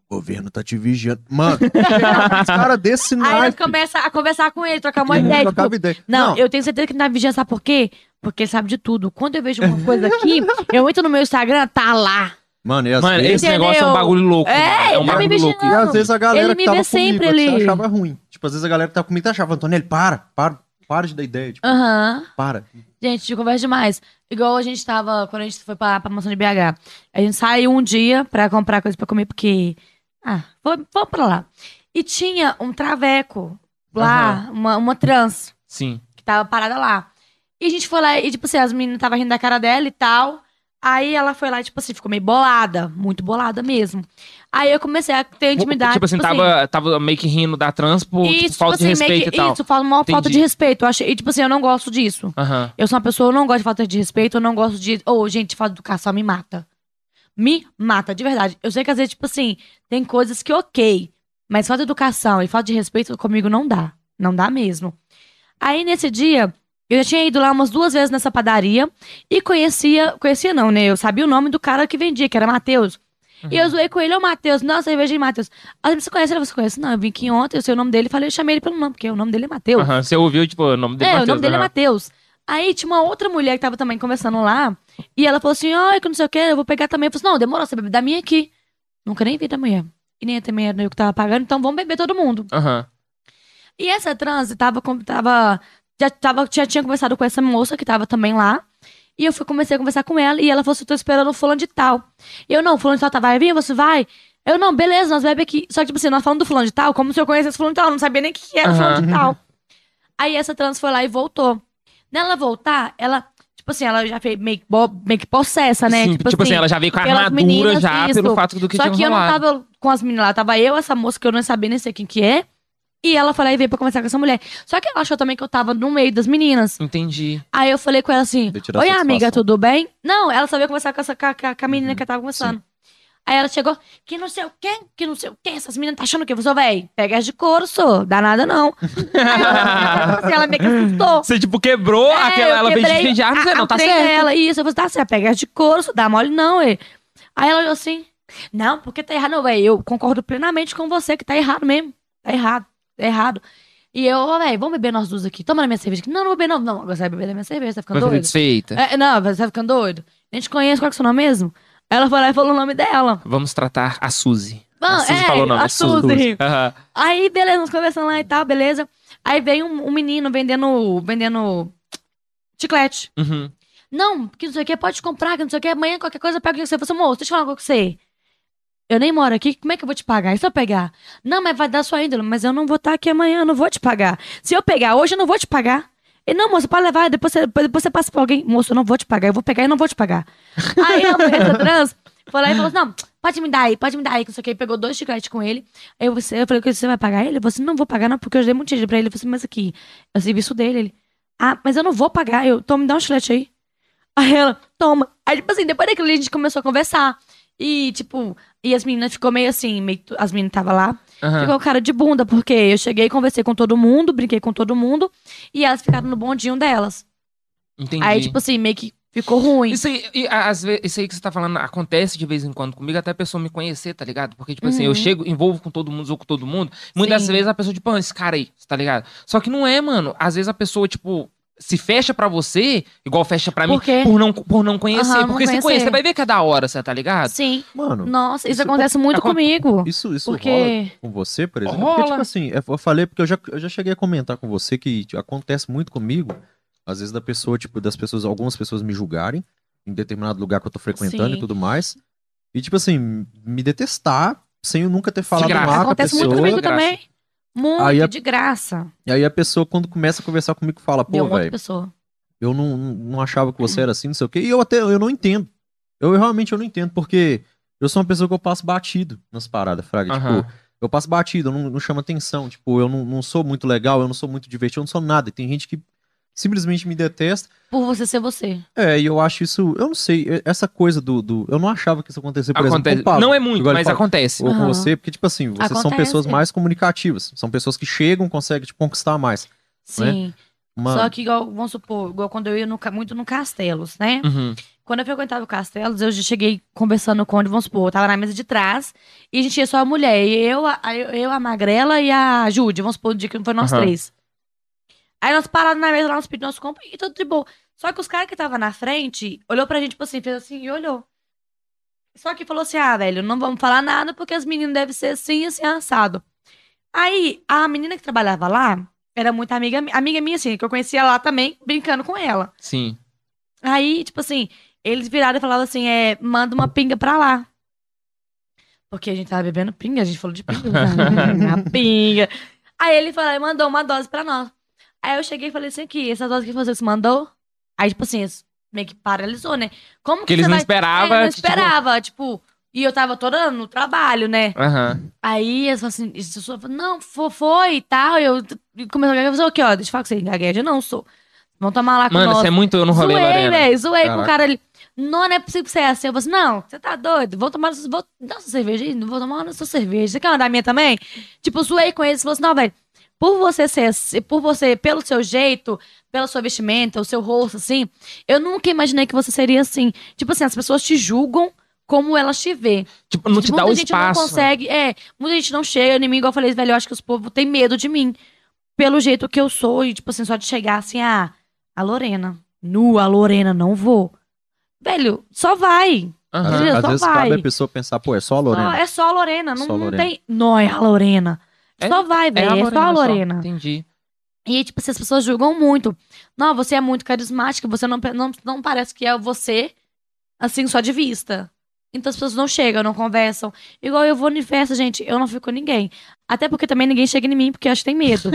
O governo tá te vigiando. Mano, cara desse
Aí
naipe.
começa a conversar com ele, trocar uma ideia. tipo,
ideia.
Não, eu tenho certeza que ele tá vigiando, sabe por quê? Porque ele sabe de tudo. Quando eu vejo uma coisa aqui, eu entro no meu Instagram, tá lá.
Mano, e às
Mano,
vezes...
esse negócio é um
Entendeu?
bagulho louco.
É,
mano. é um
ele tá me
bagulho louco.
E às vezes a galera
Ele
que
me
tava
vê
comigo
sempre
você
ali.
achava ruim. Tipo, às vezes a galera que tava comigo achava, Antonelli, para, para, para de dar ideia. Tipo,
Aham.
para.
Gente, de conversa demais. Igual a gente tava, quando a gente foi pra, pra mansão de BH. A gente saiu um dia pra comprar coisa pra comer, porque. Ah, vamos, vamos pra lá. E tinha um traveco lá, uma, uma trans,
Sim.
que tava parada lá. E a gente foi lá, e tipo assim, as meninas tava rindo da cara dela e tal. Aí ela foi lá, tipo assim, ficou meio bolada, muito bolada mesmo. Aí eu comecei a ter intimidade.
Tipo assim, tava, tava meio que rindo da trans por tipo,
isso,
falta
tipo
de
assim, meio
respeito
que-
e tal.
Isso, fala uma falta
Entendi.
de respeito. Eu achei, e, tipo assim, eu não gosto disso.
Aham.
Eu sou uma pessoa, eu não gosto de falta de respeito, eu não gosto de. Ô, gente, falta de educação me mata. Me mata, de verdade. Eu sei que às vezes, tipo assim, tem coisas que ok, mas falta de educação e falta de respeito comigo não dá. Não dá mesmo. Aí nesse dia, eu já tinha ido lá umas duas vezes nessa padaria e conhecia. Conhecia não, né? Eu sabia o nome do cara que vendia, que era Matheus. E eu zoei com ele, ô Matheus, nossa, cerveja de Matheus. Aí você conhece ele? Você conhece? Não, eu vim aqui ontem, eu sei o nome dele, falei, eu chamei ele pelo nome, porque o nome dele é Matheus.
Aham. Você ouviu, tipo, o nome dele
É,
Matheus,
o nome dele é. Matheus. Aí tinha uma outra mulher que tava também conversando lá. E ela falou assim: ai, que não sei o que, eu vou pegar também. Eu falei assim: não, demorou, você bebe da minha aqui. Nunca nem vi da mulher. E nem também era eu que tava pagando, então vamos beber todo mundo.
Aham.
E essa trans tava. tava já, tava, já tinha conversado com essa moça que tava também lá. E eu fui, comecei a conversar com ela. E ela falou assim: tô esperando o fulano de tal. Eu não, o fulano de tal tá, vai vir? Você vai? Eu não, beleza, nós bebe aqui. Só que, tipo assim, nós falando do fulano de tal, como se eu conhecesse fulano de tal. Eu não sabia nem o que que era o fulano de tal. Aí essa trans foi lá e voltou. Nela voltar, ela, tipo assim, ela já fez meio meio que possessa, né?
Sim, tipo, assim, ela já veio com a armadura
meninas,
já
isso.
pelo fato do que
Só
tinha
que eu não tava com as meninas lá, tava eu, essa moça que eu não sabia nem sei quem que é. E ela foi lá e veio pra conversar com essa mulher. Só que ela achou também que eu tava no meio das meninas.
Entendi.
Aí eu falei com ela assim: Oi,
satisfação.
amiga, tudo bem? Não, ela sabia conversar com, essa, com, a- com a- menina
Uhum,
que eu tava conversando. Aí ela chegou, que não sei o quê, que não sei o quê. Essas meninas tá achando o quê? Você, véi, pega as de couro, sou. Dá nada não. Aí ela, assim, ela meio que assustou.
Você, tipo, quebrou
É,
aquela. Ela veio de de arma,
a-
você não
o
tá certo.
Dela. Isso, eu falei, tá certo, pega as de couro, só dá mole não, ué. Aí ela olhou assim, não, porque tá errado, não, velho. Eu concordo plenamente com você que tá errado mesmo. Tá errado, errado. E eu, velho, vamos beber nós duas aqui. Toma na minha cerveja. aqui. Não, não vou beber não. Não, agora você vai beber da minha cerveja, você tá ficando
Vai
doido?
desfeita.
É, não, você tá ficando doido? A gente conhece, qual que é o seu nome mesmo? Ela foi lá e falou o nome dela.
Vamos tratar a Suzy. A Suzy
é,
falou o nome.
a
é Suzy. Aham.
Aí, beleza, nós conversando lá e tal, beleza. Aí veio um, um menino vendendo, vendendo chiclete.
Uhum.
Não, que não sei o que, pode comprar, que não sei o que, amanhã qualquer coisa pega o que você. Você, moço, deixa eu falar com você. Eu nem moro aqui, como é que eu vou te pagar? E se eu pegar? Não, mas vai dar sua índole, mas eu não vou estar aqui amanhã, eu não vou te pagar. Se eu pegar hoje, eu não vou te pagar. E não, moço, pode levar, depois você, depois você passa pra alguém. Moço, eu não vou te pagar, eu vou pegar e não vou te pagar. Aí a mulher essa trans foi lá e falou assim: não, pode me dar aí, pode me dar aí, que não sei o que. Pegou dois chicletes com ele. Aí eu, eu falei, você vai pagar ele? Você não vou pagar, não, porque eu dei muito dinheiro pra ele. Eu falei assim, mas aqui, é o serviço dele. Ele, ah, mas eu não vou pagar. Eu, então me dá um chiclete aí. Aí ela, toma. Aí, tipo assim, depois daquilo a gente começou a conversar. E, tipo, e as meninas ficou meio assim, meio, as meninas estavam lá.
Aham.
Ficou cara de bunda, porque eu cheguei, conversei com todo mundo, brinquei com todo mundo. E elas ficaram no bondinho delas.
Entendi.
Aí, tipo assim, meio que ficou ruim.
Isso aí, e, às vezes, isso aí que você tá falando acontece de vez em quando comigo, até a pessoa me conhecer, tá ligado? Porque, tipo assim, eu
Uhum.
chego, envolvo com todo mundo, zoo com todo mundo. Muitas
Sim.
vezes a pessoa, tipo, ah, esse cara aí, tá ligado? Só que não é, mano. Às vezes a pessoa, tipo, se fecha pra você, igual fecha pra mim,
Por
não, por não conhecer.
Aham, não
porque se
conhecer.
conhecer, vai ver que é da hora, você tá ligado?
Sim.
Mano,
Nossa, isso,
Isso
acontece muito
acon-
comigo.
isso, isso
Porque-
rola com você, por exemplo? Porque,
Rola.
tipo assim, eu eu falei porque eu já, eu já cheguei a comentar com você que tipo, acontece muito comigo, às vezes da pessoa, tipo, das pessoas, algumas pessoas me julgarem em determinado lugar que eu tô frequentando
Sim.
e tudo mais. E, tipo assim, me detestar sem eu nunca ter falado
graça.
nada com a
Acontece
pessoa.
muito comigo também. Muito,
Aí a-
de graça.
E aí a pessoa, quando começa a conversar comigo, fala, pô, velho,
pessoa.
eu não, não achava que você era assim, não sei o quê. E eu até, eu não entendo. Eu realmente eu não entendo, porque eu sou uma pessoa que eu passo batido nas paradas, Fraga. Tipo, eu passo batido, eu não, não chamo atenção. Tipo, eu não, não sou muito legal, eu não sou muito divertido, eu não sou nada. E tem gente que simplesmente me detesta.
Por você ser você.
É, e eu acho isso, eu não sei, e- essa coisa do. do eu não achava que isso acontecia, por
Acontece.
exemplo, com o Pablo.
não é muito,
Igual ele
mas
fala,
acontece.
Ou com
Aham.
você, porque, tipo assim, vocês são
Acontece.
pessoas mais comunicativas. São pessoas que chegam, conseguem te conquistar mais.
Sim.
Uma-
Só que, igual, vamos supor, igual quando eu ia no muito no Castelos, né?
Uhum.
Quando eu frequentava o Castelos, eu já cheguei conversando com, vamos supor, eu tava na mesa de trás e a gente ia só a mulher. E eu, a, eu, a Magrela e a Júlia, vamos supor, o dia que foi nós
Aham.
três. Aí nós paramos na mesa lá, nós pedimos nosso compra e tudo de boa. Só que os caras que estavam na frente, olhou pra gente, tipo assim, fez assim e olhou. Só que falou assim, ah, velho, não vamos falar nada porque as meninas devem ser assim, assim, assado. Aí, a menina que trabalhava lá, era muito amiga, mi- amiga minha, assim, que eu conhecia lá também, brincando com ela.
Sim.
Aí, tipo assim, eles viraram e falaram assim: é, manda uma pinga pra lá. Porque a gente tava bebendo pinga, a gente falou de pinga. né? a pinga. Aí ele falou e mandou uma dose pra nós. Aí eu cheguei e falei assim: aqui, essa dose que você mandou? Aí, tipo assim, meio que paralisou, né? Como que,
Que eles
você
não
vai...
esperavam.
É, não
que, tipo,
esperava, tipo... E eu tava toda no trabalho, né?
Aham.
Aí eles falaram assim, pessoa falou, não, foi, foi e tal. E eu começou a gaguejar, falei, aqui, ó, deixa eu falar com você, gagueja não sou. Vão tomar lá com
Mano, você é muito eu no rolê,
zoei, velho, zoei com o cara ali. Não, não é possível que você é assim. Eu falei assim, não, você tá doido, vou tomar, vou dar sua cerveja aí, não vou tomar a sua cerveja. Você quer uma da minha também? Tipo, zoei com eles, falou assim, não, velho, por você ser, assim- por você, pelo seu jeito, pela sua vestimenta, o seu rosto, assim, eu nunca imaginei que você seria assim. Tipo assim, as pessoas te julgam como elas te vê.
Tipo, não te
Tipo,
dá o
muita gente
espaço.
não consegue. É, muita gente não chega em mim, igual eu falei, velho. Eu acho que os povos têm medo de mim. Pelo jeito que eu sou. E, tipo assim, só de chegar assim, ah, a Lorena. Nua, a Lorena, não vou. Velho, só vai.
Aham.
Entendeu?
Às
Só
vezes
vai.
cabe a pessoa pensar, pô, é só a
Só-
Lorena.
é só a Lorena. Não,
Só a
não
Lorena.
tem. Não, é a Lorena.
É-
só vai, velho. É, só a Lorena.
Entendi.
E, tipo, assim, as pessoas julgam muito. Não, você é muito carismática, você não, não, não parece que é você, assim, só de vista. Então as pessoas não chegam, não conversam. Igual eu vou no festa, gente, eu não fico com ninguém. Até porque também ninguém chega em mim, porque eu acho que tem medo.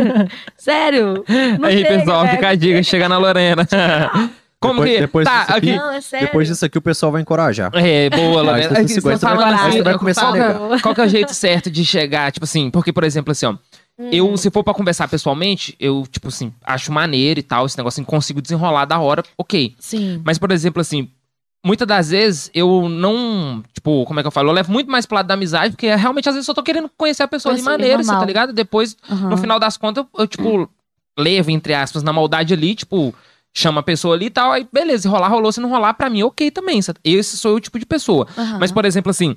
Sério.
Aí,
chega,
pessoal, fica a dica, chega na Lorena. Como
Depois-
que.
depois
tá,
disso
aqui.
aqui-
Não, é sério.
Depois disso aqui o pessoal vai encorajar.
É, boa,
Aí
Lorena.
você vai
falando
começar-
assim,
você vai começar a
qual, que é-
negar.
qual que é o jeito certo de chegar? Tipo assim, porque, por exemplo, assim, ó.
Hum.
Eu, se for pra conversar pessoalmente, eu, tipo assim, acho maneiro e tal, esse negócio assim, consigo desenrolar da hora, ok.
Sim.
Mas, por exemplo, assim, muitas das vezes eu não. Tipo, como é que eu falo? Eu levo muito mais pro lado da amizade, porque realmente às vezes eu tô querendo conhecer a pessoa de
Conhecer,
maneira, você tá ligado? Depois,
Aham.
no final das contas, eu, eu, tipo, levo, entre aspas, na maldade ali, tipo, chama a pessoa ali e tal, aí beleza, se rolar, rolou, se não rolar, pra mim, ok também. Esse sou eu o tipo de pessoa.
Aham.
Mas, por exemplo, assim,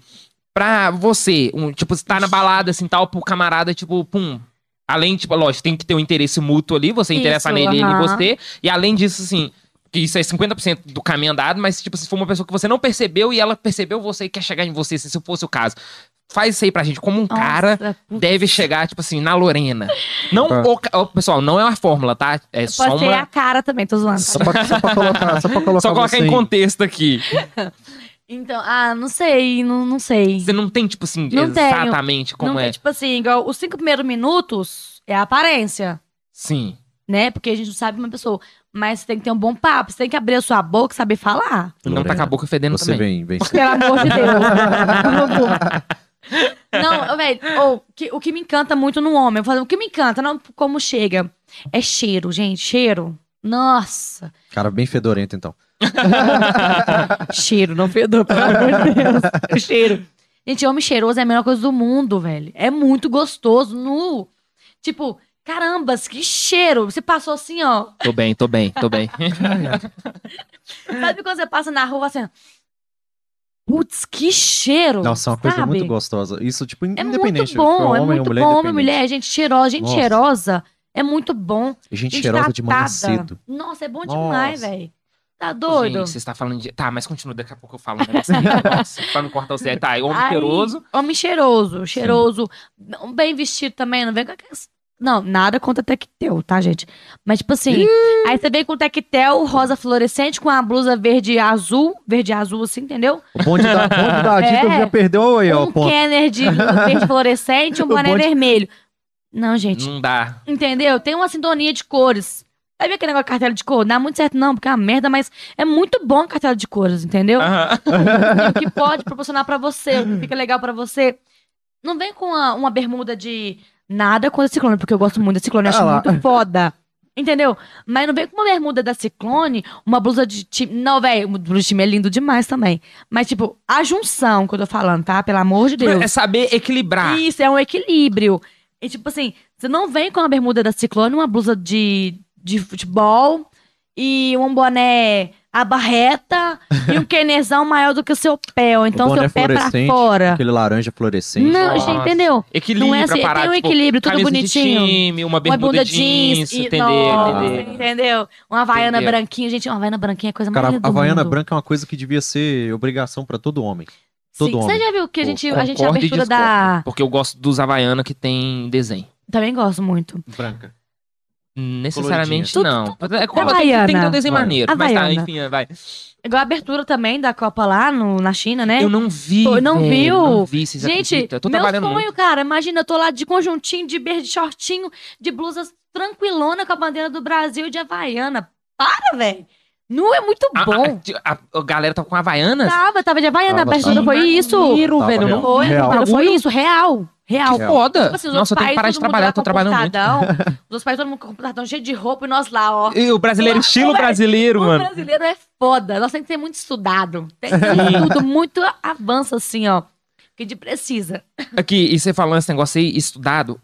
pra você, um, tipo, você tá na balada, assim, tal, pro camarada, tipo, pum. Além, tipo, lógico, tem que ter um interesse mútuo ali, você
Isso,
interessa nele, ele em
aham.
você. E além disso, assim, que isso é 50% do caminho andado, mas, tipo, se for uma pessoa que você não percebeu e ela percebeu você e quer chegar em você, se isso fosse o caso. Faz isso aí pra gente, como um
Nossa,
cara
putz.
deve chegar, tipo assim, na Lorena. Não,
Ah.
o pessoal, não é uma fórmula, tá? É só
Pode ser
uma.
a cara também, tô zoando.
Só pra, só pra colocar, só pra colocar
Só colocar
você
em contexto aqui.
Então, ah, não sei, não, não sei.
Você não tem, tipo assim,
Não tenho.
exatamente como
não
é.
tem, tipo assim, igual os cinco primeiros minutos é a aparência.
Sim.
né? Porque a gente não sabe uma pessoa. Mas você tem que ter um bom papo, você tem que abrir a sua boca e saber falar.
Não tá com a boca fedendo
Você
também.
vem, vem.
Pelo amor de Deus. não, velho, o que, o que me encanta muito no homem, eu falo, o que me encanta, não como chega, é cheiro, gente, cheiro. Nossa,
Cara bem fedorento, então.
cheiro, não fedor, pelo amor de Deus. Cheiro. Gente, homem cheiroso é a melhor coisa do mundo, velho. É muito gostoso, nu. Tipo, carambas, que cheiro. Você passou assim, ó.
Tô bem, tô bem, tô bem.
Sabe quando você passa na rua assim? Putz, que cheiro!
Nossa, é uma coisa
sabe?
muito gostosa. Isso, tipo,
É
independente.
muito bom,
tipo,
é
homem ou
muito
mulher,
bom, homem, mulher, gente cheirosa, gente
Nossa.
cheirosa. É muito bom.
Gente
Gente
cheirosa de manhã
tratada.
cedo.
Nossa, é bom demais, velho. Tá doido?
Gente, você está falando de. Tá, mas continua, daqui a pouco eu falo um negócio. Nossa, pra não cortar o certo. Tá, homem
Aí,
cheiroso.
Homem cheiroso, cheiroso. não- Bem vestido também, não vem com aquelas... Não, nada contra tectel, tá, gente? Mas, tipo assim, aí você vem com tectel rosa fluorescente, com a blusa verde e azul, verde e azul, assim, entendeu?
O bonde da, bonde da dica
É.
já perdeu aí, ó.
um
o ponto.
Kenner de verde fluorescente e um boné
bonde-
vermelho. Não, gente,
Não dá.
Entendeu? Tem uma sintonia de cores. Aí vê aquele negócio de cartela de cor? Não dá muito certo, não, porque é uma merda, mas é muito bom a cartela de cores, entendeu? O que pode proporcionar pra você, o que fica legal pra você. Não vem com uma, uma bermuda de nada contra ciclone, porque eu gosto muito da ciclone, eu acho
Ah
muito foda. Entendeu? Mas não vem com uma bermuda da Ciclone, uma blusa de time. Não, velho, uma blusa de time é lindo demais também. Mas, tipo, a junção que eu tô falando, tá? Pelo amor de Deus.
É saber equilibrar.
Isso, é um equilíbrio. E tipo assim, você não vem com a bermuda da Ciclone, uma blusa de, de futebol e um boné aba reta e um quenezão maior do que o seu pé, ou então
O
seu pé pra fora.
Aquele laranja fluorescente.
Não,
Nossa.
entendeu?
Equilíbrio
Não é assim,
parar,
tem um
tipo,
equilíbrio, tudo bonitinho.
Time, uma
Uma bunda
jeans,
jeans, e,
entendeu?
Nossa,
entendeu?
entendeu? Uma havaiana
Entendeu.
branquinha, gente, uma havaiana branquinha é a coisa mais
Cara,
linda
a Havaiana
mundo.
branca é uma coisa que devia ser obrigação pra todo homem. Todo
Sim.
homem.
Você já viu que a
Pô,
gente, a gente a abertura da...
Porque eu gosto dos Havaiana que tem desenho.
Também gosto muito.
Branca.
Necessariamente não. É, como- tem, tem que ter um desenho
Vai.
maneiro. Mas tá, enfim, vai.
Igual a abertura também da Copa lá no, na China, né?
Eu não vi.
Pô, não
velho,
viu?
Não vi, vocês
Gente,
acreditam? Eu tô
meu sonho,
muito.
cara. Imagina, eu tô lá de conjuntinho, de verde shortinho, de blusas tranquilona com a bandeira do Brasil e de Havaiana. Para, velho. Nu é muito
A,
bom.
a- a- a galera tá com Havaianas?
Tava, tava de Havaiana, a
Tava,
abertura
tava.
foi isso.
Tava
velho. Não
Foi,
Real.
foi isso, real. Real.
Que foda.
Tipo assim, os
Nossa, eu tenho que
pais,
parar de trabalhar, tô trabalhando muito.
Os pais, todo mundo com computadão cheio de roupa e nós lá, ó.
E o brasileiro, estilo brasileiro,
O
mano.
brasileiro é foda. Nós temos que ser muito estudado. Tem que ter tudo muito avanço, assim, ó. Que a gente precisa.
Aqui, e você falando esse negócio aí, estudado,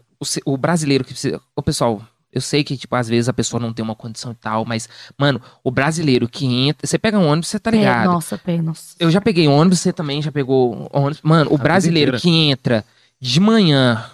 o, o brasileiro que precisa. Ô, pessoal, eu sei que, tipo, às vezes a pessoa não tem uma condição e tal, mas, mano, o brasileiro que entra. Você pega um ônibus, você tá ligado?
nossa, pé, nossa.
Eu já peguei ônibus, você também já pegou ônibus. Mano, o
vida
brasileiro que entra de manhã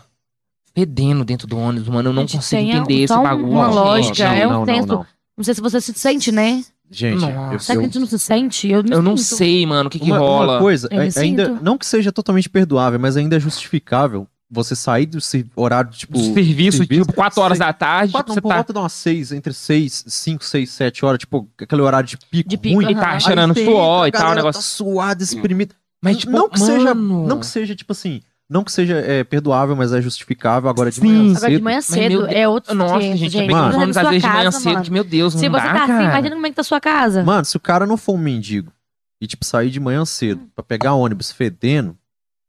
fedendo dentro do ônibus, mano, eu não consigo
tem
entender esse bagulho.
uma lógica, é um
não,
senso-
não, não.
Não sei se você se sente, né?
Gente,
Nossa.
eu,
Será que a gente não se sente? Eu, me
Eu não
sinto.
sei, mano, o que, que
uma,
rola.
uma coisa, a- ainda,
sinto.
não que seja totalmente perdoável, mas ainda é justificável você sair do se- horário, tipo...
serviço,
serviço,
tipo, 4 horas
sei-
da tarde,
Quatro,
tipo, você tá.
volta de umas seis, entre seis, cinco, seis, sete horas, tipo, aquele horário de pico,
De pico,
ruim.
E tá cheirando
Aí
suor e tal, o
galera
negócio.
Tá suado, espremido.
Mas, tipo,
não que seja,
mano.
não que seja, tipo assim, não que seja é, perdoável, mas é justificável agora de
Sim.
manhã
Agora de
cedo.
manhã cedo
Deus.
é outro
Nossa,
tempo,
gente,
gente.
Mano.
da
às
sua
vezes de manhã
casa,
cedo, que, meu Deus,
Se
não
você
dá,
tá assim,
cara.
imagina como é que tá a sua casa.
Mano, se o cara não for um mendigo e, tipo, sair de manhã cedo pra pegar ônibus fedendo,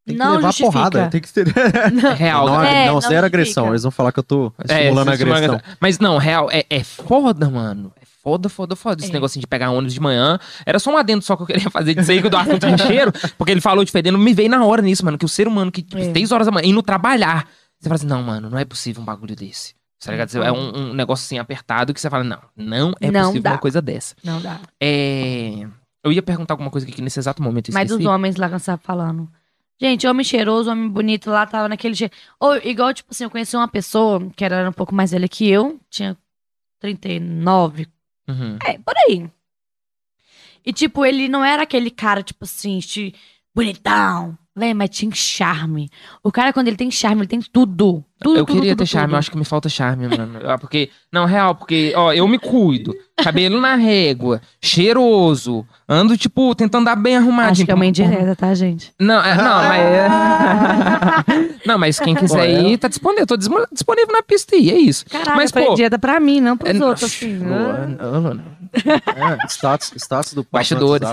tem que
Não
levar
justifica.
porrada. Tem que ter.
Real,
não,
cara.
É,
não,
não
zero agressão. Eles vão falar que eu tô
É,
estimulando a
esse- esse-
agressão.
Mas não, real, é, é foda, mano. É foda, foda, foda. Esse
É.
negocinho de pegar ônibus de manhã. Era só um adendo só que eu queria fazer aí, que do assunto de cheiro. Porque ele falou de fedendo, me veio na hora nisso, mano. Que o ser humano que, tipo,
É.
6 horas da manhã, indo trabalhar. Você fala assim, não, mano, não é possível um bagulho desse. Tá ligado? É um, um negócio assim apertado que você fala, não, não é
Não
possível
dá.
uma coisa dessa.
Não dá.
É... Eu ia perguntar alguma coisa aqui nesse exato momento.
Mas
esqueci.
homens lá que você falando. Gente, homem cheiroso, homem bonito lá, tava naquele jeito. Ou igual, tipo assim, eu conheci uma pessoa que era um pouco mais velha que eu, tinha 39,
Uhum.
é, por aí. E, tipo, ele não era aquele cara, tipo assim, bonitão, Véi, mas tinha charme. O cara, quando ele tem charme, ele tem tudo. Tudo,
eu
tudo,
queria
tudo,
ter charme,
tudo.
eu acho que me falta charme, mano. Ah, Porque, não, real, porque, ó, eu me cuido. Cabelo na régua, cheiroso. Ando, tipo, tentando dar bem arrumadinho.
Acho que é uma indireta, tá, gente?
Não, é, não, mas. não, mas quem quiser
Pô, é.
ir, tá disponível. Tô dismo- disponível na pista aí, é isso.
Caralho,
Mas,
foi
pô,
dieta pra mim, não pros
É,
outros, assim. Né?
não, não.
É, status, status do
Bastidores.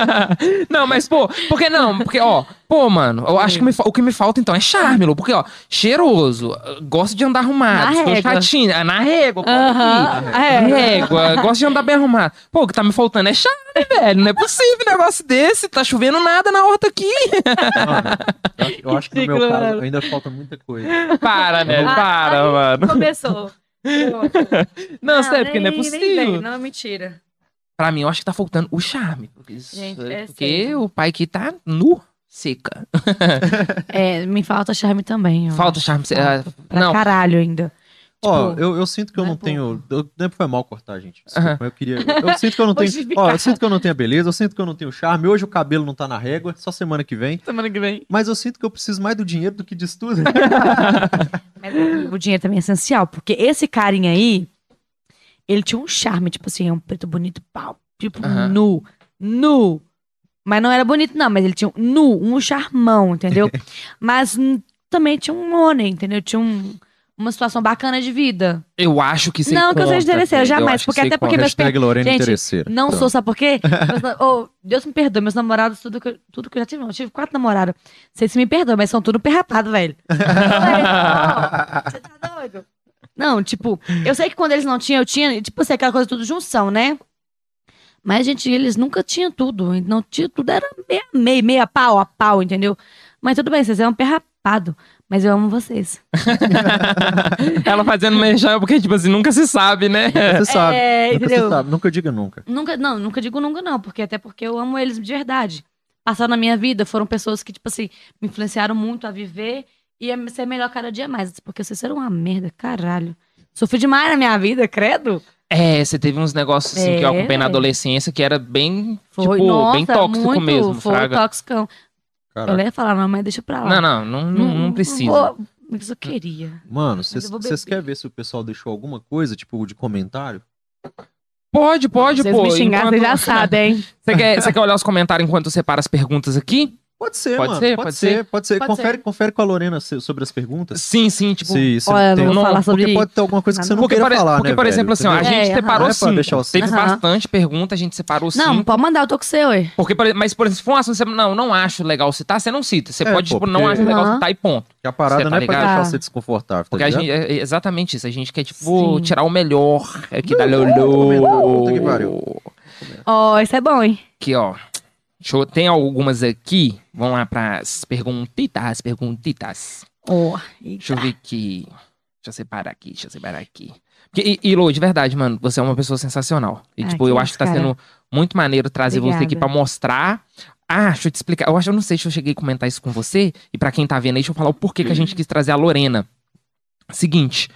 Não, mas, pô, porque não? Porque, ó, pô, mano, eu acho que me o que me falta então é charme, Lu, porque, ó, cheiroso, gosto de andar arrumado,
régua.
chatinho, é na régua, pô,
Aham,
aqui.
é.
Régua, gosto de andar bem arrumado. Pô, o que tá me faltando é charme, velho. Não é possível um negócio desse. Tá chovendo nada na horta aqui.
Mano, eu acho- que no meu caso ainda falta muita coisa.
Para, velho,
Ah,
para,
aí
mano.
Começou.
Não, sério, porque não é possível.
vem, Não, mentira.
Pra mim, eu acho que tá faltando o charme. Porque, isso-
Gente, é
porque o pai aqui tá nu, seca.
É, me falta charme também.
Falta charme.
Falta
ah,
Pra
não,
caralho ainda.
Ó,
Tipo,
eu, eu sinto que eu
não é
não tenho. Eu, nem foi mal cortar, gente. Desculpa, mas eu queria. Eu, eu sinto que eu não tenho. Ó, eu sinto que eu não tenho a beleza, eu sinto que eu não tenho charme. Hoje o cabelo não tá na régua, só semana que vem.
Semana que vem.
Mas eu sinto que eu preciso mais do dinheiro do que disso tudo.
Mas o dinheiro também é essencial, porque esse carinha aí, ele tinha um charme, tipo assim, é um preto bonito, pau, tipo, nu, nu. Mas não era bonito, não, mas ele tinha um nu, um charmão, entendeu? mas também tinha um money, entendeu? Tinha um- uma situação bacana de vida.
eu acho que aí
Não, que eu seja
conta,
interesseira, jamais, porque até porque
conta.
meus
Lorena
Gente,
interesseira.
Não
Pronto.
sou, sabe por quê? Meus oh, Deus me perdoe, meus namorados, tudo que, eu, tudo que eu já tive, não, eu tive quatro namorados. Vocês se me perdoam, mas são tudo perrapado, velho. Você tá doido? Não, tipo, eu sei que quando eles não tinham, eu tinha, tipo assim, aquela coisa tudo junção, né? Mas, gente, eles nunca tinham tudo. Não tinha tudo, era meia, meia, meia pau a pau, entendeu? Mas tudo bem, vocês é um perrapado. Mas eu amo vocês.
Ela fazendo merchan porque, tipo assim, nunca se sabe, né?
Você sabe.
É,
nunca
entendeu?
você sabe. Nunca diga nunca.
Nunca, não, nunca digo nunca, não, porque até porque eu amo eles de verdade. Passaram na minha vida, foram pessoas que, tipo assim, me influenciaram muito a viver e a ser melhor cada dia mais. Porque vocês eram uma merda, caralho. Sofri demais na minha vida, credo.
É, você teve uns negócios assim que eu
É.
acompanhei na adolescência que era bem,
Foi,
tipo,
nossa,
bem tóxico
muito,
mesmo,
Foi
fraga.
tóxico. Eu
Caraca.
ia falar, não, mas deixa pra lá.
Não, não, não, não, não precisa.
vou- Mas eu queria.
Mano, vocês vocês querem ver se o pessoal deixou alguma coisa, tipo, de comentário?
Pode, pode,
Vocês
pô.
me xingar,
enquanto-
vocês já sabem, hein?
Você quer, você quer olhar os comentários enquanto eu separo as perguntas aqui?
Pode ser,
Pode
mano.
ser,
pode
pode
ser, pode ser.
Pode
confere,
ser.
confere com a Lorena sobre as perguntas.
Sim, sim, tipo.
Se, se
Olha,
tem-
não vou
não,
falar sobre
Porque pode ter alguma coisa que você não
Porque,
queira
por,
falar,
porque,
né,
por
velho?
exemplo, assim, ó, a
Entendeu?
gente
É,
separou
Não é pra
cinco.
deixar o
Teve bastante pergunta, a gente separou
Não,
cinco.
pode mandar, eu tô com você, ué.
Porque, por- mas, por exemplo, se for um assunto que você não, não acho legal citar, você não cita. Você
É,
pode,
pô,
tipo, não
porque-
acha legal citar e ponto.
Que a parada
Você
não
tá
é pra
ligado?
deixar você desconfortável, tá
Porque a
ligado?
gente, é é exatamente isso. A gente quer, tipo,
Sim.
tirar o melhor aqui da Lolo.
pariu.
Ó, isso é bom, hein?
Aqui, ó. Deixa eu, tem algumas aqui. Vamos lá pras perguntitas, perguntitas.
Ó,
Deixa eu ver aqui. Deixa eu separar aqui, deixa eu separar aqui. Porque, e, e Lô, de verdade, mano, você é uma pessoa sensacional. E,
Ah,
tipo, eu acho que tá
cara.
sendo muito maneiro trazer você aqui
Obrigada.
pra mostrar. Ah, deixa eu te explicar. Eu acho, eu não sei se eu cheguei a comentar isso com você. E pra quem tá vendo aí, deixa eu falar o porquê que a gente quis trazer a Lorena. Seguinte.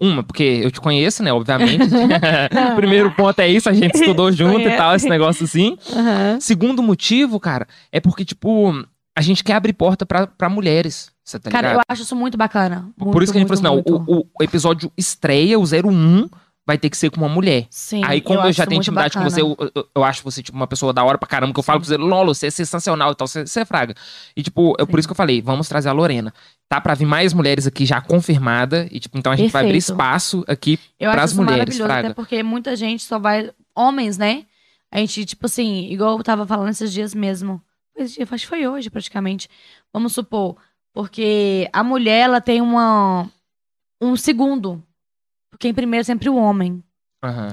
Uma, porque eu te conheço, né? Obviamente. Primeiro ponto é isso, a gente estudou junto e tal, esse negócio assim.
Aham.
Segundo motivo, cara, é porque, tipo, a gente quer abrir porta pra, pra mulheres. Tá
Cara, eu acho isso muito bacana.
Por
Muito,
isso que a gente
muito,
falou assim, não, o, o episódio estreia, o 01, vai ter que ser com uma mulher.
Sim,
Aí, como eu,
acho
já tenho intimidade com
bacana.
você, eu, eu, eu acho você, tipo, uma pessoa da hora pra caramba, que eu falo com você, Lolo, você é sensacional e tal, você, você é fraga. E, tipo, é por
Sim.
isso que eu falei, vamos trazer a Lorena. Tá pra vir mais mulheres aqui já confirmada, e, tipo, então a gente vai abrir
Perfeito.
espaço aqui.
Eu
pras
acho
mulheres,
maravilhoso,
Fraga.
até porque muita gente só vai. Homens, né? A gente, tipo assim, igual eu tava falando esses dias mesmo. Esse dia, acho que foi hoje, praticamente. Vamos supor. Porque a mulher, ela tem uma. Um segundo. Porque em primeiro é sempre o homem.
Aham.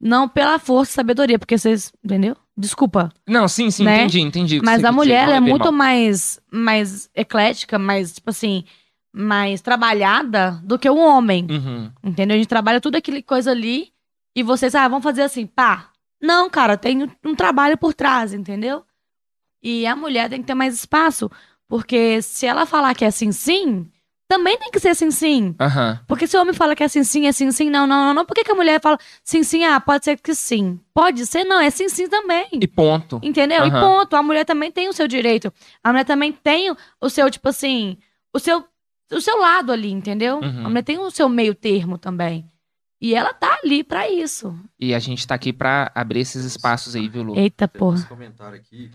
Não pela força e sabedoria, porque vocês. Entendeu? Desculpa.
Não, sim, sim,
Né?
entendi, entendi. o que
Mas
você
a
quis
mulher
dizer,
ela é
levei
muito
mal.
mais, mais eclética, mais, tipo assim, mais trabalhada do que o homem.
Uhum.
Entendeu? A gente trabalha tudo aquele coisa ali e vocês, ah, vamos fazer assim, pá. Não, cara, tem um, um trabalho por trás, entendeu? E a mulher tem que ter mais espaço, porque se ela falar que é assim, sim, também tem que ser assim, sim.
Aham.
Porque se o homem fala que é assim, sim, é sim, sim, não, não, não, não, por que, que a mulher fala sim, sim, ah, pode ser que sim? Pode ser, não, é sim, sim também.
E ponto.
Entendeu? E ponto. A mulher também tem o seu direito. A mulher também tem o- seu, tipo assim, o seu, o seu lado ali, entendeu?
Uhum.
A mulher tem o seu meio termo também. E ela tá ali pra isso.
E a gente tá aqui pra abrir esses espaços aí, viu, Lu?
Eita, porra.
esse comentário aqui.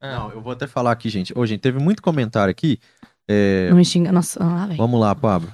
Ah.
Não, eu vou até falar aqui, gente. Ô, gente, teve muito comentário aqui. É,
Não me xinga. Nossa, velho.
Vamos lá, Pablo.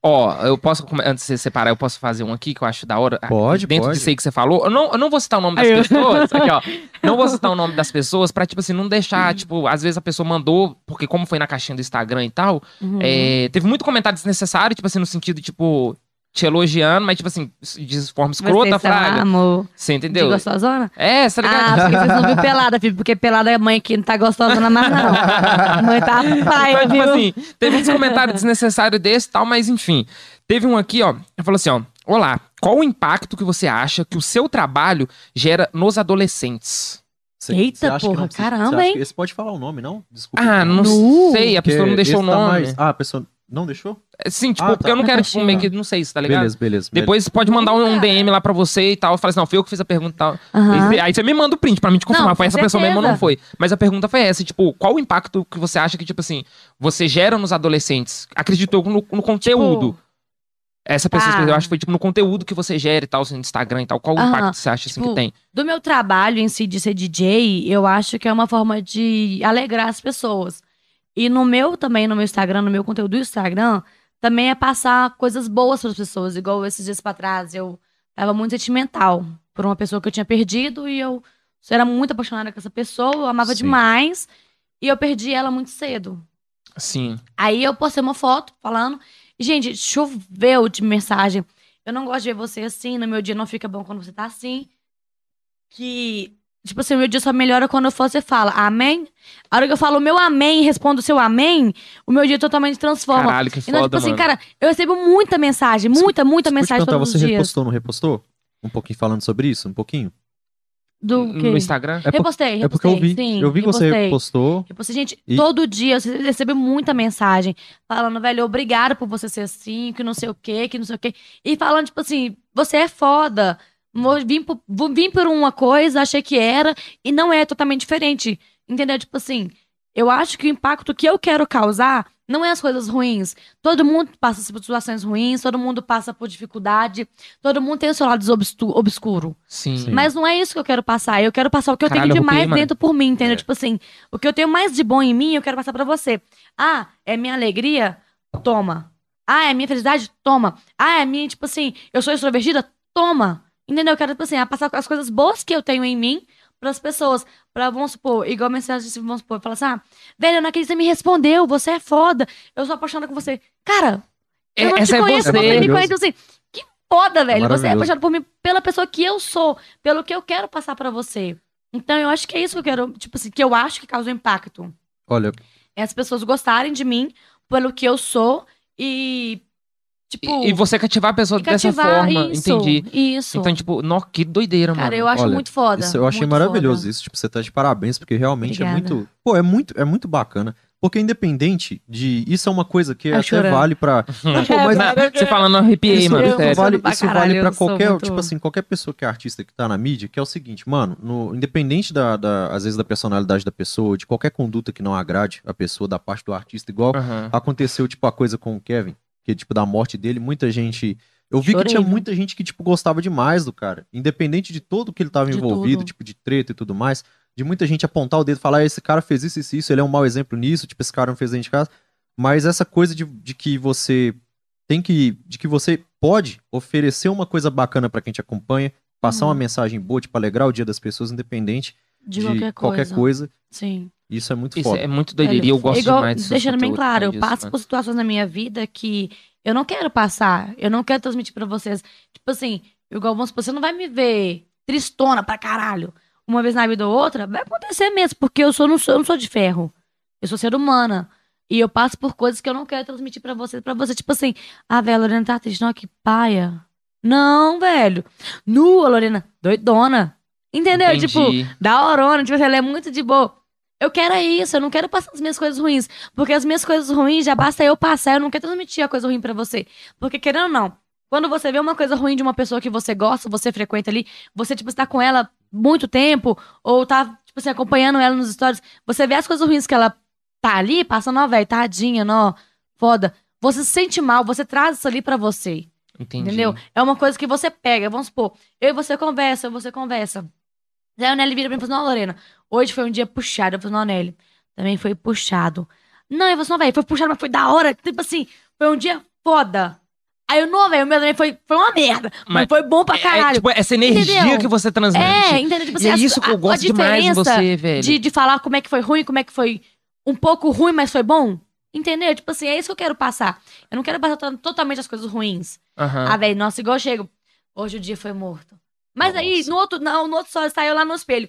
Ó, eu posso, antes de você separar, eu posso fazer um aqui que eu acho da hora.
Pode,
Dentro
pode.
disso aí que você falou. Eu não, eu não vou citar o nome das
Aí eu-
pessoas. Aqui, ó. Não vou citar o nome das pessoas pra, tipo assim, não deixar, tipo, às vezes a pessoa mandou, porque como foi na caixinha do Instagram e tal,
Uhum.
é, teve muito comentário desnecessário, tipo assim, no sentido, tipo, te elogiando, mas, tipo assim, de forma escrota,
lá,
fraga.
amor.
Você
De
entendeu?
gostosona?
É, você tá ligado?
Ah, porque vocês não viram pelada, filho. Porque pelada é mãe que não tá gostosona mais, não. A mãe tá paia,
Então, tipo
viu?
assim, teve uns comentários desnecessários desse e tal, mas enfim. Teve um aqui, ó. Ele falou assim, ó. Olá, qual o impacto que você acha que o seu trabalho gera nos adolescentes?
Cê-
Eita,
que
porra,
não
caramba, hein?
que Esse pode falar o nome, não? Desculpa.
Ah, não
Nu.
sei, a pessoa não deixou o
esse tá
nome.
mais- Ah, a pessoa não deixou?
Sim, tipo,
Ah, tá.
porque eu não quero, tipo, meio que, não sei se tá ligado?
Beleza, beleza.
Depois pode mandar um, um DM lá pra você e tal. Eu falei assim, não, foi eu que fiz a pergunta e tal.
Aham.
Aí você me manda o print pra mim te confirmar.
Não,
foi essa pessoa mesmo ou não
certeza.
foi. Mas a pergunta foi essa, tipo, qual o impacto que você acha que, tipo assim, você gera nos adolescentes? Acredito eu no, no conteúdo. Essa pessoa,
Tipo, Ah.
eu acho que foi tipo no conteúdo que você gera e tal, no Instagram e tal. Qual o
Aham,
impacto você acha assim,
tipo,
que tem?
Do meu trabalho em si de ser DJ, eu acho que é uma forma de alegrar as pessoas. E no meu também, no meu Instagram, no meu conteúdo do Instagram, também é passar coisas boas para as pessoas. Igual esses dias pra trás, eu tava muito sentimental por uma pessoa que eu tinha perdido e eu era muito apaixonada com essa pessoa, eu amava
Sim.
demais. E eu perdi ela muito cedo.
Sim.
Aí eu postei uma foto falando. Gente, choveu de mensagem. Eu não gosto de ver você assim. No meu dia não fica bom quando você tá assim. Que, tipo assim, o meu dia só melhora quando você fala amém. A hora que eu falo o meu amém e respondo o seu amém, o meu dia totalmente transforma.
Caralho, que
Então, tipo
foda,
assim,
mano.
cara, eu recebo muita mensagem, muita, muita mensagem todos
você
os dias.
repostou ou não repostou? Um pouquinho falando sobre isso? Um pouquinho?
Do quê?
no Instagram?
É,
Repostei, repostei.
é porque eu vi.
sim,
eu vi que você
repostei.
repostou.
Tipo assim, gente,
E-
todo dia eu recebo muita mensagem falando, velho, obrigado por você ser assim, que não sei o quê, que não sei o quê. E falando, tipo assim, você é foda. Vou vir por, vou vir por uma coisa, achei que era, e não é totalmente diferente. Entendeu? Tipo assim, eu acho que o impacto que eu quero causar Não é as coisas ruins. Todo mundo passa por situações ruins, todo mundo passa por dificuldade, todo mundo tem o seu lado obscuro.
Sim.
Sim.
Mas não é isso que eu quero passar. Eu quero passar o que eu
Caralho,
tenho de mais
mano.
dentro por mim, entendeu?
É.
Tipo assim, o que eu tenho mais de bom em mim, eu quero passar pra você. Ah, é minha alegria? Toma. Ah, é minha felicidade? Toma. Ah, é minha, tipo assim, eu sou extrovertida? Toma. Entendeu? Eu quero, tipo assim, passar as coisas boas que eu tenho em mim pras pessoas. Pra, vamos supor, igual mensagem, vamos supor, fala assim, ah, velho, que você me respondeu, você é foda, eu sou apaixonada com você. Cara, eu
É-
não te
é
conheço,
você.
você me conhece, assim, que foda, velho. Você é apaixonado por mim, pela pessoa que eu sou, pelo que eu quero passar pra você. Então, eu acho que é isso que eu quero, tipo assim, que eu acho que causa impacto.
Olha,
É as pessoas gostarem de mim pelo que eu sou e, tipo...
E, e você cativar a pessoa dessa forma,
isso,
entendi.
Isso.
Então, tipo, nó, que doideira, mano.
Cara, eu acho
Olha,
muito foda.
Isso eu achei maravilhoso
foda.
isso. Tipo, você tá de parabéns, porque realmente
Obrigada.
é muito. Pô, é muito, é muito bacana. Porque independente de. Isso é uma coisa que
Tá
até
chorando.
vale pra. Não, pô,
É,
mas
Você falando, arrepiei,
isso,
mano.
isso
sério.
vale,
pra
isso vale pra qualquer,
muito-
tipo assim, qualquer pessoa que é artista que tá na mídia, que é o seguinte, mano, no- independente da, da, às vezes, da personalidade da pessoa, de qualquer conduta que não agrade a pessoa da parte do artista, igual
Aham.
aconteceu, tipo, a coisa com o Kevin, que, tipo, da morte dele, muita gente. Eu vi
Chorei,
que tinha muita gente que, tipo, gostava demais do cara. Independente de tudo que ele tava
De
envolvido,
tudo.
tipo, de treta e tudo mais. De muita gente apontar o dedo e falar, "Ah, esse cara fez isso, isso, isso, ele é um mau exemplo nisso, tipo, esse cara não fez dentro de casa. Mas essa coisa de, de que você tem que. de que você pode oferecer uma coisa bacana pra quem te acompanha, passar
Uhum.
uma mensagem boa, tipo, alegrar o dia das pessoas, independente
De,
de,
qualquer,
qualquer
coisa.
coisa.
Sim.
Isso é muito
Isso
foda.
é muito doideira e eu gosto
Igual,
demais disso.
Deixando bem claro, eu passo por situações na minha vida que eu não quero passar. Eu não quero transmitir pra vocês. Tipo assim, igual vamos supor, você não vai me ver tristona pra caralho. Uma vez na vida ou outra, vai acontecer mesmo, porque eu, sou, não, sou, eu não sou de ferro. Eu sou ser humana. E eu passo por coisas que eu não quero transmitir pra você. Pra você, tipo assim, ah, velho, a Lorena tá triste. Não, que paia. Não, velho. Nua, Lorena, doidona. Entendeu? Tipo,
Entendi.
da horona, tipo, assim, ela é muito de boa. Eu quero é isso, eu não quero passar as minhas coisas ruins. Porque as minhas coisas ruins já basta eu passar, eu não quero transmitir a coisa ruim pra você. Porque querendo ou não, quando você vê uma coisa ruim de uma pessoa que você gosta, você frequenta ali, você, tipo, está com ela muito tempo, ou tá, tipo assim, acompanhando ela nos stories, você vê as coisas ruins que ela tá ali, passando, ó, velho, tadinha, nó, foda. Você se sente mal, você traz isso ali pra você.
Entendi.
Entendeu? É uma coisa que você pega. Vamos supor, eu e você conversa, eu e você conversa. Aí o Nelly vira pra mim e fala assim, não, Lorena, hoje foi um dia puxado. Eu falei, não, Nelly, também foi puxado. Não, eu falei assim, não, velho, foi puxado, mas foi da hora. Tipo assim, foi um dia foda. Aí eu, não, velho, o meu também foi, foi uma merda. Mas,
Mas
foi bom pra
É,
caralho.
tipo, essa energia
Entendeu?
que você transmite.
É, entendeu? Tipo assim,
e é isso que eu gosto demais em
diferença
você, velho.
de, de falar como é que foi ruim, como é que foi um pouco ruim, mas foi bom. Entendeu? Tipo assim, é isso que eu quero passar. Eu não quero passar to- totalmente as coisas ruins.
Aham.
Ah, velho, nossa, igual eu chego. Hoje o dia foi morto. Mas aí,
Nossa.
no outro, não, no outro sol, saiu lá no espelho.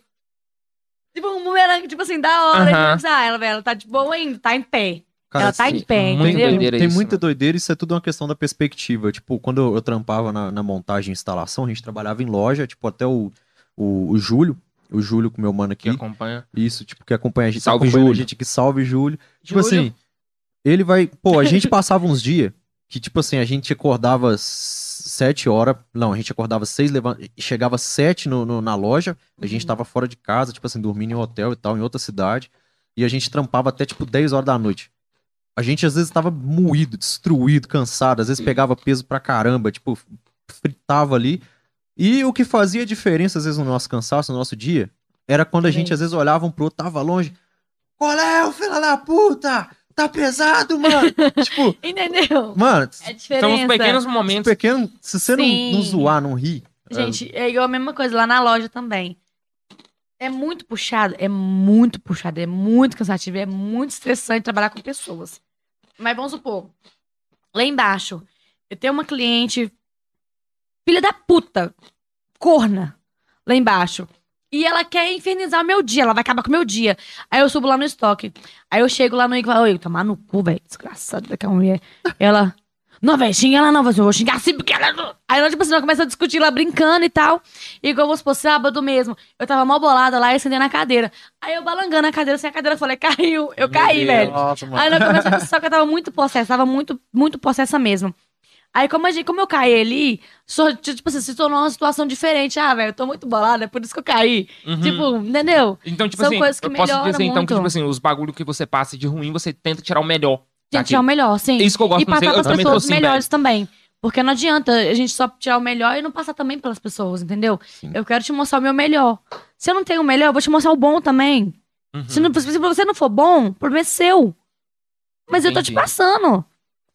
Tipo, um bumerangue, tipo assim, da hora.
Aham.
Tipo, ah, ela, velho, ela tá de boa ainda, tá em pé.
Cara,
ela tá em pé,
muito
entendeu?
doideira
tem
isso,
muita
mano.
doideira, isso é tudo uma questão da perspectiva. Tipo, quando eu, eu trampava na, na montagem e instalação, a gente trabalhava em loja, tipo, até o, o, o Júlio, o Júlio com meu mano
Que
aqui.
acompanha.
Isso, tipo, que acompanha a gente.
Salve, Júlio.
A gente que salve Júlio. Tipo
Júlio.
assim, ele vai. Pô, a gente passava uns dias que, tipo assim, a gente acordava sete horas. Não, a gente acordava seis, levan- chegava sete no, no- na loja. A gente
Uhum.
tava fora de casa, tipo assim, dormindo em hotel e tal, em outra cidade. E a gente trampava até, tipo, 10 horas da noite. A gente, às vezes, tava moído, destruído, cansado. Às vezes pegava peso pra caramba, tipo, fritava ali. E o que fazia diferença, às vezes, no nosso cansaço, no nosso dia, era quando a gente, às vezes, olhava um pro outro, tava longe. Qual é, ô filho da puta? Tá pesado, mano. tipo,
Entendeu?
mano,
É diferença.
São os pequenos momentos.
pequeno, se você não, não zoar, não rir.
Gente, é igual a mesma coisa lá na loja também. É muito puxado, é muito puxado, é muito cansativo, é muito estressante trabalhar com pessoas. Mas vamos supor, lá embaixo, eu tenho uma cliente, filha da puta, corna, lá embaixo. E ela quer infernizar o meu dia, ela vai acabar com o meu dia. Aí eu subo lá no estoque. Aí eu chego lá no Igor e falo, oi, tomar no cu, velho, desgraçado daquela mulher. Ela, não, velho, xinga ela não, eu vou xingar assim porque ela não... Aí ela, tipo assim, ela começa a discutir lá, brincando e tal. E igual, vamos supor, sábado mesmo, eu tava mal bolada lá, e acendendo a cadeira. Aí eu balangando a cadeira, assim, a cadeira, eu falei, caiu, eu caí, velho.
Nossa.
Aí ela começou a só que eu tava muito possessa, tava muito, muito possessa mesmo. Aí, como, a gente, como eu caí ali, só, tipo assim, se tornou uma situação diferente. Ah, velho, eu tô muito bolada, é por isso que eu caí.
Uhum.
Tipo, entendeu?
Então, tipo
são
assim,
coisas que
eu posso dizer então que,
muito.
tipo assim, os bagulho que você passa de ruim, você tenta tirar o melhor.
Que tirar o melhor, sim.
É isso que eu gosto
e passar
eu
pras pessoas
assim,
melhores também. Porque não adianta a gente só tirar o melhor e não passar também pelas pessoas, entendeu?
Sim.
Eu quero te mostrar o meu melhor. Se eu não tenho o melhor, eu vou te mostrar o bom também.
Uhum.
Se, não, se você não for bom, o problema é seu. Mas eu tô te
Entendi.
passando.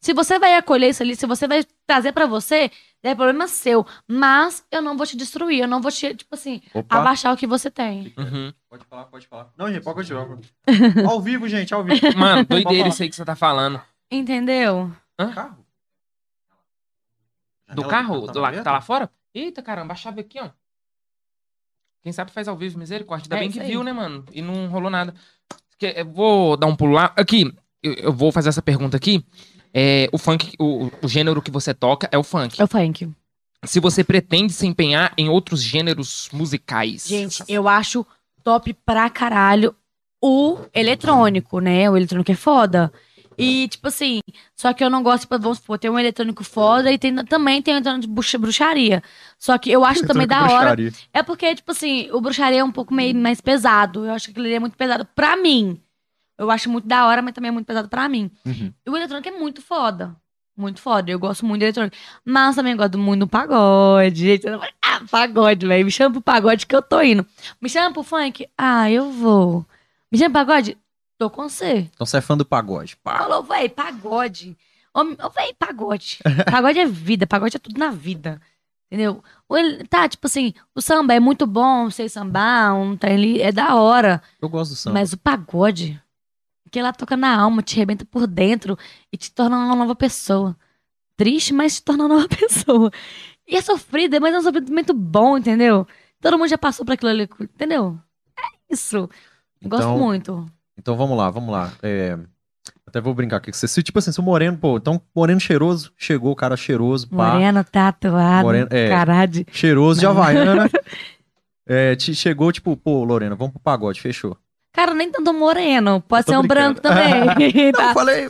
Se você vai acolher isso ali, se você vai trazer pra você, é problema seu. Mas eu não vou te destruir, eu não vou te, tipo assim,
Opa.
abaixar o que você tem.
Uhum.
Pode falar, pode falar. Não, gente, pode continuar. ao vivo, gente, ao vivo.
Mano, doideira isso aí que você tá falando.
Entendeu?
Carro?
Do carro?
tá
do lá que tá lá fora? Eita, caramba, a chave aqui, ó. Quem sabe faz ao vivo, misericórdia. Ainda
É
bem que
aí.
viu, né, mano? E não rolou nada. Eu vou dar um pulo lá. Aqui, eu vou fazer essa pergunta aqui. É, o funk, o, o gênero que você toca é o funk.
É o funk.
Se você pretende se empenhar em outros gêneros musicais.
Gente, eu acho top pra caralho o eletrônico, né? O eletrônico é foda. E, tipo assim, só que eu não gosto, tipo, vamos supor, tem um eletrônico foda e tem, também tem um eletrônico de bruxa- bruxaria. Só que eu acho também da hora.
Bruxaria.
É porque, tipo assim, o bruxaria é um pouco meio mais pesado. Eu acho que ali é muito pesado pra mim. Eu acho muito da hora, mas também é muito pesado pra mim.
Uhum.
E o eletrônico é muito foda. Muito foda. Eu gosto muito do eletrônico. Mas também gosto muito do pagode. Ah, pagode, velho. Me chama pro pagode que eu tô indo. Me chama pro funk? Ah, eu vou. Me chama pro pagode? Tô com você.
Então você é fã do pagode. Pá.
Falou, véi, pagode. Ô, ô, véi, pagode. Pagode é vida, pagode é tudo na vida. Entendeu? Tá, tipo assim, o samba é muito bom, sei sambar, um trem ali, é da hora.
Eu gosto do samba.
Mas o pagode, que ela toca na alma, te arrebenta por dentro e te torna uma nova pessoa. Triste, mas te torna uma nova pessoa. E é sofrida, mas é um sofrimento bom, entendeu? Todo mundo já passou por aquilo ali, entendeu? É isso. Gosto
Então-
muito.
Então vamos lá, vamos lá. É, Até vou brincar aqui. Você, se, tipo assim, se o moreno, pô, então moreno cheiroso, chegou o cara cheiroso, pá.
Moreno, tatuado,
Moreno, é.
caralho.
Cheiroso de Havaiana. é, te chegou, tipo, pô, Lorena, vamos pro pagode, fechou.
Cara, nem tanto moreno. Pode ser um branco também.
Não,
tá?
falei.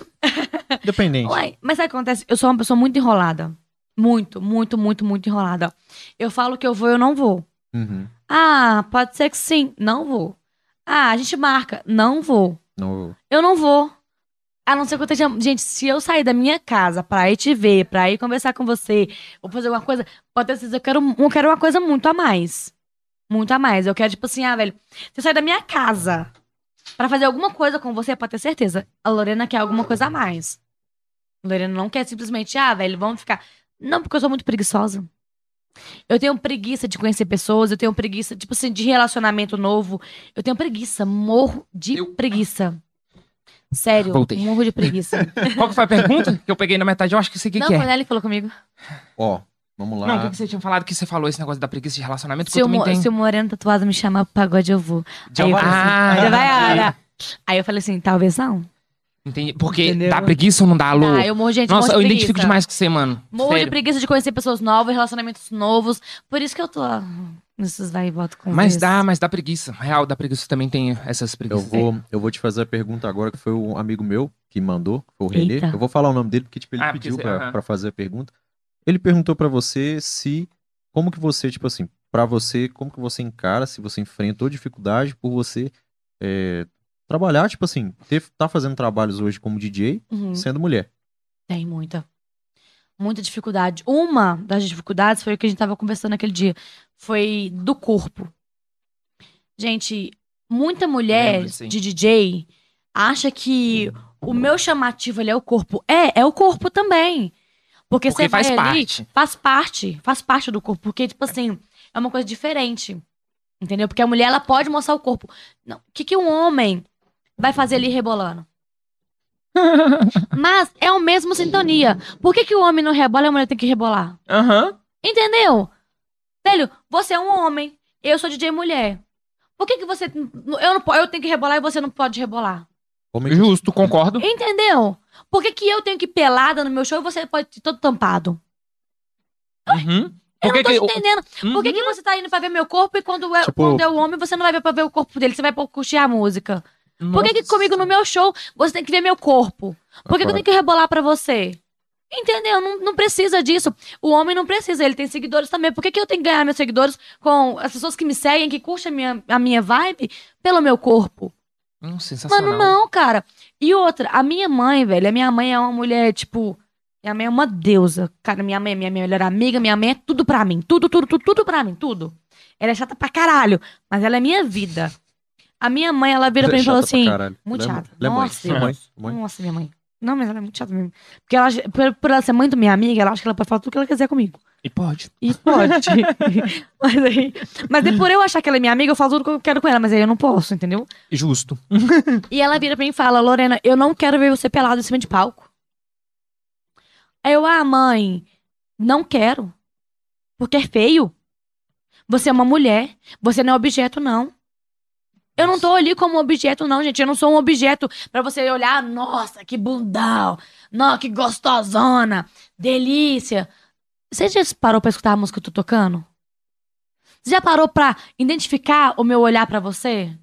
Dependente.
Uai, mas sabe o que acontece? Eu sou uma pessoa muito enrolada. Muito, muito, muito, muito enrolada. Eu falo que eu vou, eu não vou.
Uhum.
Ah, pode ser que sim. Não vou. Ah, a gente marca. Não vou.
Não,
Eu não vou. A não ser que eu esteja. Gente, se eu sair da minha casa pra ir te ver, pra ir conversar com você, ou fazer alguma coisa, pode ter certeza, eu quero, eu quero uma coisa muito a mais. Muito a mais. Eu quero, tipo assim, ah, velho, eu sair da minha casa pra fazer alguma coisa com você, pode ter certeza. A Lorena quer alguma coisa a mais. A Lorena não quer simplesmente, ah, velho, vamos ficar. Não, porque eu sou muito preguiçosa. Eu tenho preguiça de conhecer pessoas, eu tenho preguiça, tipo assim, de relacionamento novo. Eu tenho preguiça, morro de
Eu-
preguiça. Sério,
Voltei.
morro de preguiça.
Qual que foi a pergunta que eu peguei na metade? Eu acho que sei o que,
não,
que é.
Nelly que falou comigo.
Ó, vamos lá.
Não, o que, que você tinha falado que você falou esse negócio da preguiça de relacionamento?
Se o,
eu
mo-
tenho.
se o Moreno tatuado me chamar pro pagode, eu vou.
De
Aí eu falei
Ah,
assim, já vai,
entendi.
olha. Aí eu falei assim, talvez não.
Entendi. Porque
Entendeu?
dá preguiça ou não dá, Alô?
Ah, eu morro, gente,
Nossa,
morro
eu
de
identifico
preguiça.
demais com você, mano.
Morro de
Sério.
preguiça de conhecer pessoas novas, relacionamentos novos. Por isso que eu tô ah, nesses vai e volta com
Mas
vezes.
dá, mas dá preguiça. Real, dá preguiça também tem essas
Eu
preguiças.
vou, eu vou te fazer a pergunta agora, que foi um amigo meu que mandou, foi o Renê. Eu vou falar o nome dele, porque tipo, ele
Ah, porque
pediu
você-
pra,
aham.
pra fazer a pergunta. Ele perguntou pra você se. Como que você, tipo assim, pra você, como que você encara, se você enfrentou dificuldade por você é, trabalhar, tipo assim, ter, tá fazendo trabalhos hoje como DJ,
Uhum.
sendo mulher.
Tem muita. Muita dificuldade. Uma das dificuldades foi o que a gente tava conversando aquele dia. Foi do corpo. Gente, muita mulher
Lembro, sim.
de DJ acha que o meu chamativo ali é o corpo. É, é o corpo também. Porque,
Porque
você vai
faz
ali,
parte.
faz parte, faz parte do corpo. Porque, tipo assim, é uma coisa diferente. Entendeu? Porque a mulher, ela pode mostrar o corpo. Não, o que, que um homem vai fazer ali rebolando? Mas é o mesmo sintonia. Por que, que o homem não rebola e a mulher tem que rebolar?
Aham.
Entendeu? Velho, você é um homem, eu sou DJ mulher. Por que, que você. Eu, não, eu tenho que rebolar e você não pode rebolar?
Como é
Justo, concordo.
Entendeu? Por que, que eu tenho que ir pelada no meu show e você pode ir todo tampado?
Uhum.
Eu
Por que
não tô
que-
te entendendo. Por que,
Uhum.
que você tá indo pra ver meu corpo e quando é,
Tipo-
quando é o homem você não vai ver pra ver o corpo dele? Você vai pra curtir a música. Por que, que
Nossa.
comigo no meu show você tem que ver meu corpo? Por que, que eu tenho que rebolar pra você? Entendeu? Não, não precisa disso. O homem não precisa, ele tem seguidores também. Por que, que eu tenho que ganhar meus seguidores com as pessoas que me seguem, que curtem a minha, a minha vibe, pelo meu corpo?
Hum, sensacional.
Mano, não, cara. E outra, a minha mãe, velho, a minha mãe é uma mulher, tipo. Minha mãe é uma deusa. Cara, minha mãe é minha melhor amiga, minha mãe é tudo pra mim. Tudo, tudo, tudo, tudo pra mim, tudo. Ela é chata pra caralho, mas ela é minha vida. A minha mãe, ela vira pra mim e falou assim. muito
é-
chata.
é mãe.
Nossa,
é mãe. mãe.
Nossa, minha mãe. Não, mas ela é muito chata mesmo. Porque ela, por, por ela ser muito minha amiga, ela acha que ela pode falar tudo que ela quiser comigo.
E pode.
E pode. mas aí. Mas aí, por eu achar que ela é minha amiga, eu falo tudo que eu quero com ela, mas aí eu não posso, entendeu?
Justo.
E ela vira pra mim e fala: Lorena, eu não quero ver você pelado em cima de palco. Aí eu, ah, mãe, não quero. Porque é feio. Você é uma mulher. Você não é objeto, não. Eu não tô ali como objeto, não, gente. Eu não sou um objeto pra você olhar, nossa, que bundão. Nossa, que gostosona. Delícia. Você já parou pra escutar a música que eu tô tocando? Você já parou pra identificar o meu olhar pra você?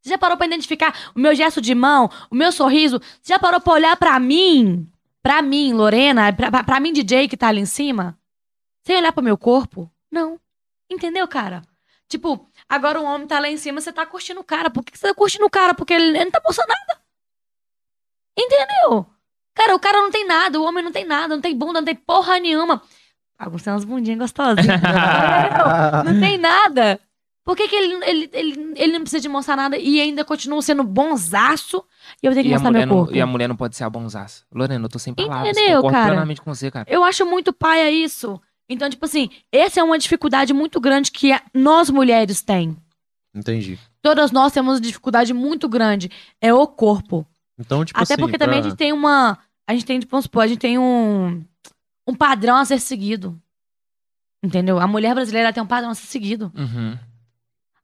Você já parou pra identificar o meu gesto de mão, o meu sorriso? Você já parou pra olhar pra mim? Pra mim, Lorena, pra, pra, pra mim, DJ que tá ali em cima? Sem olhar pro meu corpo? Não. Entendeu, cara? Tipo, agora o homem tá lá em cima, você tá curtindo o cara. Por que você tá curtindo o cara? Porque ele, não tá postando nada. Entendeu? Cara, o cara não tem nada, o homem não tem nada, não tem bunda, não tem porra nenhuma. Alguns umas bundinhas gostosas. Entendeu? não tem nada. Por que, que ele, ele, ele, ele não precisa de mostrar nada e ainda continua sendo bonzaço e eu tenho que
E
mostrar meu
não,
corpo?
e a mulher não pode ser a bonzaça. Lorena, eu tô sem palavras.
Entendeu,
concordo
cara?
plenamente com você, cara.
Eu acho muito paia isso. Então, tipo assim, essa é uma dificuldade muito grande que nós mulheres tem.
Entendi.
Todas nós temos uma dificuldade muito grande. É o corpo.
Então, tipo
Até
assim.
porque também a
pra-
gente tem uma. A gente tem, tipo, vamos supor, a gente tem um. Um padrão a ser seguido. Entendeu? A mulher brasileira tem um padrão a ser seguido.
Uhum.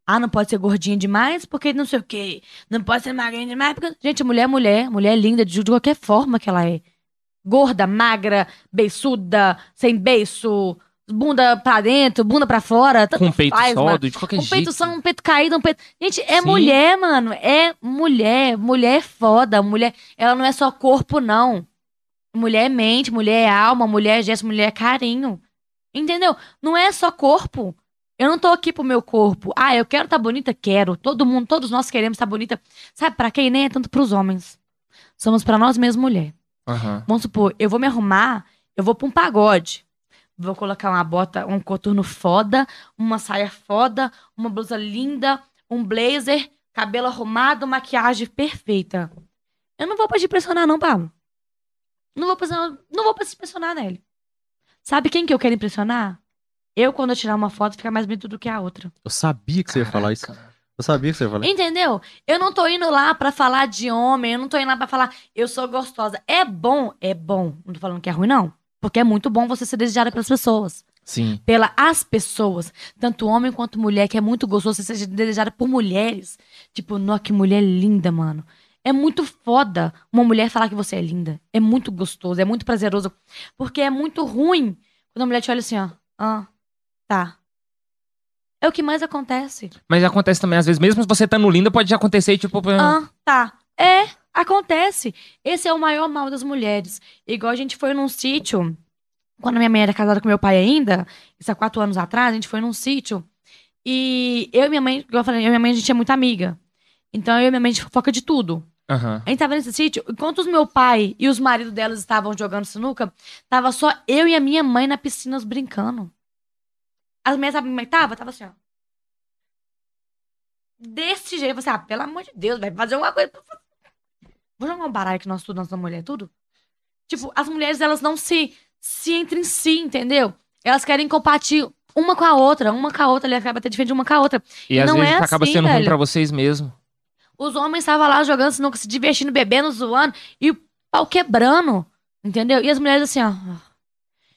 Ah, não pode ser gordinha demais porque não sei o quê. Não pode ser magrinha demais porque. Gente, mulher é mulher. Mulher é linda de qualquer forma que ela é. Gorda, magra, beiçuda, sem beiço, bunda pra dentro, bunda pra fora. tanto
Com peito
faz, mano.
de qualquer
Um
jeito.
peito só, um peito caído, um peito. Gente, é
Sim.
mulher, mano. É mulher. Mulher é foda. Mulher. Ela não é só corpo, não. Mulher é mente, mulher é alma, mulher é gesto, mulher é carinho. Entendeu? Não é só corpo. Eu não tô aqui pro meu corpo. Ah, eu quero estar bonita? Quero. Todo mundo, todos nós queremos estar bonita. Sabe pra quem? Nem é tanto pros homens. Somos pra nós mesmos mulher.
Aham.
Vamos supor, eu vou me arrumar, eu vou pra um pagode. Vou colocar uma bota, um coturno foda, uma saia foda, uma blusa linda, um blazer, cabelo arrumado, maquiagem perfeita. Eu não vou pra te impressionar, não, Pablo. Não vou, pressionar, não vou pra se impressionar nele. Sabe quem que eu quero impressionar? Eu, quando eu tirar uma foto, ficar mais bonito do que a outra.
Eu sabia que você ia falar isso. Eu sabia que você ia falar.
Entendeu? Eu não tô indo lá pra falar de homem, eu não tô indo lá pra falar eu sou gostosa. É bom, é bom. Não tô falando que é ruim, não. Porque é muito bom você ser desejada pelas pessoas.
Sim.
Pela as pessoas. Tanto homem quanto mulher, que é muito gostoso você ser desejada por mulheres. Tipo, nossa, que mulher linda, mano. É muito foda uma mulher falar que você é linda. É muito gostoso, é muito prazeroso. Porque é muito ruim quando a mulher te olha assim, ó. Ah, tá. É o que mais acontece.
Mas acontece também, às vezes, mesmo você estando linda, pode acontecer, tipo.
Ah, tá. É, acontece. Esse é o maior mal das mulheres. Igual a gente foi num sítio, quando minha mãe era casada com meu pai ainda, isso há quatro anos atrás, a gente foi num sítio. E eu e minha mãe, igual eu falei, eu e minha mãe a gente é muito amiga. Então eu e minha mãe a gente fofoca de tudo.
Aham.
A gente tava nesse sítio, enquanto os meu pai e os maridos delas estavam jogando sinuca, tava só eu e a minha mãe na piscina brincando. As mulheres, sabe como é que tava? Tava assim, ó. Desse jeito, você, ah, pelo amor de Deus, vai fazer alguma coisa. Vou jogar um baralho que nós tudo, nós mulher, tudo? Tipo, as mulheres, elas não se, se entre em si, entendeu? Elas querem compartilhar uma com a outra, uma com a outra, ali acaba até diferente uma com a outra.
E às
Não
vezes
é
acaba
assim,
sendo ruim
velho.
pra vocês mesmo.
Os homens estavam lá jogando sinuca, se divertindo, bebendo, zoando, e o pau quebrando, entendeu? E as mulheres assim, ó.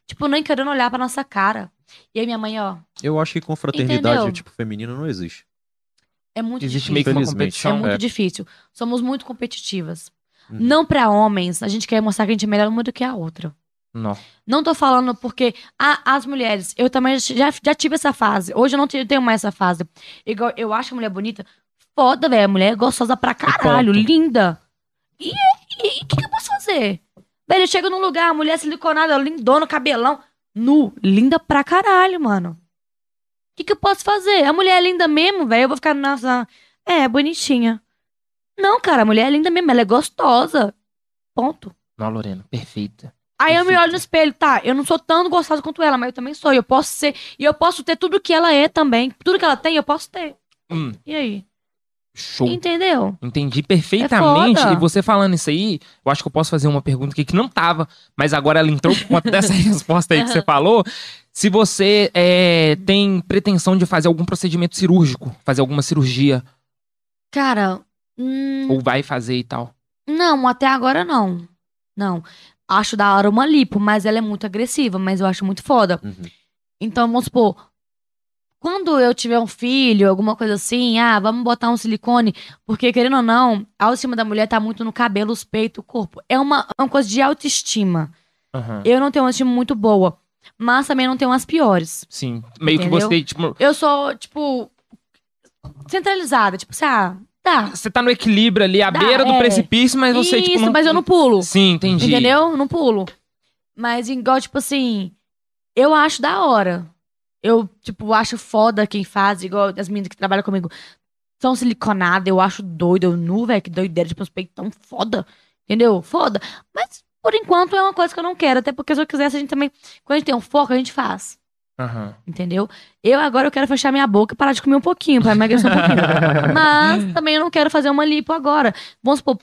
Tipo, nem querendo olhar pra nossa cara. E aí minha mãe, ó,
Eu acho que confraternidade,
Entendeu?
tipo, feminina não existe.
é muito
Existe
difícil.
meio que uma
Infelizmente.
É
competição.
muito
É.
difícil. Somos muito competitivas.
Uhum.
Não pra homens. A gente quer mostrar que a gente é melhor uma do que a outra.
Não.
Não tô falando porque ah, as mulheres, eu também já, já tive essa fase. Hoje eu não te- tenho mais essa fase. Igual, eu acho a mulher bonita. Foda, velho. A mulher é gostosa pra caralho, linda. E o que, que eu posso fazer? Velho, eu chego num lugar, a mulher siliconada, lindona, cabelão, nu, linda pra caralho, mano. O que, que eu posso fazer? A mulher é linda mesmo, velho. Eu vou ficar, nossa, é, bonitinha. Não, cara, a mulher é linda mesmo, ela é gostosa. Ponto.
Não, Lorena, perfeita.
Aí eu me olho no espelho, tá? Eu não sou tão gostosa quanto ela, mas eu também sou. Eu posso ser. E eu posso ter tudo que ela é também. Tudo que ela tem, eu posso ter.
Hum,
E aí?
Show.
Entendeu?
Entendi perfeitamente.
É
e você falando isso aí, eu acho que eu posso fazer uma pergunta aqui que não tava, mas agora ela entrou por conta dessa resposta aí que você falou. Se você é, tem pretensão de fazer algum procedimento cirúrgico, fazer alguma cirurgia,
Cara, hum,
ou vai fazer e tal.
não, até agora não. Não. Acho da hora uma lipo, mas ela é muito agressiva, mas eu acho muito foda.
Uhum.
Então, vamos supor, quando eu tiver um filho, alguma coisa assim, ah, vamos botar um silicone, porque querendo ou não, a autoestima da mulher tá muito no cabelo, os peitos, o corpo. É uma, é uma coisa de autoestima.
Aham.
Eu não tenho uma autoestima muito boa, mas também não tenho umas piores.
Sim. Meio que
Entendeu?
você, tipo,
Eu sou, tipo, centralizada, tipo, assim, ah, tá.
você tá no equilíbrio ali, à
Dá,
beira do
é.
precipício, mas você,
Isso,
tipo. Não...
mas eu não pulo.
Sim, entendi.
Entendeu? Não pulo. Mas igual, tipo assim, eu acho da hora. Eu, tipo, acho foda quem faz, igual as meninas que trabalham comigo. São siliconadas, eu acho doido. Eu nu, velho, que doideira, tipo, os peitos tão foda. Entendeu? Foda. Mas, por enquanto, é uma coisa que eu não quero. Até porque se eu quisesse, a gente também. Quando a gente tem um foco, a gente faz.
Aham.
Entendeu? Eu agora eu quero fechar minha boca e parar de comer um pouquinho, pra emagrecer um pouquinho. Mas também eu não quero fazer uma lipo agora. Vamos supor,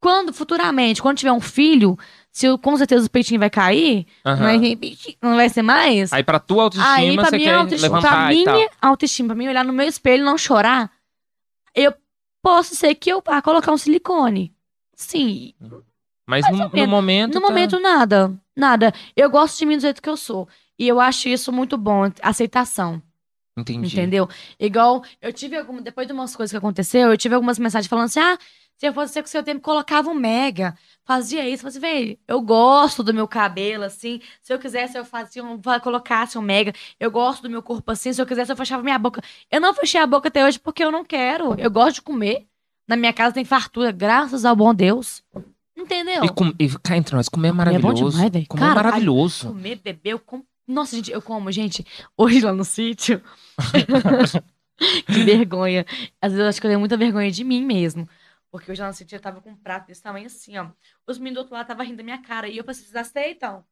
quando, futuramente, quando tiver um filho, se eu, com certeza o peitinho vai cair, não,
Aham.
vai, não vai ser mais.
Aí pra tua autoestima,
Aí, pra
você
minha
quer
autoestima, pra
levantar e tal.
minha autoestima, pra mim olhar no meu espelho e não chorar, eu posso ser que eu vá colocar um silicone. Sim,
Mas no, no momento.
no
tá-
momento nada, nada. Eu gosto de mim do jeito que eu sou. E eu acho isso muito bom, aceitação.
Entendi.
Entendeu? Igual, eu tive alguma. Depois de umas coisas que aconteceu, eu tive algumas mensagens falando assim: ah, se eu fosse você com o seu tempo, colocava um mega. Fazia isso. Assim, velho, eu gosto do meu cabelo, assim. Se eu quisesse, eu fazia um, colocasse um mega. Eu gosto do meu corpo assim. Se eu quisesse, eu fechava minha boca. Eu não fechei a boca até hoje porque eu não quero. Eu gosto de comer. Na minha casa tem fartura, graças ao bom Deus. Entendeu?
E, com, e cá entre nós, comer é
Comer é
maravilhoso.
demais,
comer é
Caralho.
maravilhoso.
Comer, beber, eu como. Nossa, gente, eu como, gente. Hoje lá no sítio. que vergonha. Às vezes eu acho que eu tenho muita vergonha de mim mesmo. Porque hoje no sítio eu tava com um prato desse tamanho assim, ó. Os meninos do outro lado estavam rindo da minha cara. E eu pensei, vocês aceitam?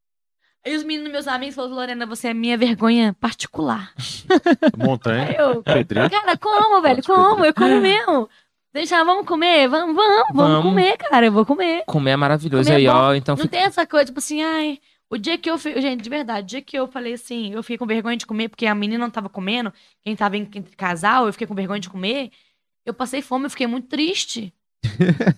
Aí os meninos, meus amigos, falaram, Lorena, você é minha vergonha particular.
Montanha.
Aí eu,
Pedreiro.
cara, como, velho? Como? Eu como mesmo. Deixa, vamos comer? Vamos, vamos, vamos,
Vamos.
comer, cara. Eu vou comer.
Comer é maravilhoso.
Comer é
aí,
bom.
ó. Então
Não
fica.
tem essa coisa, tipo assim, ai. O dia que eu fiquei. Gente, de verdade, o dia que eu falei assim, eu fiquei com vergonha de comer, porque a menina não tava comendo, quem tava em- entre casal, eu fiquei com vergonha de comer. Eu passei fome, eu fiquei muito triste.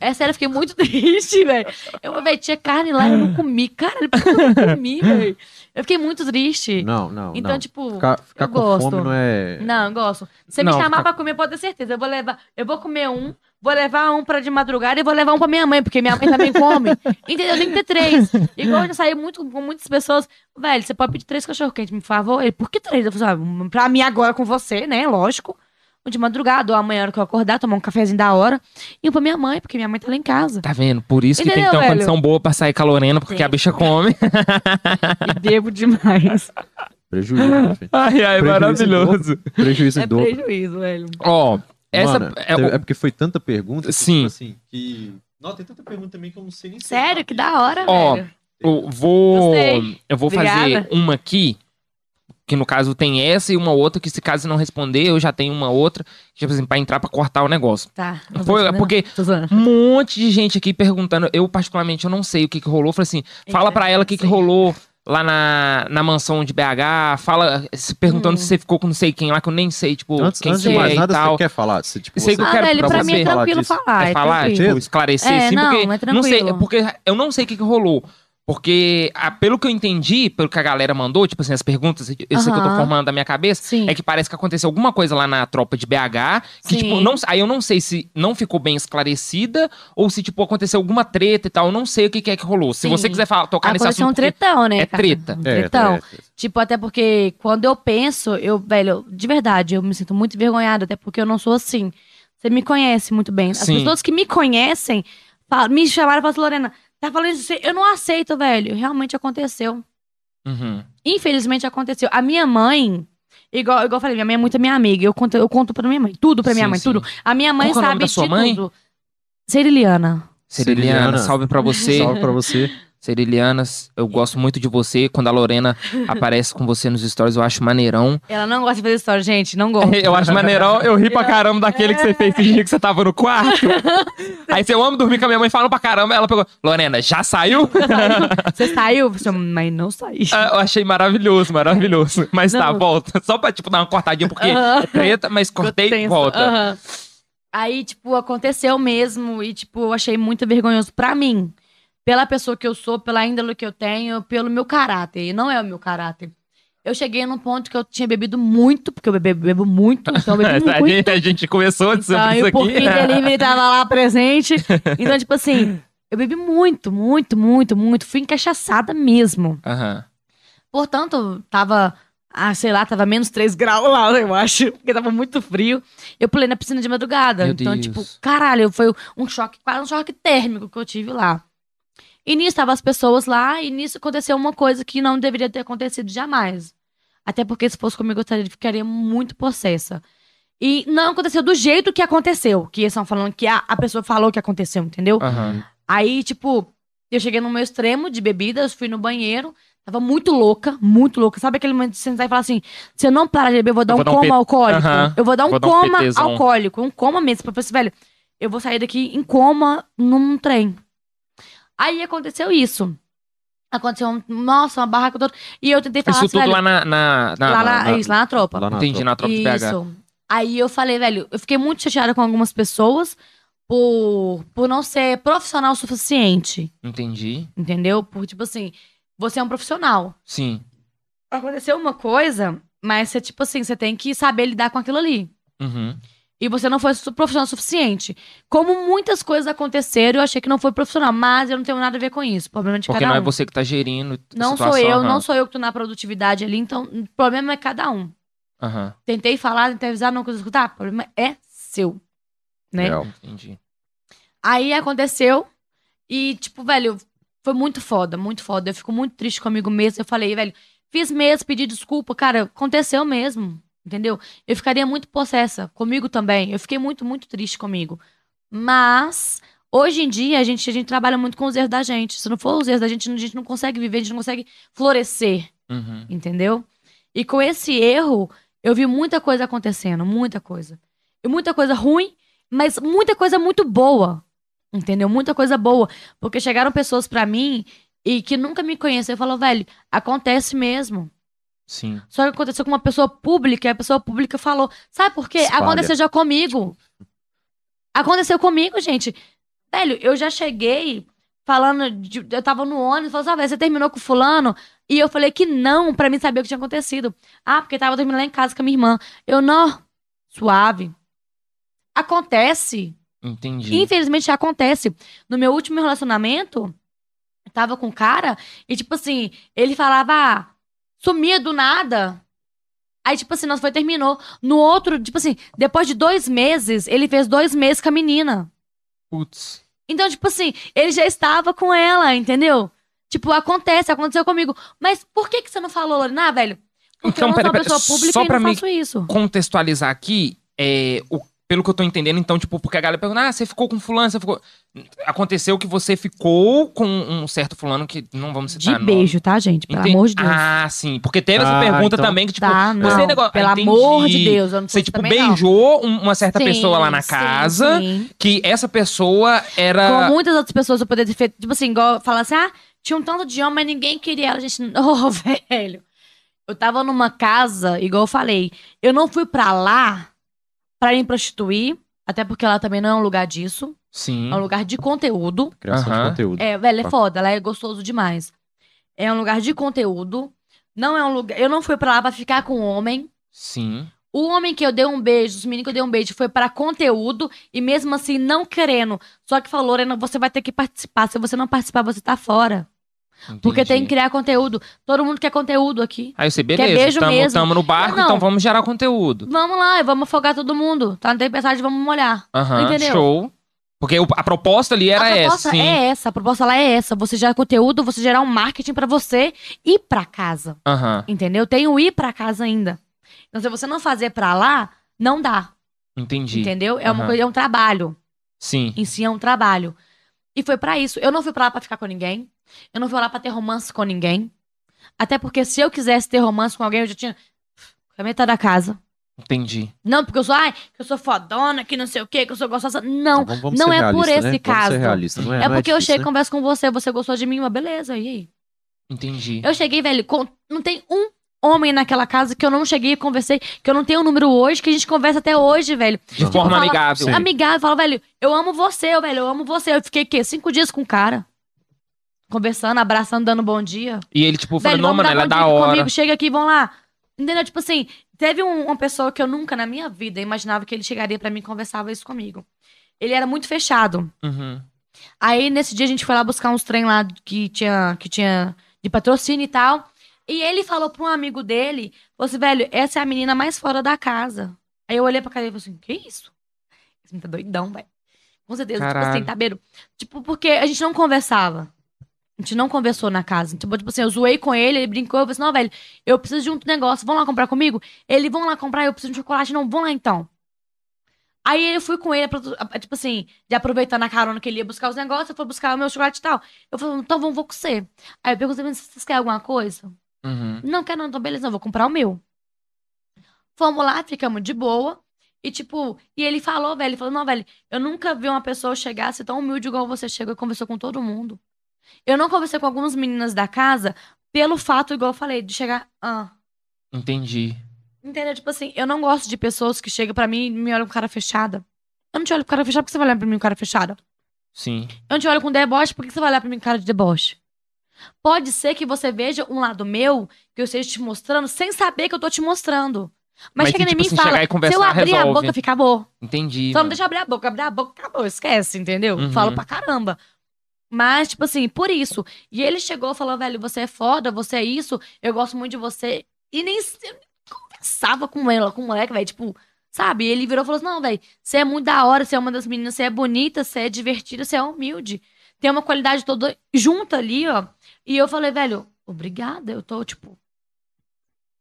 É sério, eu fiquei muito triste, velho. Eu, velho, tinha carne lá, eu não comi. Cara, por que eu não comi, velho? Eu fiquei muito triste.
Não, não,
então,
não.
tipo.
Ficar, ficar
eu
com
gosto.
fome não é...
Não, eu gosto. Se você me
Não,
chamar
fica-
pra comer, pode ter certeza. Eu vou levar. Eu vou comer um, vou levar um pra de madrugada e vou levar um pra minha mãe, porque minha mãe também come. Entendeu? Tem que ter três. Igual eu já saí muito com muitas pessoas. Velho, você pode pedir três cachorro-quentes, por favor? Ele, por que três? Eu falei, assim, ah, pra mim agora com você, né? Lógico. De madrugada, ou amanhã, hora que eu acordar, tomar um cafezinho da hora. E um pra minha mãe, porque minha mãe tá lá em casa.
Tá vendo? Por isso que tem que ter
Entendeu,
uma
velho?
condição boa pra sair com a Lorena, porque
Tem.
a bicha come.
E bebo demais.
Prejuízo, meu filho.
ai, ai,
Prejuízo
maravilhoso.
Prejuízo em
é
dobro.
prejuízo, velho.
Ó, essa.
Mano,
é,
é, porque foi tanta pergunta. que,
Sim.
tipo assim, que... Não, tem tanta pergunta também que eu não sei nem se eu
Sério, que da hora,
Ó,
velho.
eu vou.
Gostei.
Eu vou fazer
Obrigada.
uma aqui. Que no caso tem essa e uma outra, que se caso não responder, eu já tenho uma outra, tipo assim, pra entrar pra cortar o negócio.
Tá.
Foi, porque
não. Zoando.
um monte de gente aqui perguntando. Eu, particularmente, eu não sei o que, que rolou. Falei assim, fala pra ela o que, que rolou lá na, na mansão de BH. Fala, se perguntando
Hum.
se você ficou com não sei quem lá, que eu nem sei, tipo,
Antes,
quem
antes de mais
é
nada,
e tal.
você quer falar? Você, tipo,
Sei que eu
Ah,
quero
velho,
pra
pra
você
mim é
falar
tranquilo falar.
É
é
falar, tipo, esclarecer,
É,
assim,
não,
porque.
é
não
tranquilo.
sei, porque eu não sei o que, que rolou. Porque, ah, pelo que eu entendi, pelo que a galera mandou, tipo assim, as perguntas, isso que eu tô formando da minha cabeça,
Sim.
é que parece que aconteceu alguma coisa lá na tropa de BH, que,
Sim.
tipo, não, aí eu não sei se não ficou bem esclarecida, ou se, tipo, aconteceu alguma treta e tal, eu não sei o que, que é que rolou. Se
Sim.
você quiser falar, tocar nesse
Aconteceu um
assunto. porque-
tretão, né?
é
cara?
treta.
Um
É,
tretão.
é, é.
Tipo, até porque quando eu penso, eu, velho, de verdade, eu me sinto muito envergonhada, até porque eu não sou assim. Você me conhece muito bem. As
Sim.
pessoas que me conhecem falam- me chamaram e falaram assim, Lorena, tá falando isso, eu não aceito, velho. Realmente aconteceu.
Uhum.
Infelizmente aconteceu. A minha mãe, igual, igual eu falei, minha mãe é muito minha amiga. Eu conto, eu conto pra minha mãe. Tudo pra minha
Sim,
mãe,
sim.
tudo. A minha mãe
Qual que é o nome
sabe
da sua
de
mãe?
tudo. Seriliana.
Seriliana,
Seriliana.
salve pra você.
Salve pra você.
Serilianas, eu gosto muito de você. Quando a Lorena aparece com você nos stories, eu acho maneirão.
Ela não gosta de fazer história, gente. Não gosta.
Eu acho maneirão. Eu ri pra caramba daquele que você fez esse dia que você tava no quarto. Aí você, eu amo dormir com a minha mãe, falando pra caramba. Ela pegou, Lorena, já saiu?
Você saiu? Você, mas não saí.
Ah, eu achei maravilhoso, maravilhoso. Mas tá,
Não.
volta. Só pra, tipo, dar uma cortadinha, porque
Aham.
é treta, mas cortei e volta.
Aham. Aí, tipo, aconteceu mesmo e, tipo, eu achei muito vergonhoso pra mim. Pela pessoa que eu sou, pela índole que eu tenho, pelo meu caráter. E não é o meu caráter. Eu cheguei num ponto que eu tinha bebido muito, porque eu bebo, bebo muito, então eu bebi
a,
muito.
gente, a gente começou sobre
Então,
isso
o
aqui.
Delivery tava lá presente. Então, tipo assim, eu bebi muito, muito, muito, muito. Fui encaixaçada mesmo.
Aham.
Portanto, tava, ah, sei lá, tava menos 3 graus lá, eu acho, porque tava muito frio. Eu pulei na piscina de madrugada.
Meu
então,
Deus.
tipo, caralho, foi um choque, quase um choque térmico que eu tive lá. E nisso estavam as pessoas lá, e nisso aconteceu uma coisa que não deveria ter acontecido jamais. Até porque se fosse comigo, eu estaria- ficaria muito possessa. E não aconteceu do jeito que aconteceu. Que eles estão falando que a, a pessoa falou que aconteceu, entendeu?
Aham.
Aí, tipo, eu cheguei no meu extremo de bebidas, fui no banheiro, tava muito louca, muito louca. Sabe aquele momento de sentar e falar assim: se eu não parar de beber, eu vou dar
Eu
um
vou dar um
coma alcoólico.
Aham.
Eu vou dar um
Vou dar um
coma alcoólico, um coma mesmo. Pra falar assim, velho, eu vou sair daqui em coma num trem. Aí aconteceu isso. Aconteceu, um- nossa, uma barraca toda. E eu tentei falar
Isso
assim,
tudo
velho,
lá na. na, na-
lá, na,
na-
isso, lá na tropa.
Lá na
Entendi,
tropa.
na tropa de BH.
Isso. Aí eu falei, velho, eu fiquei muito chateada com algumas pessoas por, por não ser profissional o suficiente.
Entendi.
Entendeu? Por, tipo assim, você é um profissional.
Sim.
Aconteceu uma coisa, mas você, tipo assim, você tem que saber lidar com aquilo ali.
Uhum.
E você não foi profissional o suficiente. Como muitas coisas aconteceram, eu achei que não foi profissional, mas eu não tenho nada a ver com isso. Problema de
Porque
cada
não é
um.
você que tá gerindo.
Não
situação,
sou eu, não sou eu que tô na produtividade ali, então o problema é cada um.
Aham.
Tentei falar, tentei avisar, não quis escutar, o problema é seu. Né?
Real.
Entendi.
Aí aconteceu e, tipo, velho, foi muito foda, muito foda. Eu fico muito triste comigo mesmo. Eu falei, velho, fiz mesmo, pedi desculpa. Cara, aconteceu mesmo, entendeu? Eu ficaria muito possessa comigo também. Eu fiquei muito, muito triste comigo. Mas, hoje em dia, a gente, a gente trabalha muito com os erros da gente. Se não for os erros da gente, a gente não consegue viver, a gente não consegue florescer,
Uhum.
entendeu? E com esse erro, eu vi muita coisa acontecendo, muita coisa. E muita coisa ruim, mas muita coisa muito boa. Entendeu? Muita coisa boa. Porque chegaram pessoas pra mim e que nunca me conheceram e falaram, velho, acontece mesmo.
Sim.
Só que aconteceu com uma pessoa pública e a pessoa pública falou, sabe por quê?
Espalha.
Aconteceu já comigo. Aconteceu comigo, gente. Velho, eu já cheguei falando, de- eu tava no ônibus, falou, sabe, você terminou com fulano? E eu falei que não, pra mim saber o que tinha acontecido. Ah, porque tava terminando lá em casa com a minha irmã. Eu, não, suave. Acontece.
Entendi.
Infelizmente acontece. No meu último relacionamento, eu tava com um cara e, tipo assim, ele falava, ah, sumia do nada. Aí, tipo assim, nós foi terminou. No outro, tipo assim, depois de dois meses, ele fez dois meses com a menina.
Putz.
Então, tipo assim, ele já estava com ela, entendeu? Tipo, acontece, aconteceu comigo. Mas por que que você não falou, Lorena, ah, velho? Porque
Então,
eu não
pera,
sou
pera,
pessoa pública
só
e
pra
não faço isso.
Contextualizar aqui, é, o, pelo que eu tô entendendo, então, tipo, porque a galera pergunta, ah, você ficou com fulano, você ficou... Aconteceu que você ficou com um certo fulano que não vamos
De
citar nome.
beijo, tá, gente? Pelo
Entendi.
amor de Deus.
Ah, sim. Porque teve essa
Ah,
pergunta
então-
também que, tipo,
tá, não.
você negócio-
Pelo
Ah,
amor de
entendi.
Deus, eu não
você, tipo,
não.
beijou um- uma certa
Sim,
pessoa lá na
sim,
casa,
sim.
que essa pessoa era...
Como muitas outras pessoas eu poderia ter feito, tipo assim, igual falar assim, ah, tinha um tanto de homem, mas ninguém queria ela. A gente, oh, velho. Eu tava numa casa, igual eu falei, eu não fui pra lá pra me prostituir, até porque lá também não é um lugar disso,
Sim.
é um lugar de conteúdo.
Criação
Aham.
de conteúdo.
É, velho, é
Tá.
foda, lá é gostoso demais. É um lugar de conteúdo, não é um lugar, eu não fui pra lá pra ficar com homem.
Sim.
O homem que eu dei um beijo, os meninos que eu dei um beijo, foi pra conteúdo e mesmo assim não querendo. Só que falou, Lorena, você vai ter que participar. Se você não participar, você tá fora. Porque
entendi.
tem que criar conteúdo. Todo mundo quer conteúdo aqui.
Aí você,
Quer
beleza,
beijo
tamo,
mesmo.
tamo no barco,
Não.
então vamos gerar conteúdo.
Vamos lá, vamos afogar todo mundo. Tá na tempestade, vamos molhar.
Aham, show. Porque a proposta ali era
a
essa,
proposta
sim.
é essa, a proposta lá é essa. Você gerar conteúdo, você gerar um marketing pra você ir pra casa.
Aham,
Entendeu? Tem o ir pra casa ainda. Então, se você não fazer pra lá, não dá.
entendi.
Entendeu? É uma
Aham.
coisa, é um trabalho.
Sim.
Em si é um trabalho. E foi pra isso. Eu não fui pra lá pra ficar com ninguém. Eu não fui lá pra ter romance com ninguém. Até porque se eu quisesse ter romance com alguém, eu já tinha a metade da casa.
Entendi.
Não, porque eu sou, ai, que eu sou fodona, que não sei o quê, que eu sou gostosa. Não.
Vamos- vamos
não é por esse
né?
Caso.
ser realistas, não é,
É
não
porque eu
difícil,
chego e
né?
converso com você, você gostou de mim, uma beleza, e aí?
Entendi.
Eu cheguei, velho, com- não tem um homem naquela casa que eu não cheguei e conversei, que eu não tenho o número hoje, que a gente conversa até hoje, velho.
De
Tipo,
forma
fala-
amigável.
Sim.
Amigável, fala, velho, eu amo você, velho, eu amo você. Eu fiquei, o quê? Cinco dias com o cara. Conversando, abraçando, dando bom dia.
E ele, tipo, falou, não, mano, ela é da hora.
comigo, chega aqui, vamos lá. Entendeu? Tipo assim, teve um- uma pessoa que eu nunca na minha vida imaginava que ele chegaria pra mim e conversava isso comigo. Ele era muito fechado.
Uhum.
Aí nesse dia a gente foi lá buscar uns trem lá que tinha, que tinha de patrocínio e tal. E ele falou pra um amigo dele, falou assim, velho, essa é a menina mais fora da casa. Aí eu olhei pra cara e falei assim, que isso? Esse menino tá doidão, velho. Com certeza, tipo
Caralho.
assim, tá beiro. Tipo, porque a gente não conversava. A gente não conversou na casa. Tipo, tipo assim, eu zoei com ele, ele brincou, eu falei assim, não, velho, eu preciso de um negócio, vão lá comprar comigo? Ele, vão lá comprar, eu preciso de um chocolate, não, vão lá então. Aí eu fui com ele, tipo assim, de aproveitar na carona que ele ia buscar os negócios, eu fui buscar o meu chocolate e tal. Eu falei, então vamos, vou com você. Aí eu perguntei, "Mas vocês querem alguma coisa?
Uhum.
Não quero não, então beleza, não, vou comprar o meu. Fomos lá, ficamos de boa. E tipo, e ele falou, velho, ele falou, não, velho, eu nunca vi uma pessoa chegar a ser tão humilde igual você chegou e conversou com todo mundo. Eu não conversei com algumas meninas da casa pelo fato, igual eu falei, de chegar, ah,
Entendi.
Entendeu? Tipo assim, eu não gosto de pessoas que chegam pra mim e me olham com cara fechada. Eu não te olho com cara fechada porque você vai olhar pra mim com cara fechada.
Sim.
Eu não te olho com deboche porque você vai olhar pra mim com cara de deboche. Pode ser que você veja um lado meu que eu esteja te mostrando sem saber que eu tô te mostrando. Mas,
Mas
chega
que,
em
tipo
mim
assim,
e fala,
e conversar,
se eu abrir a
resolve.
boca, fica acabou.
Entendi.
Só não deixa eu abrir a boca. Abrir a boca, acabou. Esquece, entendeu?
Uhum.
Falo pra caramba. Mas, tipo assim, por isso. E ele chegou e falou, velho, você é foda, você é isso, eu gosto muito de você. E nem conversava com ela, com o moleque, velho. Tipo, sabe? Ele virou e falou assim: não, velho, você é muito da hora, você é uma das meninas, você é bonita, você é divertida, você é humilde. Tem uma qualidade toda junta ali, ó. E eu falei, velho, obrigada. Eu tô, tipo,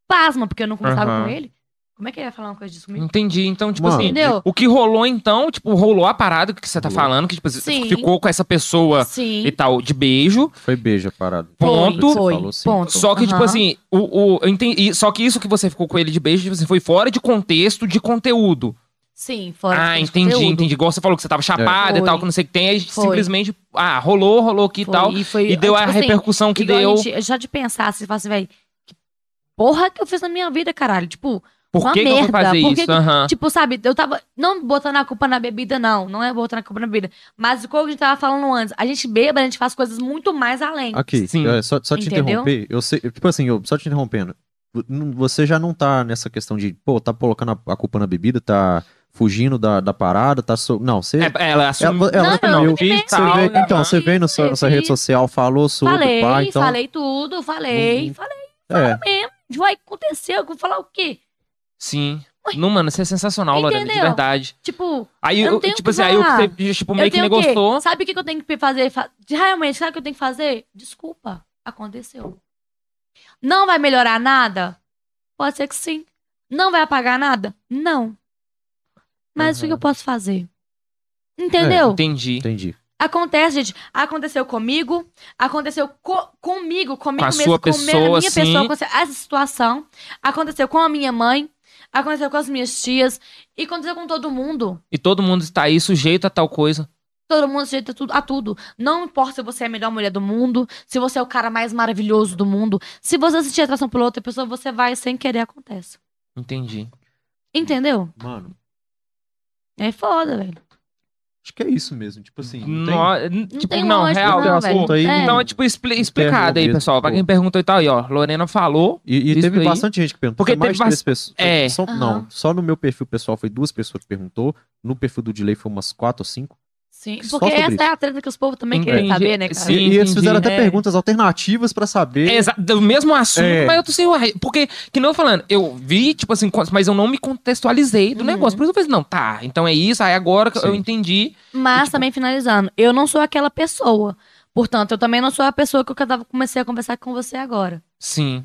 pasma, porque eu não conversava
Aham.
com ele. Como é que ele ia falar uma coisa disso comigo?
Entendi. Então, tipo
Mano,
assim,
Entendeu?
o que rolou então, tipo, rolou a parada que você tá
Rolou.
falando, que tipo, você ficou com essa pessoa
Sim.
e tal, de beijo.
Foi beijo a parada.
Ponto.
Foi,
Falou sim.
ponto.
Só que, tipo
Aham.
assim, o, o, eu entendi, só que isso que você ficou com ele de beijo, tipo assim, foi fora de contexto de conteúdo.
Sim, fora
ah,
de
entendi,
conteúdo.
entendi. Igual você falou que você tava chapada e
Foi.
tal, que não sei o que tem, aí
Foi.
simplesmente, ah, rolou, rolou aqui e
Foi,
tal.
E, foi,
E deu a
tipo assim,
repercussão que
a
deu.
gente- já de pensar, assim, fala assim, velho, que porra que eu fiz na minha vida, caralho? Tipo,
Por
uma
que, que eu vou
merda,
fazer
por que
isso? Aham.
tipo, sabe, eu tava, não botando a culpa na bebida, não, não é botando a culpa na bebida, mas o que a gente tava falando antes, a gente beba, a gente faz coisas muito mais além.
Aqui,
Sim.
é, só, só te
Entendeu?
interromper. Eu sei, tipo assim, eu, só te interrompendo. Não- Você já não tá nessa questão de, pô, tá colocando a, a culpa na bebida, tá fugindo da, da parada, tá. So... Não, você.
É, ela assumiu.
ela, ela
Não,
Você
tal,
vê-
né?
então, você veio no seu- na sua rede social, falou sobre,
falei,
pá, então.
falei tudo, falei,
Não-
falei
É,
mesmo. Vai acontecer, eu vou falar o quê?
Sim. Não, mano, isso é sensacional, Lorena, de verdade.
Tipo,
Aí,
Eu não
eu,
tenho
tipo
o que
assim, aí eu você, tipo, meio
eu
que negociou.
Sabe o que eu tenho que fazer? Fa- Realmente, sabe o que eu tenho que fazer? Desculpa, aconteceu. Não vai melhorar nada? Pode ser que sim. Não vai apagar nada? Não. Mas o que
Uhum.
eu posso fazer? Entendeu?
Entendi.
entendi.
Acontece, gente. Aconteceu comigo, aconteceu co- comigo, comigo
Com a
mesmo,
sua
com a
pessoa,
minha
assim.
pessoa, aconteceu essa situação. Aconteceu com a minha mãe, aconteceu com as minhas tias e aconteceu com todo mundo.
E todo mundo está aí sujeito a tal coisa.
Todo mundo sujeito a tudo, a tudo. Não importa se você é a melhor mulher do mundo, se você é o cara mais maravilhoso do mundo. Se você sentir atração por outra pessoa, você vai sem querer, acontece.
Entendi.
Entendeu?
Mano,
É foda, velho.
Acho que é isso mesmo. Tipo assim, não tem-
tipo,
tem
não, real.
não, assunto aí,
É.
Então é tipo expli- explicado aí, pessoal. Pra quem perguntou e tal, aí, ó. Lorena falou.
E, e teve
aí.
bastante gente que perguntou.
Porque
foi mais de
teve
três pessoas.
É.
Só,
Aham.
Não, só no meu perfil pessoal foi duas pessoas que perguntou. No perfil do Delay foi umas quatro ou cinco.
Sim. Porque essa
isso.
é a treta que os povos também
Entendi.
querem saber, né, cara?
Sim,
e, e eles
entendi.
fizeram até
É.
perguntas alternativas pra saber.
É, exa- do mesmo assunto,
É.
mas eu tô assim, uai, porque, que não eu falando, eu vi, tipo assim, mas eu não me contextualizei do
Uhum.
negócio. Por isso eu falei, assim, não, tá, então é isso, aí agora que eu
Sim.
entendi.
Mas
E, tipo-
também finalizando, eu não sou aquela pessoa. Portanto, eu também não sou a pessoa que eu tava, comecei a conversar com você agora.
Sim.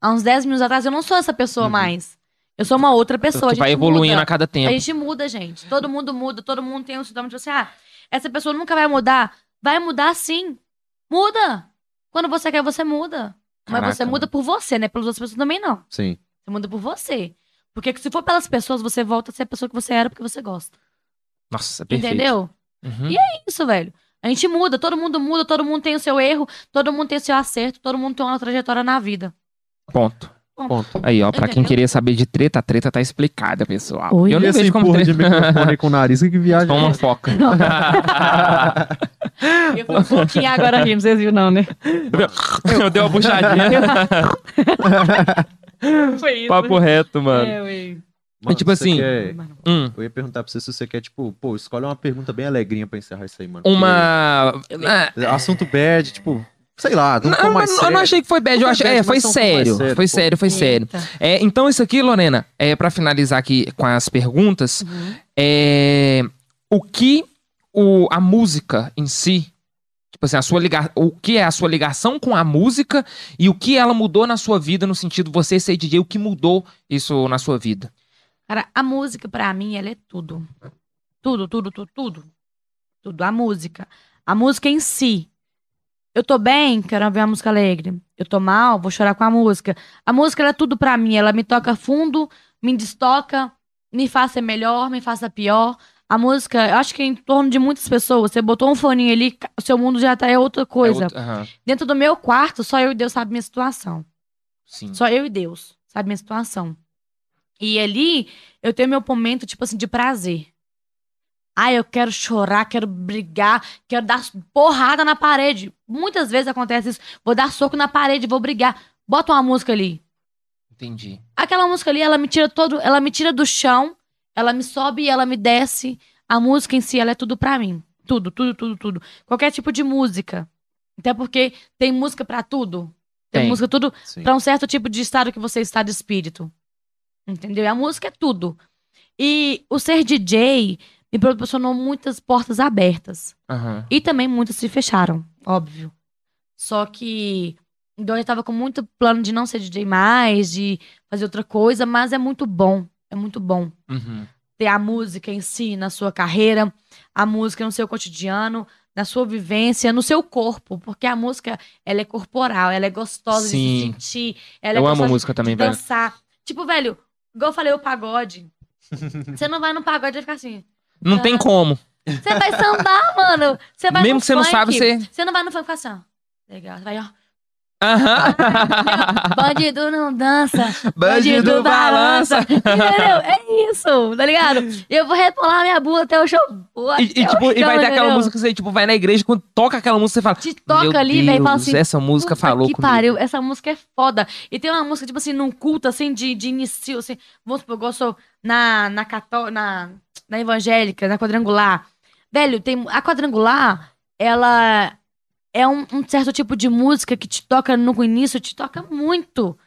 Há uns 10 minutos atrás, eu não sou essa pessoa
Uhum.
mais. Eu sou uma outra pessoa. a
que vai evoluindo
muda.
a cada
A
tempo.
gente muda, gente. Todo mundo muda, todo mundo tem um sintoma de você. Ah, essa pessoa nunca vai mudar. Vai mudar sim. Muda. Quando você quer, você muda. Mas
Caraca,
você muda por você, né? Pelas outras pessoas também não.
Sim.
Você muda por você. Porque se for pelas pessoas, você volta a ser a pessoa que você era porque você gosta.
Nossa, perfeito.
Entendeu?
Uhum.
E Isso, velho. A gente muda, todo mundo muda, todo mundo tem o seu erro, todo mundo tem o seu acerto, todo mundo tem uma trajetória na vida.
Ponto.
Ponto.
Aí, ó, pra quem queria saber de treta, a treta tá explicada, pessoal.
Oi.
Eu não vejo como treta.
de microfone com o nariz, que viagem.
Toma uma foca.
Eu fui um pouquinho agora rindo, vocês viram não, né?
Eu dei uma puxadinha.
Foi isso.
Papo reto, mano.
É.
Mano,
tipo assim,
quer-
Hum,
Eu ia perguntar pra você se você quer, tipo, pô, escolhe uma pergunta bem alegrinha pra encerrar isso aí, mano.
uma. Ah,
Porque Assunto bad, tipo, sei lá, não,
Não,
mais
mas eu não achei que foi bad, eu achei.
foi
É,
bad,
foi sério.
sério,
Foi sério, foi sério. É, então, isso aqui, Lorena, é para finalizar aqui com as perguntas,
Uhum.
é o que o, a música em si, tipo assim, a sua liga, o que é a sua ligação com a música e o que ela mudou na sua vida no sentido você ser DJ, o que mudou isso na sua vida?
Cara, a música pra mim, ela é tudo. Tudo, tudo, tudo, tudo. Tudo. A música. A música em si. Eu tô bem, quero ouvir uma música alegre. Eu tô mal, vou chorar com a música. A música, é tudo pra mim. Ela me toca fundo, me destoca, me faz ser melhor, me faça pior. A música, eu acho que em torno de muitas pessoas, você botou um foninho ali, o seu mundo já tá é outra coisa.
É outra- aham,
Dentro do meu quarto, só eu e Deus sabe minha situação.
sim.
Só eu e Deus, sabe minha situação. E ali eu tenho meu momento, tipo assim, de prazer. Ah, eu quero chorar, quero brigar, quero dar porrada na parede. Muitas vezes acontece isso. Vou dar soco na parede, vou brigar. Bota uma música ali.
Entendi.
Aquela música ali, ela me tira todo, ela me tira do chão, ela me sobe e ela me desce. A música em si, ela é tudo pra mim. Tudo, tudo, tudo, tudo. Qualquer tipo de música. Até porque tem música pra tudo. Tem,
Tem.
música tudo. Pra um certo tipo de estado que você está de espírito. Entendeu? E a música é tudo. E o ser DJ me proporcionou muitas portas abertas.
Aham.
E também muitas se fecharam, óbvio. Só que então eu tava com muito plano de não ser DJ mais, de fazer outra coisa, mas é muito bom. É muito bom
Uhum.
ter a música em si na sua carreira, a música no seu cotidiano, na sua vivência, no seu corpo, porque a música ela é corporal, ela é gostosa
Sim.
de se sentir, ela é
Eu amo
gostosa
música
de,
também,
de
velho.
dançar. Tipo, velho, igual eu falei o pagode. Você não vai no pagode e vai ficar assim.
Não tem
Ah.
como.
Você vai sambar, mano. Você vai
Mesmo que você não sabe, você.
Você não vai no funk e assim, ó. Legal, você vai, ó.
Aham.
Bandido não dança.
Bandido balança.
Entendeu? É isso, tá ligado? Eu vou retolar minha bunda até o show.
E, e,
até o
tipo, e vai ter aquela
entendeu?
música que você tipo, vai na igreja, quando toca aquela música, você fala.
Te toca
Meu
ali, velho, e fala assim.
essa música falou
que
comigo.
pariu, essa música é foda. E tem uma música, tipo assim, num culto, assim, de, de início, assim, vamos supor, eu sou na, na, cató na, na evangélica, na quadrangular. Velho, tem, a quadrangular, ela é um, um certo tipo de música que te toca no início, te toca muito.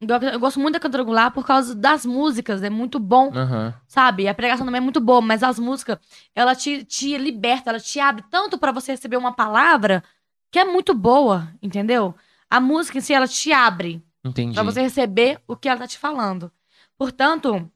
Eu, gosto muito da quadrangular por causa das músicas, é muito bom
Aham.
sabe? A pregação também é muito boa, mas as músicas, ela te, te liberta, ela te abre tanto pra você receber uma palavra que é muito boa, entendeu? A música em si, ela te abre
Entendi.
pra você receber o que ela tá te falando. Portanto,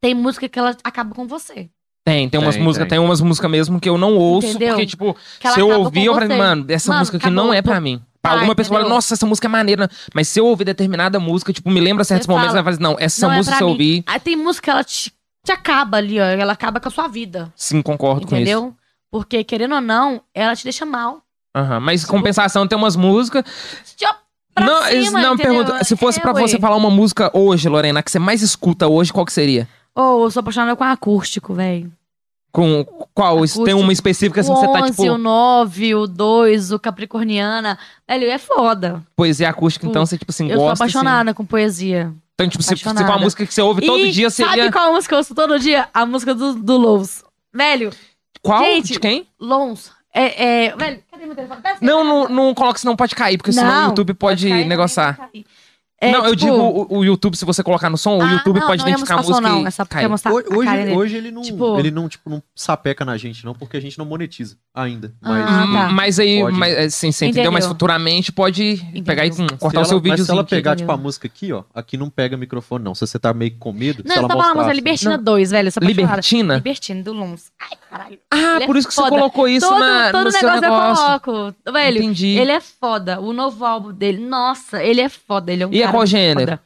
tem música que ela acaba com você.
Tem, tem umas músicas,
tem.
tem umas músicas mesmo que eu não ouço,
Entendeu?
porque, tipo,
Que ela
se eu
acaba
ouvir,
com
eu falei,
você.
mano, essa
Mano,
música aqui
acabou.
não é pra mim. Pra
Tá,
alguma pessoa fala, nossa, essa música é maneira. Mas se eu ouvir determinada música, tipo, me lembra certos
Você
momentos,
fala,
vai falar, não, essa
não é
música
pra
se eu
mim.
ouvir,
Aí tem música que ela te, te acaba ali, ó. Ela acaba com a sua vida.
sim, concordo com isso.
Entendeu? Porque, querendo ou não, ela te deixa mal.
Aham, Mas, compensação, tem umas músicas...
Te- Pra
não,
cima,
não
entendeu?
pergunta, se fosse
É,
pra
ué.
você falar uma música hoje, Lorena, que você mais escuta hoje, qual que seria?
Ô, eu sou apaixonada com acústico, velho.
Com qual? Se Tem
Acústico.
uma específica assim
o
que você
11,
tá, tipo,
o 9, o 2, o Capricorniana. Velho, é foda.
poesia acústica,
Tipo,
então você, tipo assim,
eu sou
gosta. assim.
apaixonada com poesia.
Então, tipo, se, se for uma música que você ouve todo
e
dia, seria.
sabe qual música eu ouço todo dia? A música do, do Lous. Velho,
Qual?
Gente,
De quem?
Lons. É, é... Velho, cadê meu telefone?
Não, não, não coloca, senão pode cair, porque senão o
Não,
YouTube pode,
cair, não,
negociar.
pode cair. É,
não, eu
tipo,
digo o, o YouTube, se você colocar no som, o
ah,
YouTube
não,
pode
não é
identificar a música
não.
e
É só
cai.
mostrar
Hoje, hoje, ele não,
Tipo-
ele não, tipo, não sapeca na gente, não, porque a gente não monetiza ainda.
Ah,
Mas
tá.
Hum, Mas aí,
Pode.
mas, assim, você entendeu?
Entendeu.
Mas futuramente pode pegar e hum,
se
cortar o
ela-
seu
mas
vídeo.
se ela pegar,
entendeu?
tipo, a música aqui, ó, aqui não pega microfone, não. Se você tá meio com medo,
Não,
se
eu
ela
tava falando, mas é
mostrar...
Libertina
Não.
2, velho. Essa.
Libertina?
Libertina, do Lums. Ai, caralho.
Ah,
Ele é
por isso que
foda.
você colocou isso
todo
na,
todo
no seu
negócio,
negócio.
eu coloco. Velho,
Entendi.
ele é foda. O novo álbum dele, nossa, ele é foda. Ele é um
E é
cara
qual
muito
gênero?
foda.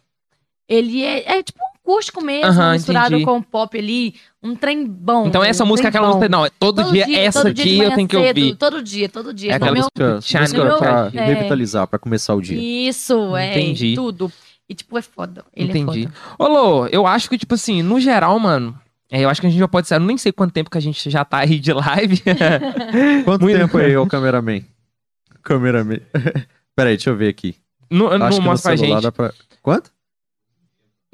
Ele é, é tipo um acústico mesmo,
Aham,
misturado
entendi.
com pop ali. Um trem bom.
Então essa
um
música é aquela música. Não, todo, dia, essa
todo dia
aqui eu tenho que
cedo,
ouvir.
Todo dia, todo dia.
É aquela
No meu-
Música, música
no
pra
meu- é.
revitalizar, pra começar o dia.
Isso, é.
Entendi.
Tudo. E tipo, é foda. Ele
Entendi.
é foda.
Ô, Lô, eu acho que, tipo assim, no geral, mano, é, eu acho que a gente já pode ser. Eu nem sei quanto tempo que a gente já tá aí de live.
Quanto
Muito-
tempo aí, ô cameraman? Cameraman. Peraí, deixa eu ver aqui.
não
Acho
não
que no
mostra pra
celular
gente.
dá pra... Quanto?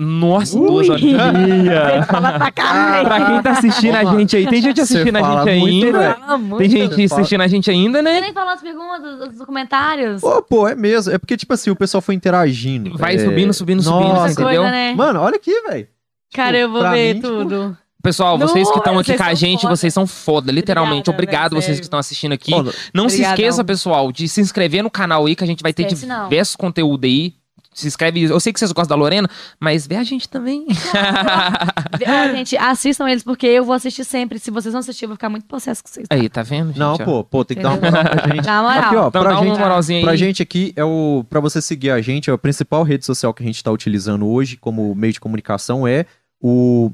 Nossa,
Ui.
duas horas.
Pra caralho.
pra quem tá assistindo a gente aí, tem gente
Você
assistindo a gente ainda.
muito.
Tem gente
Você
assistindo a gente ainda,
Você
né?
nem falou as perguntas, os comentários.
Ô, pô, é mesmo. É porque, tipo assim, o pessoal foi interagindo.
Vai
É,
subindo, subindo, subindo,
Nossa,
Muita
entendeu?
coisa, né?
Mano, olha aqui, velho.
Cara, eu vou
pra
ver
mim, tipo,
Pessoal, vocês que estão
Não,
aqui com a gente,
foda.
vocês são foda, literalmente.
Obrigada,
Obrigado vocês que estão assistindo aqui.
Ó,
Não se
Obrigadão.
esqueça, pessoal, de se inscrever no canal aí, que a gente vai ter
Esquece, não.
diversos conteúdos aí. Se inscreve. Eu sei que vocês gostam da Lorena, mas vê a gente também.
Ó, gente, assistam eles, porque eu vou assistir sempre. Se vocês não assistirem, eu vou ficar muito possesso com vocês.
aí, tá vendo? gente,
Não,
ó?
pô, pô, tem que dar uma moral pra gente.
Na moral.
Aqui, ó,
Então
pra
dá uma
gente,
moralzinha aí.
pra gente aqui, é o pra você seguir a gente, a principal rede social que a gente tá utilizando hoje como meio de comunicação é o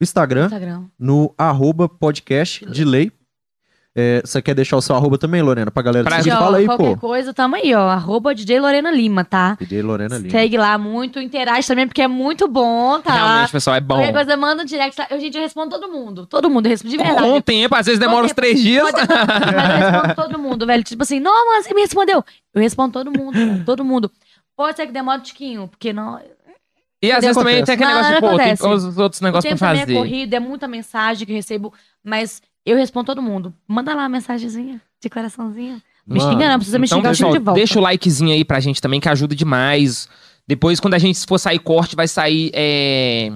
Instagram,
Instagram.
no arroba podcast de lei. É, você quer deixar o seu arroba também, Lorena, pra galera
Pra-
ó,
Fala aí,
qualquer
pô.
coisa, tamo aí, ó. Arroba DJ Lorena Lima, tá?
DJ Lorena Lima.
Segue lá muito, interage também, porque é muito bom, tá?
Realmente, pessoal, é bom.
Qualquer coisa, manda um direct lá. Eu, gente, eu respondo todo mundo. Todo mundo, eu respondo de verdade.
Com o tempo, às vezes demora uns três dias.
Mas eu respondo todo mundo, velho. Tipo assim, não, mas você me respondeu. Eu respondo todo mundo, todo mundo. Pode ser que demore um tiquinho, porque não.
E às vezes também tem aquele negócio pô, tem
acontece.
os outros negócios
tempo
pra fazer.
é corrido, é muita mensagem que eu recebo, mas eu respondo todo mundo. Manda lá uma mensagenzinha de coraçãozinho. Me xinga, não precisa me
Então,
xingar,
pessoal,
de volta.
deixa o likezinho aí pra gente também, que ajuda demais. Depois, quando a gente for sair corte, vai sair é,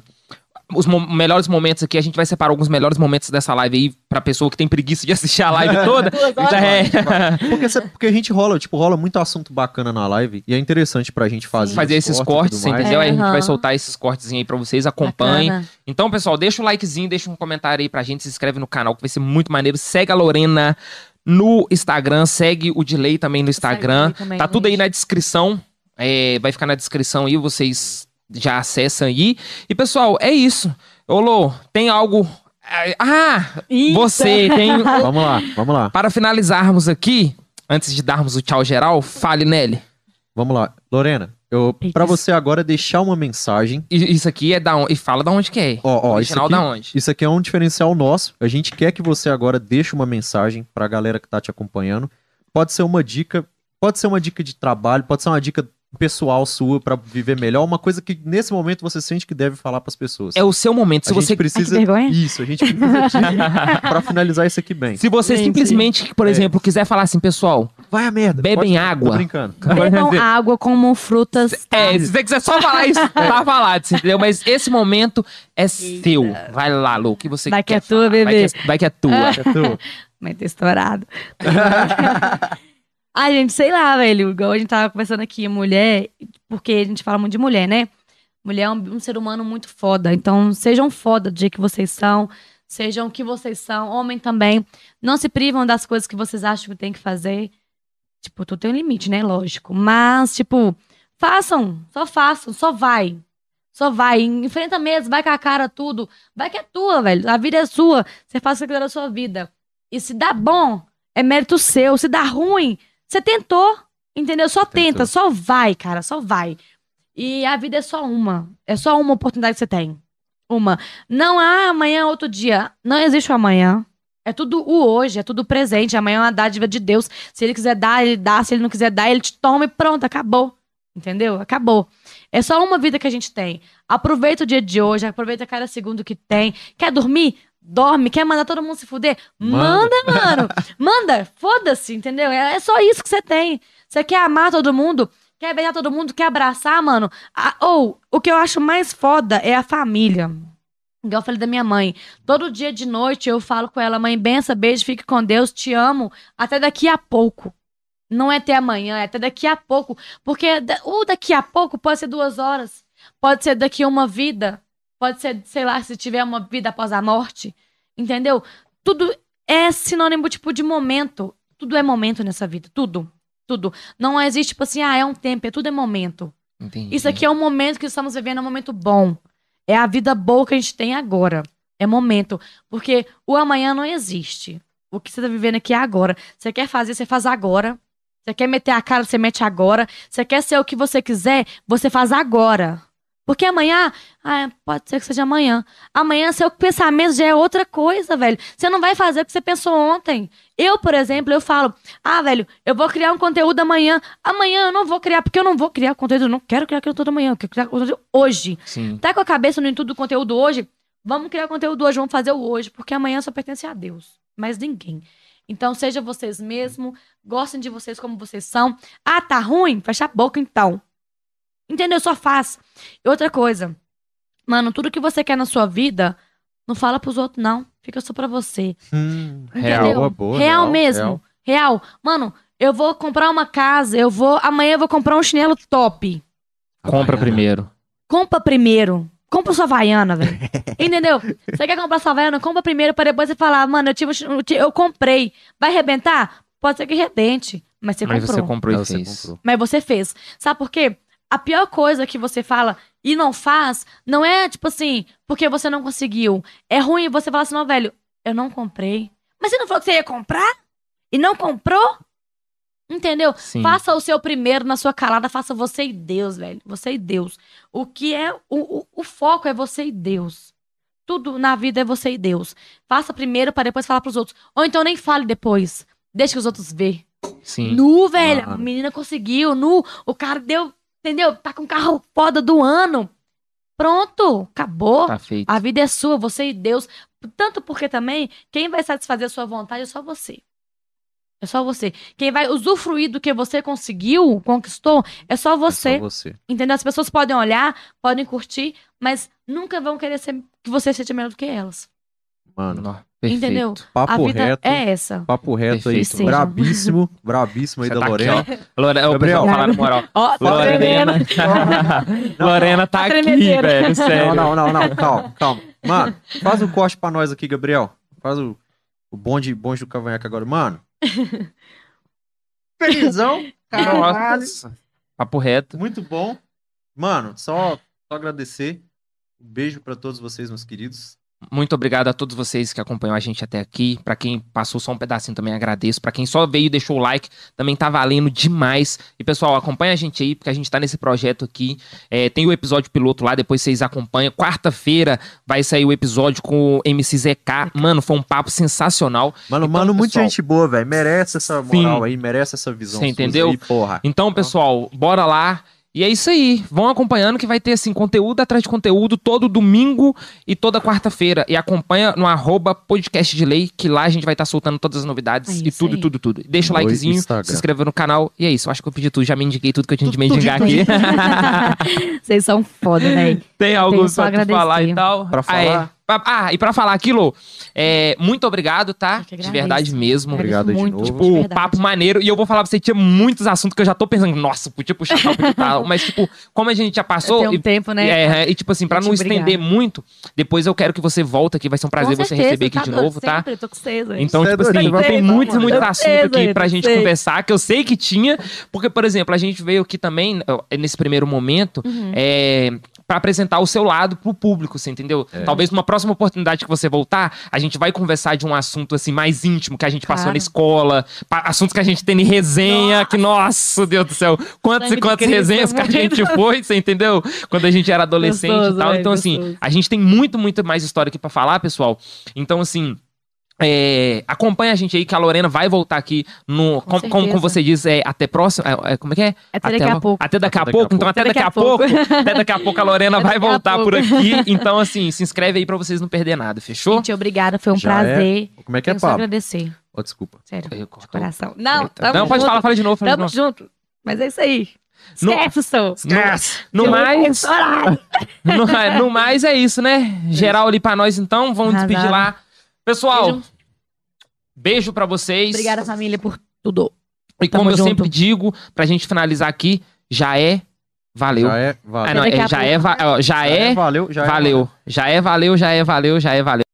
os mo- melhores momentos aqui. A gente vai separar alguns melhores momentos dessa live aí pra pessoa que tem preguiça de assistir a live toda. Já é.
Porque, cê- porque a gente rola, tipo, rola muito assunto bacana na live e é interessante pra gente fazer.
Fazer esses cortes,
mais.
entendeu? Aí a gente vai soltar esses cortezinhos aí pra vocês, acompanhem.
Bacana.
Então, pessoal, deixa um likezinho, deixa um comentário aí pra gente, se inscreve no canal, que vai ser muito maneiro. Segue a Lorena no Instagram, segue o Delay também no Instagram.
Também,
Tá tudo aí
gente.
na descrição. é, vai ficar na descrição aí, vocês já acessam aí. E, pessoal, é isso. Ô, Lô, tem algo. Ah!
Eita.
Você tem.
Vamos lá, vamos lá,
Para finalizarmos aqui, antes de darmos o tchau geral, fale, Nelly.
vamos lá. Lorena, eu,
Eita.
pra você agora deixar uma mensagem.
Isso aqui é da onde? E fala da onde que é.
Ó, ó, isso aqui,
da onde?
isso aqui é um diferencial nosso. A gente quer que você agora deixe uma mensagem pra galera que tá te acompanhando. Pode ser uma dica, pode ser uma dica de trabalho, pode ser uma dica pessoal sua pra viver melhor, uma coisa que nesse momento você sente que deve falar pras pessoas.
É o seu momento. Se
a
você
gente precisa
Ai, que
isso, a gente precisa pra finalizar isso aqui bem.
Se você
Gente.
simplesmente, por
É.
exemplo, quiser falar assim, pessoal,
Vai a merda.
Bebem
pode-
água.
Tô brincando.
Bebam água como frutas.
é, se você quiser só falar isso, tá falado, você entendeu? Mas esse momento é seu. Vai lá, Lu, o que você
Vai que
quer
é tua,
falar.
bebê.
Vai que é, vai que é tua.
É tu.
Mas ter estourado. Ai, gente, sei lá, velho. Igual a gente tava conversando aqui, mulher, porque a gente fala muito de mulher, né? Mulher é um, um ser humano muito foda. Então, sejam foda do jeito que vocês são. Sejam o que vocês são. Homem também. Não se privam das coisas que vocês acham que tem que fazer. Tipo, tu tem um limite, né? Lógico. Mas, tipo, façam. Só façam. Só vai. Só vai. Enfrenta mesmo. Vai com a cara tudo. Vai que é tua, velho. A vida é sua. Você faz o que quiser da sua vida. E se dá bom, é mérito seu. Se dá ruim, você tentou. Entendeu? Só
Tentou.
tenta. Só vai, cara. Só vai. E a vida é só uma. É só uma oportunidade que você tem. Uma. Não há amanhã outro dia. Não existe o amanhã. É tudo o hoje, é tudo o presente. Amanhã é uma dádiva de Deus. Se ele quiser dar, ele dá. Se ele não quiser dar, ele te toma e pronto, acabou. Entendeu? Acabou. É só uma vida que a gente tem. Aproveita o dia de hoje, aproveita cada segundo que tem. Quer dormir? Dorme. Quer mandar todo mundo se fuder?
Manda.
Manda, mano. Manda. Foda-se, entendeu? É, é só isso que você tem. Você quer amar todo mundo? quer beijar todo mundo, quer abraçar, mano. A- Ou, o que eu acho mais foda é a família. Igual eu falei da minha mãe. Todo dia de noite eu falo com ela, mãe, benção, beijo, fique com Deus, te amo. Até daqui a pouco. Não é até amanhã, é até daqui a pouco. Porque o daqui a pouco pode ser duas horas. Pode ser daqui a uma vida. Pode ser, sei lá, se tiver uma vida após a morte. Entendeu? Tudo é sinônimo, tipo, de momento. Tudo é momento nessa vida. Tudo. Tudo. Não existe, tipo assim, ah, é um tempo. É tudo é momento.
Entendi.
Isso aqui é um momento que estamos vivendo, é um momento bom. É a vida boa que a gente tem agora. É momento. Porque o amanhã não existe. O que você tá vivendo aqui é agora. Você quer fazer, você faz agora. Você quer meter a cara, você mete agora. Você quer ser o que você quiser, você faz agora. Porque amanhã, ah, pode ser que seja amanhã. Amanhã, seu pensamento já é outra coisa, velho. Você não vai fazer o que você pensou ontem. Eu, por exemplo, eu falo, ah, velho, eu vou criar um conteúdo amanhã. Amanhã eu não vou criar, porque eu não vou criar conteúdo. Eu não quero criar conteúdo amanhã, eu quero criar conteúdo hoje.
Sim.
Tá com a cabeça no intuito do conteúdo hoje? Vamos criar conteúdo hoje, vamos fazer o hoje, porque amanhã só pertence a Deus, mais ninguém. Então, seja vocês mesmos, gostem de vocês como vocês são. Ah, tá ruim? Fecha a boca então. Entendeu? Só faz. E outra coisa, mano, tudo que você quer na sua vida, não fala pros outros, não. Fica só pra você.
Hum,
Real.
Boa, boa,
real,
real,
mesmo.
real.
Real. Mano, eu vou comprar uma casa, eu vou. Amanhã eu vou comprar um chinelo top.
Compra
Havaiana.
primeiro.
Compra primeiro. Compra sua Havaiana, velho. Entendeu? Você quer comprar sua Havaiana? Compra primeiro pra depois você falar, mano, eu, tive, um eu comprei. Vai arrebentar? Pode ser que arrebente. Mas você
Mas
comprou.
você comprou e
você
fez.
comprou.
Mas você fez. Sabe por quê? A pior coisa que você fala e não faz não é tipo assim, porque você não conseguiu. É ruim você falar assim, não, velho, eu não comprei. Mas você não falou que você ia comprar? E não comprou? Entendeu?
Sim.
Faça o seu primeiro na sua calada, faça você e Deus, velho. Você e Deus. O que é. O, o, o foco é você e Deus. Tudo na vida é você e Deus. Faça primeiro para depois falar pros outros. Ou então nem fale depois. Deixa que os outros vejam.
Sim.
Nu, velho. A
Mano.
menina conseguiu. Nu. O cara deu. Entendeu? Tá com o carro foda do ano. Pronto. Acabou.
Tá feito.
A vida é sua, você e Deus. Tanto porque também, quem vai satisfazer a sua vontade é só você. É só você. Quem vai usufruir do que você conseguiu, conquistou, é só
É
você.
só você.
Entendeu? As pessoas podem olhar, podem curtir, mas nunca vão querer ser, que você seja melhor do que elas.
Mano,
perfeito.
Entendeu?
papo reto.
é essa.
Papo reto aí.
Perfeito.
Brabíssimo. Brabíssimo aí
Você
da
tá
Lorena.
aqui, ó. Lore... Ô,
Gabriel.
falar na moral.
Ó, tá
Lorena.
tremendo.
Lorena tá
Tá
aqui, velho. Sério.
Não, não, não, não. Calma, calma. Mano, faz o corte pra nós aqui, Gabriel. Faz o, o bonde, bonde do cavanhaque agora. Mano. Felizão. Caralho.
Nossa. Papo reto.
Muito bom. Mano, só, só agradecer. Um beijo pra todos vocês, meus queridos.
Muito obrigado a todos vocês que acompanham a gente até aqui. Pra quem passou só um pedacinho também agradeço. Pra quem só veio e deixou o like, também tá valendo demais. E pessoal, acompanha a gente aí, porque a gente tá nesse projeto aqui. É, tem o episódio piloto lá, depois vocês acompanham. Quarta-feira vai sair o episódio com o MC ZK. Mano, foi um papo sensacional.
Mano,
Então,
mano, muita gente boa, velho. Merece essa moral
Sim.
aí, merece essa visão.
Você entendeu?
Aí, porra.
Então, pessoal, bora lá. E é isso aí. Vão acompanhando que vai ter, assim, conteúdo atrás de conteúdo todo domingo e toda quarta-feira. E acompanha no arroba podcast de lei, que lá a gente vai estar soltando todas as novidades
É
e tudo, tudo, tudo. Deixa o likezinho,
Instagram.
se inscreva no canal. E é isso. Eu acho que eu pedi tudo. Já me indiquei tudo que eu tinha de me indicar aqui.
Vocês são foda, velho.
Tem algo pra falar e tal?
Pra
Ah, é. Ah, e pra falar aquilo, é, muito obrigado, tá?
Eu
De verdade mesmo.
Obrigado aí de
muito,
novo.
de
Tipo,
verdade.
papo maneiro. E eu vou falar pra você, tinha muitos assuntos que eu já tô pensando, nossa, podia puxar tal, podia tal. Mas, tipo, como a gente já passou.
Tem um
e-
tempo, né?
É, e tipo assim, pra
Gente,
não estender
obrigada.
muito, depois eu quero que você volte aqui, vai ser um prazer
Com
você
certeza,
receber aqui de
doido,
novo, tá?
Sempre, tô com vocês.
Então,
é
tipo assim, tem muitos, muitos
Eu
assuntos
sei,
aqui pra gente
sei.
conversar, que eu sei que tinha, porque, por exemplo, a gente veio aqui também, nesse primeiro momento,
Uhum.
é, para apresentar o seu lado pro público, você entendeu?
É.
Talvez numa próxima oportunidade que você voltar, a gente vai conversar de um assunto assim mais íntimo que a gente passou
Claro.
na escola, assuntos que a gente tem em resenha, que nossa, Deus do céu, quantas e quantas resenhas que a gente foi, você entendeu? Quando a gente era adolescente
Gostoso,
e tal.
velho,
Então assim,
gostoso.
a gente tem muito, muito mais história aqui pra falar, pessoal. Então assim, é, acompanha a gente aí que a Lorena vai voltar aqui no.
Com
como, como, como você diz, é, até próximo. é, é, como é que é?
Até daqui a pouco.
Até daqui a
Até
pouco. Então, até daqui a pouco. Até daqui a pouco a Lorena
Até
vai voltar por aqui. Então, assim, se inscreve aí pra vocês não perder nada, fechou?
Gente, obrigada, foi um
Já é.
prazer.
Como é que é, Pablo?
agradecer.
Ó, desculpa.
Sério,
Eu
de coração. Não, tamo
Não, pode
junto.
falar, fala de novo. Fala de
Tamo
novo.
junto. Mas é isso aí.
No-
Esquece o som.
Esquece. No
vou
mais, no, no mais é isso, né? Geral ali pra nós, então. Vamos
Arrasaram.
despedir lá. Pessoal,
Beijo.
Beijo pra vocês.
Obrigada, família, por tudo.
E como
Tamo
eu
junto.
sempre digo, pra gente finalizar aqui, já é. Valeu.
Já é,
Ah,
valeu.
não,
Daqui
é, já é, va- já
Já
é,
valeu, já é
valeu. Já é, valeu, já é, valeu, já é, valeu.